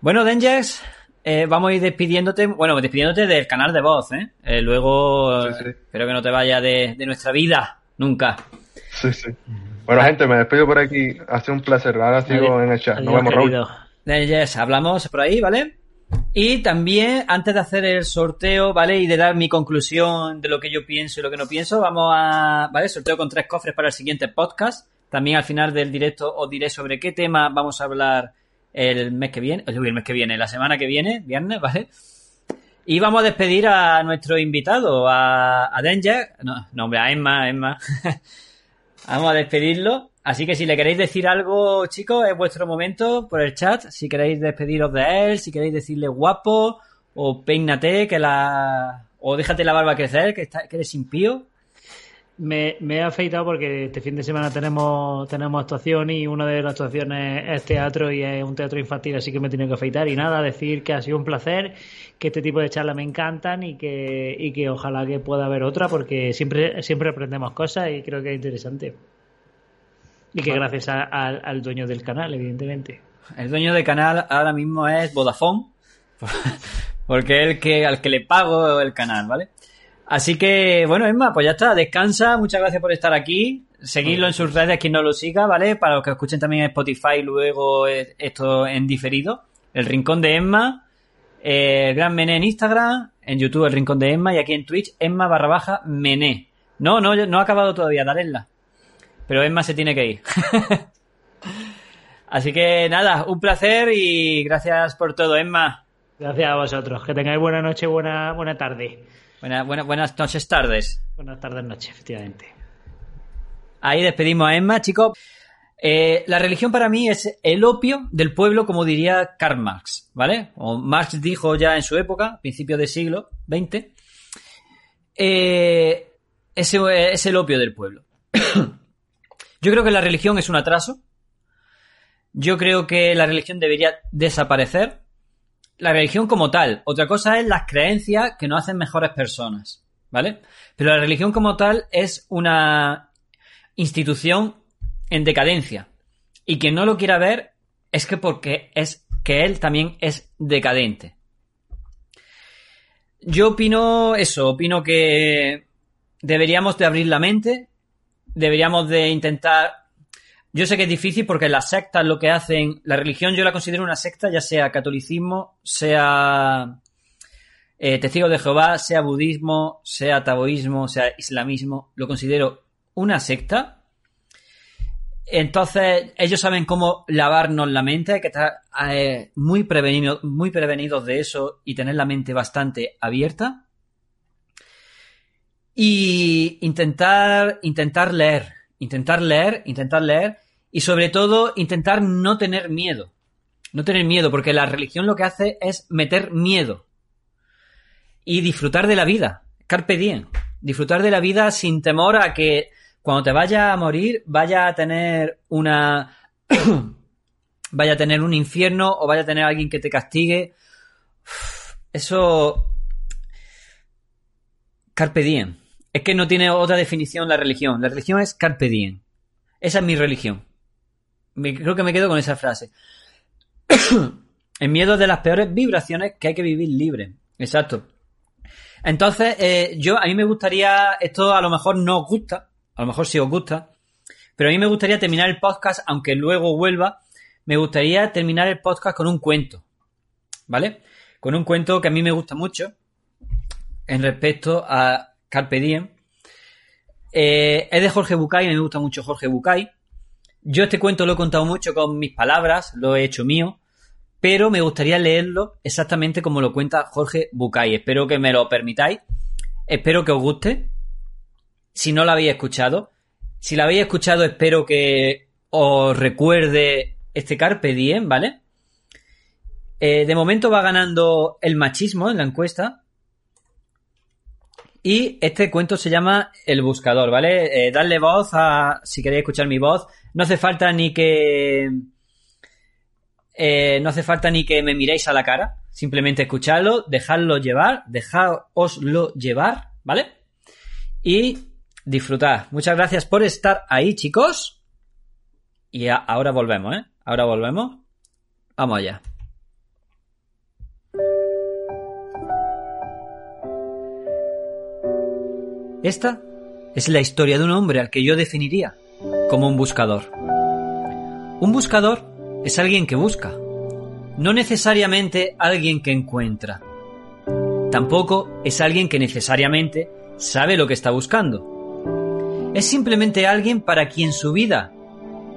Bueno, Dangers, eh, vamos a ir despidiéndote. Bueno, despidiéndote del canal de voz, ¿eh? eh luego. Espero que no te vaya de, nuestra vida, nunca. Sí, sí. Bueno, gente, me despido por aquí. Ha sido un placer. Ahora sigo en el chat. Nos vemos, Raúl. Dangers, hablamos por ahí, ¿vale? Y también, antes de hacer el sorteo, ¿vale? Y de dar mi conclusión de lo que yo pienso y lo que no pienso, vamos a, ¿vale? Sorteo con tres cofres para el siguiente podcast. También al final del directo os diré sobre qué tema vamos a hablar el mes que viene, el mes que viene, la semana que viene, viernes, ¿vale? Y vamos a despedir a nuestro invitado, a, a Danger, no, no, hombre, a Emma, Emma. vamos a despedirlo. Así que si le queréis decir algo, chicos, es vuestro momento por el chat. Si queréis despediros de él, si queréis decirle guapo, o peínate, que la. o déjate la barba crecer, que, está, que eres impío. Me, me, he afeitado porque este fin de semana tenemos, tenemos actuación y una de las actuaciones es teatro y es un teatro infantil, así que me he tenido que afeitar. Y nada, decir que ha sido un placer, que este tipo de charlas me encantan y que, y que ojalá que pueda haber otra porque siempre, siempre aprendemos cosas y creo que es interesante. Y que gracias al dueño del canal, evidentemente. El dueño del canal ahora mismo es Vodafone, porque es el que, al que le pago el canal, ¿vale? Así que, bueno, Emma, pues ya está, descansa, muchas gracias por estar aquí. Seguidlo en sus redes, quien no lo siga, ¿vale? Para los que escuchen también en Spotify, luego esto en diferido. El Rincón de Emma, eh, el Gran Mené en Instagram, en YouTube el Rincón de Emma y aquí en Twitch Emma barra baja Mené. No, no, no ha acabado todavía, daredla. Pero Emma se tiene que ir. Así que nada, un placer y gracias por todo, Emma. Gracias a vosotros. Que tengáis buena noche, buena, buena tarde. Buena, buena, buenas noches, tardes. Buenas tardes, noches, efectivamente. Ahí despedimos a Emma, chicos. Eh, la religión para mí es el opio del pueblo, como diría Karl Marx, ¿vale? O Marx dijo ya en su época, principio del siglo XX, eh, ese es el opio del pueblo. Yo creo que la religión es un atraso. Yo creo que la religión debería desaparecer. La religión como tal. Otra cosa es las creencias que nos hacen mejores personas. ¿Vale? Pero la religión como tal es una institución en decadencia. Y quien no lo quiera ver es que porque es que él también es decadente. Yo opino eso, opino que deberíamos de abrir la mente, deberíamos de intentar... Yo sé que es difícil porque las sectas lo que hacen, la religión yo la considero una secta, ya sea catolicismo, sea eh, testigo de Jehová, sea budismo, sea taoísmo, sea islamismo, lo considero una secta. Entonces, ellos saben cómo lavarnos la mente, hay que estar eh, muy, prevenido, muy prevenidos de eso y tener la mente bastante abierta y intentar, intentar leer, intentar leer, intentar leer y sobre todo intentar no tener miedo. No tener miedo, porque la religión lo que hace es meter miedo y disfrutar de la vida. Carpe diem. Disfrutar de la vida sin temor a que cuando te vaya a morir vaya a tener una vaya a tener un infierno o vaya a tener alguien que te castigue. Eso Carpe diem. Es que no tiene otra definición la religión. La religión es carpe diem. Esa es mi religión. creo que me quedo con esa frase. el miedo de las peores vibraciones que hay que vivir libre. Exacto. Entonces, eh, yo a mí me gustaría, esto a lo mejor no os gusta, a lo mejor sí os gusta, pero a mí me gustaría terminar el podcast, aunque luego vuelva, me gustaría terminar el podcast con un cuento. ¿Vale? Con un cuento que a mí me gusta mucho en respecto a Carpe Diem. Eh, es de Jorge Bucay, me gusta mucho Jorge Bucay. Yo este cuento lo he contado mucho con mis palabras, lo he hecho mío, pero me gustaría leerlo exactamente como lo cuenta Jorge Bucay. Espero que me lo permitáis. Espero que os guste. Si no lo habéis escuchado, si lo habéis escuchado, espero que os recuerde este Carpe Diem, ¿vale? Eh, de momento va ganando el machismo en la encuesta. Y este cuento se llama El Buscador, ¿vale? Eh, darle voz a, si queréis escuchar mi voz, no hace falta ni que... eh, no hace falta ni que me miréis a la cara, simplemente escuchadlo, dejadlo llevar, dejaoslo llevar, ¿vale? Y disfrutad. Muchas gracias por estar ahí, chicos. Y ahora volvemos, ¿eh? Ahora volvemos. Vamos allá. Esta es la historia de un hombre al que yo definiría como un buscador. Un buscador es alguien que busca, no necesariamente alguien que encuentra. Tampoco es alguien que necesariamente sabe lo que está buscando. Es simplemente alguien para quien su vida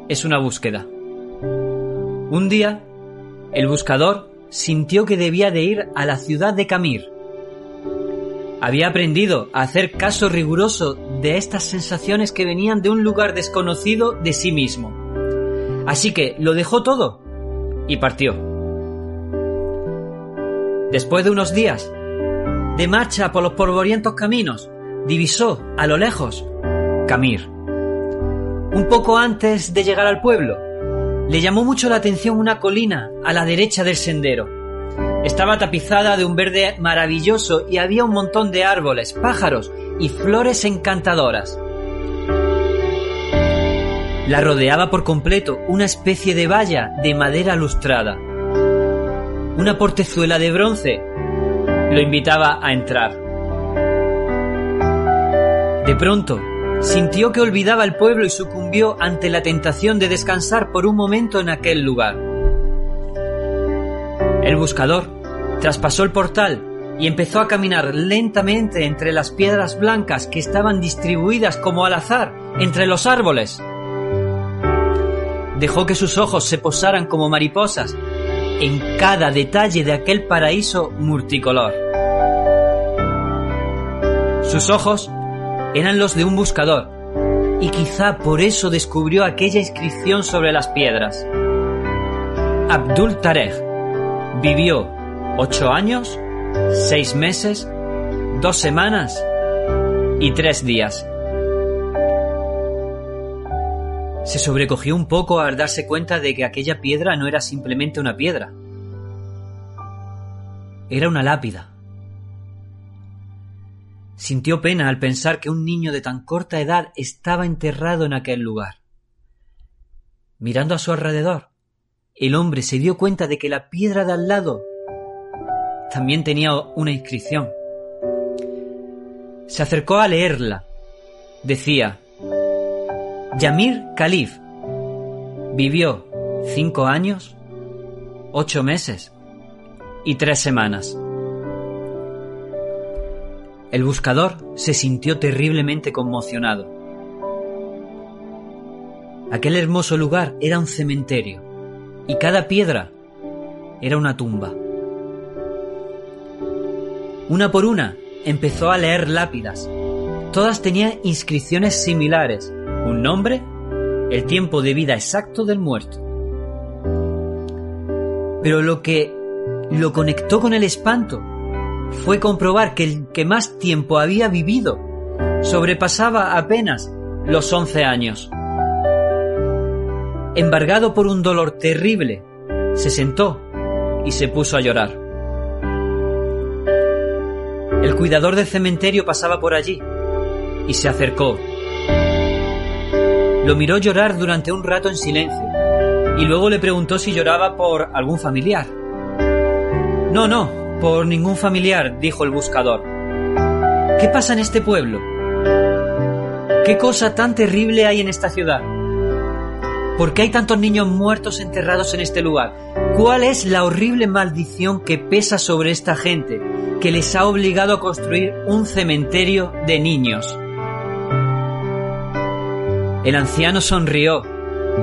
es una búsqueda. Un día, el buscador sintió que debía de ir a la ciudad de Camir. Había aprendido a hacer caso riguroso de estas sensaciones que venían de un lugar desconocido de sí mismo. Así que lo dejó todo y partió. Después de unos días de marcha por los polvorientos caminos, divisó a lo lejos Camir. Un poco antes de llegar al pueblo, le llamó mucho la atención una colina a la derecha del sendero. Estaba tapizada de un verde maravilloso y había un montón de árboles, pájaros y flores encantadoras. La rodeaba por completo una especie de valla de madera lustrada. Una portezuela de bronce lo invitaba a entrar. De pronto, sintió que olvidaba el pueblo y sucumbió ante la tentación de descansar por un momento en aquel lugar. El buscador traspasó el portal y empezó a caminar lentamente entre las piedras blancas que estaban distribuidas como al azar entre los árboles. Dejó que sus ojos se posaran como mariposas en cada detalle de aquel paraíso multicolor. Sus ojos eran los de un buscador, y quizá por eso descubrió aquella inscripción sobre las piedras. Abdul Tarek vivió ocho años, seis meses, dos semanas y tres días. Se sobrecogió un poco al darse cuenta de que aquella piedra no era simplemente una piedra. Era una lápida. Sintió pena al pensar que un niño de tan corta edad estaba enterrado en aquel lugar. Mirando a su alrededor, el hombre se dio cuenta de que la piedra de al lado también tenía una inscripción. Se acercó a leerla. Decía, Yamir Khalif vivió cinco años, ocho meses y tres semanas. El buscador se sintió terriblemente conmocionado. Aquel hermoso lugar era un cementerio y cada piedra era una tumba. Una por una empezó a leer lápidas. Todas tenían inscripciones similares, un nombre, el tiempo de vida exacto del muerto. Pero lo que lo conectó con el espanto fue comprobar que el que más tiempo había vivido sobrepasaba apenas los once años. Embargado por un dolor terrible, se sentó y se puso a llorar. El cuidador del cementerio pasaba por allí y se acercó. Lo miró llorar durante un rato en silencio y luego le preguntó si lloraba por algún familiar. No, no, por ningún familiar, dijo el buscador. ¿Qué pasa en este pueblo? ¿Qué cosa tan terrible hay en esta ciudad? ¿Por qué hay tantos niños muertos enterrados en este lugar? ¿Cuál es la horrible maldición que pesa sobre esta gente que les ha obligado a construir un cementerio de niños? El anciano sonrió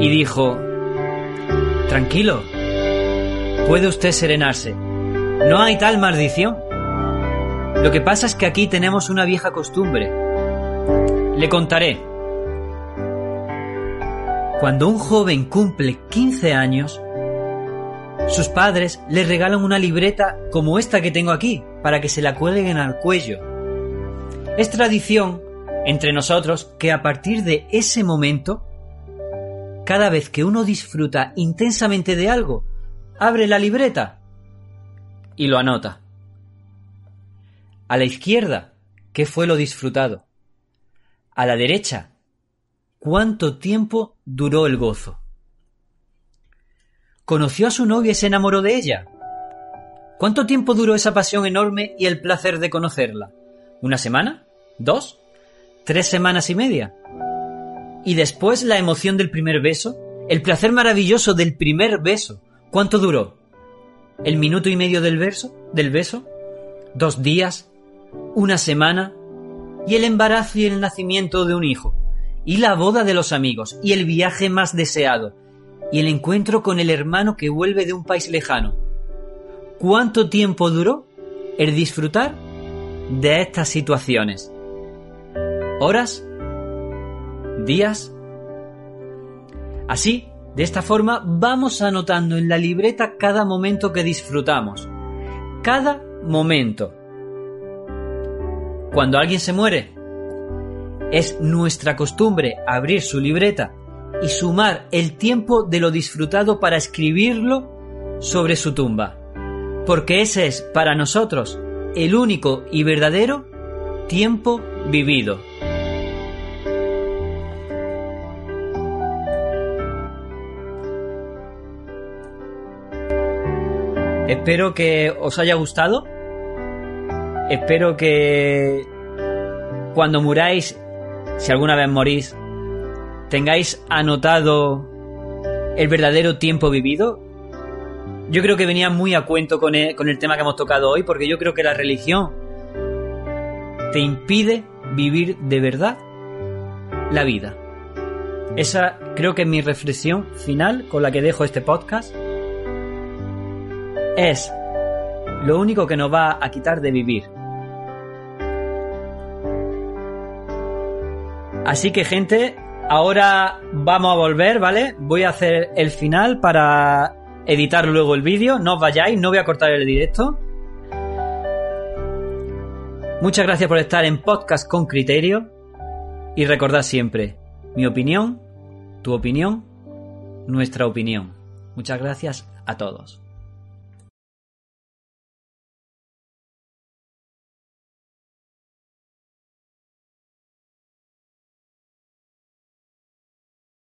y dijo, Tranquilo, puede usted serenarse. No hay tal maldición. Lo que pasa es que aquí tenemos una vieja costumbre. Le contaré. Cuando un joven cumple 15 años, sus padres le regalan una libreta como esta que tengo aquí, para que se la cuelguen al cuello. Es tradición entre nosotros que a partir de ese momento, cada vez que uno disfruta intensamente de algo, abre la libreta y lo anota. A la izquierda, ¿qué fue lo disfrutado? A la derecha, ¿cuánto tiempo duró el gozo? ¿Conoció a su novia y se enamoró de ella? ¿Cuánto tiempo duró esa pasión enorme y el placer de conocerla? ¿Una semana? ¿Dos? ¿Tres semanas y media? ¿Y después la emoción del primer beso? ¿El placer maravilloso del primer beso? ¿Cuánto duró? ¿El minuto y medio del? ¿Del beso? ¿Dos días? ¿Una semana? ¿Y el embarazo y el nacimiento de un hijo? ¿Y la boda de los amigos? ¿Y el viaje más deseado? y el encuentro con el hermano que vuelve de un país lejano. ¿Cuánto tiempo duró el disfrutar de estas situaciones? ¿Horas? ¿Días? Así, de esta forma, vamos anotando en la libreta cada momento que disfrutamos. Cada momento. Cuando alguien se muere, es nuestra costumbre abrir su libreta y sumar el tiempo de lo disfrutado para escribirlo sobre su tumba. Porque ese es para nosotros el único y verdadero tiempo vivido. Espero que os haya gustado. Espero que cuando muráis, si alguna vez morís, tengáis anotado el verdadero tiempo vivido. Yo creo que venía muy a cuento con el, con el tema que hemos tocado hoy, porque yo creo que la religión te impide vivir de verdad la vida. Esa creo que es mi reflexión final con la que dejo este podcast. Es lo único que nos va a quitar de vivir. Así que gente, Ahora vamos a volver, ¿vale? Voy a hacer el final para editar luego el vídeo. No os vayáis, no voy a cortar el directo. Muchas gracias por estar en Podcast con Criterio. Y recordad siempre, mi opinión, tu opinión, nuestra opinión. Muchas gracias a todos.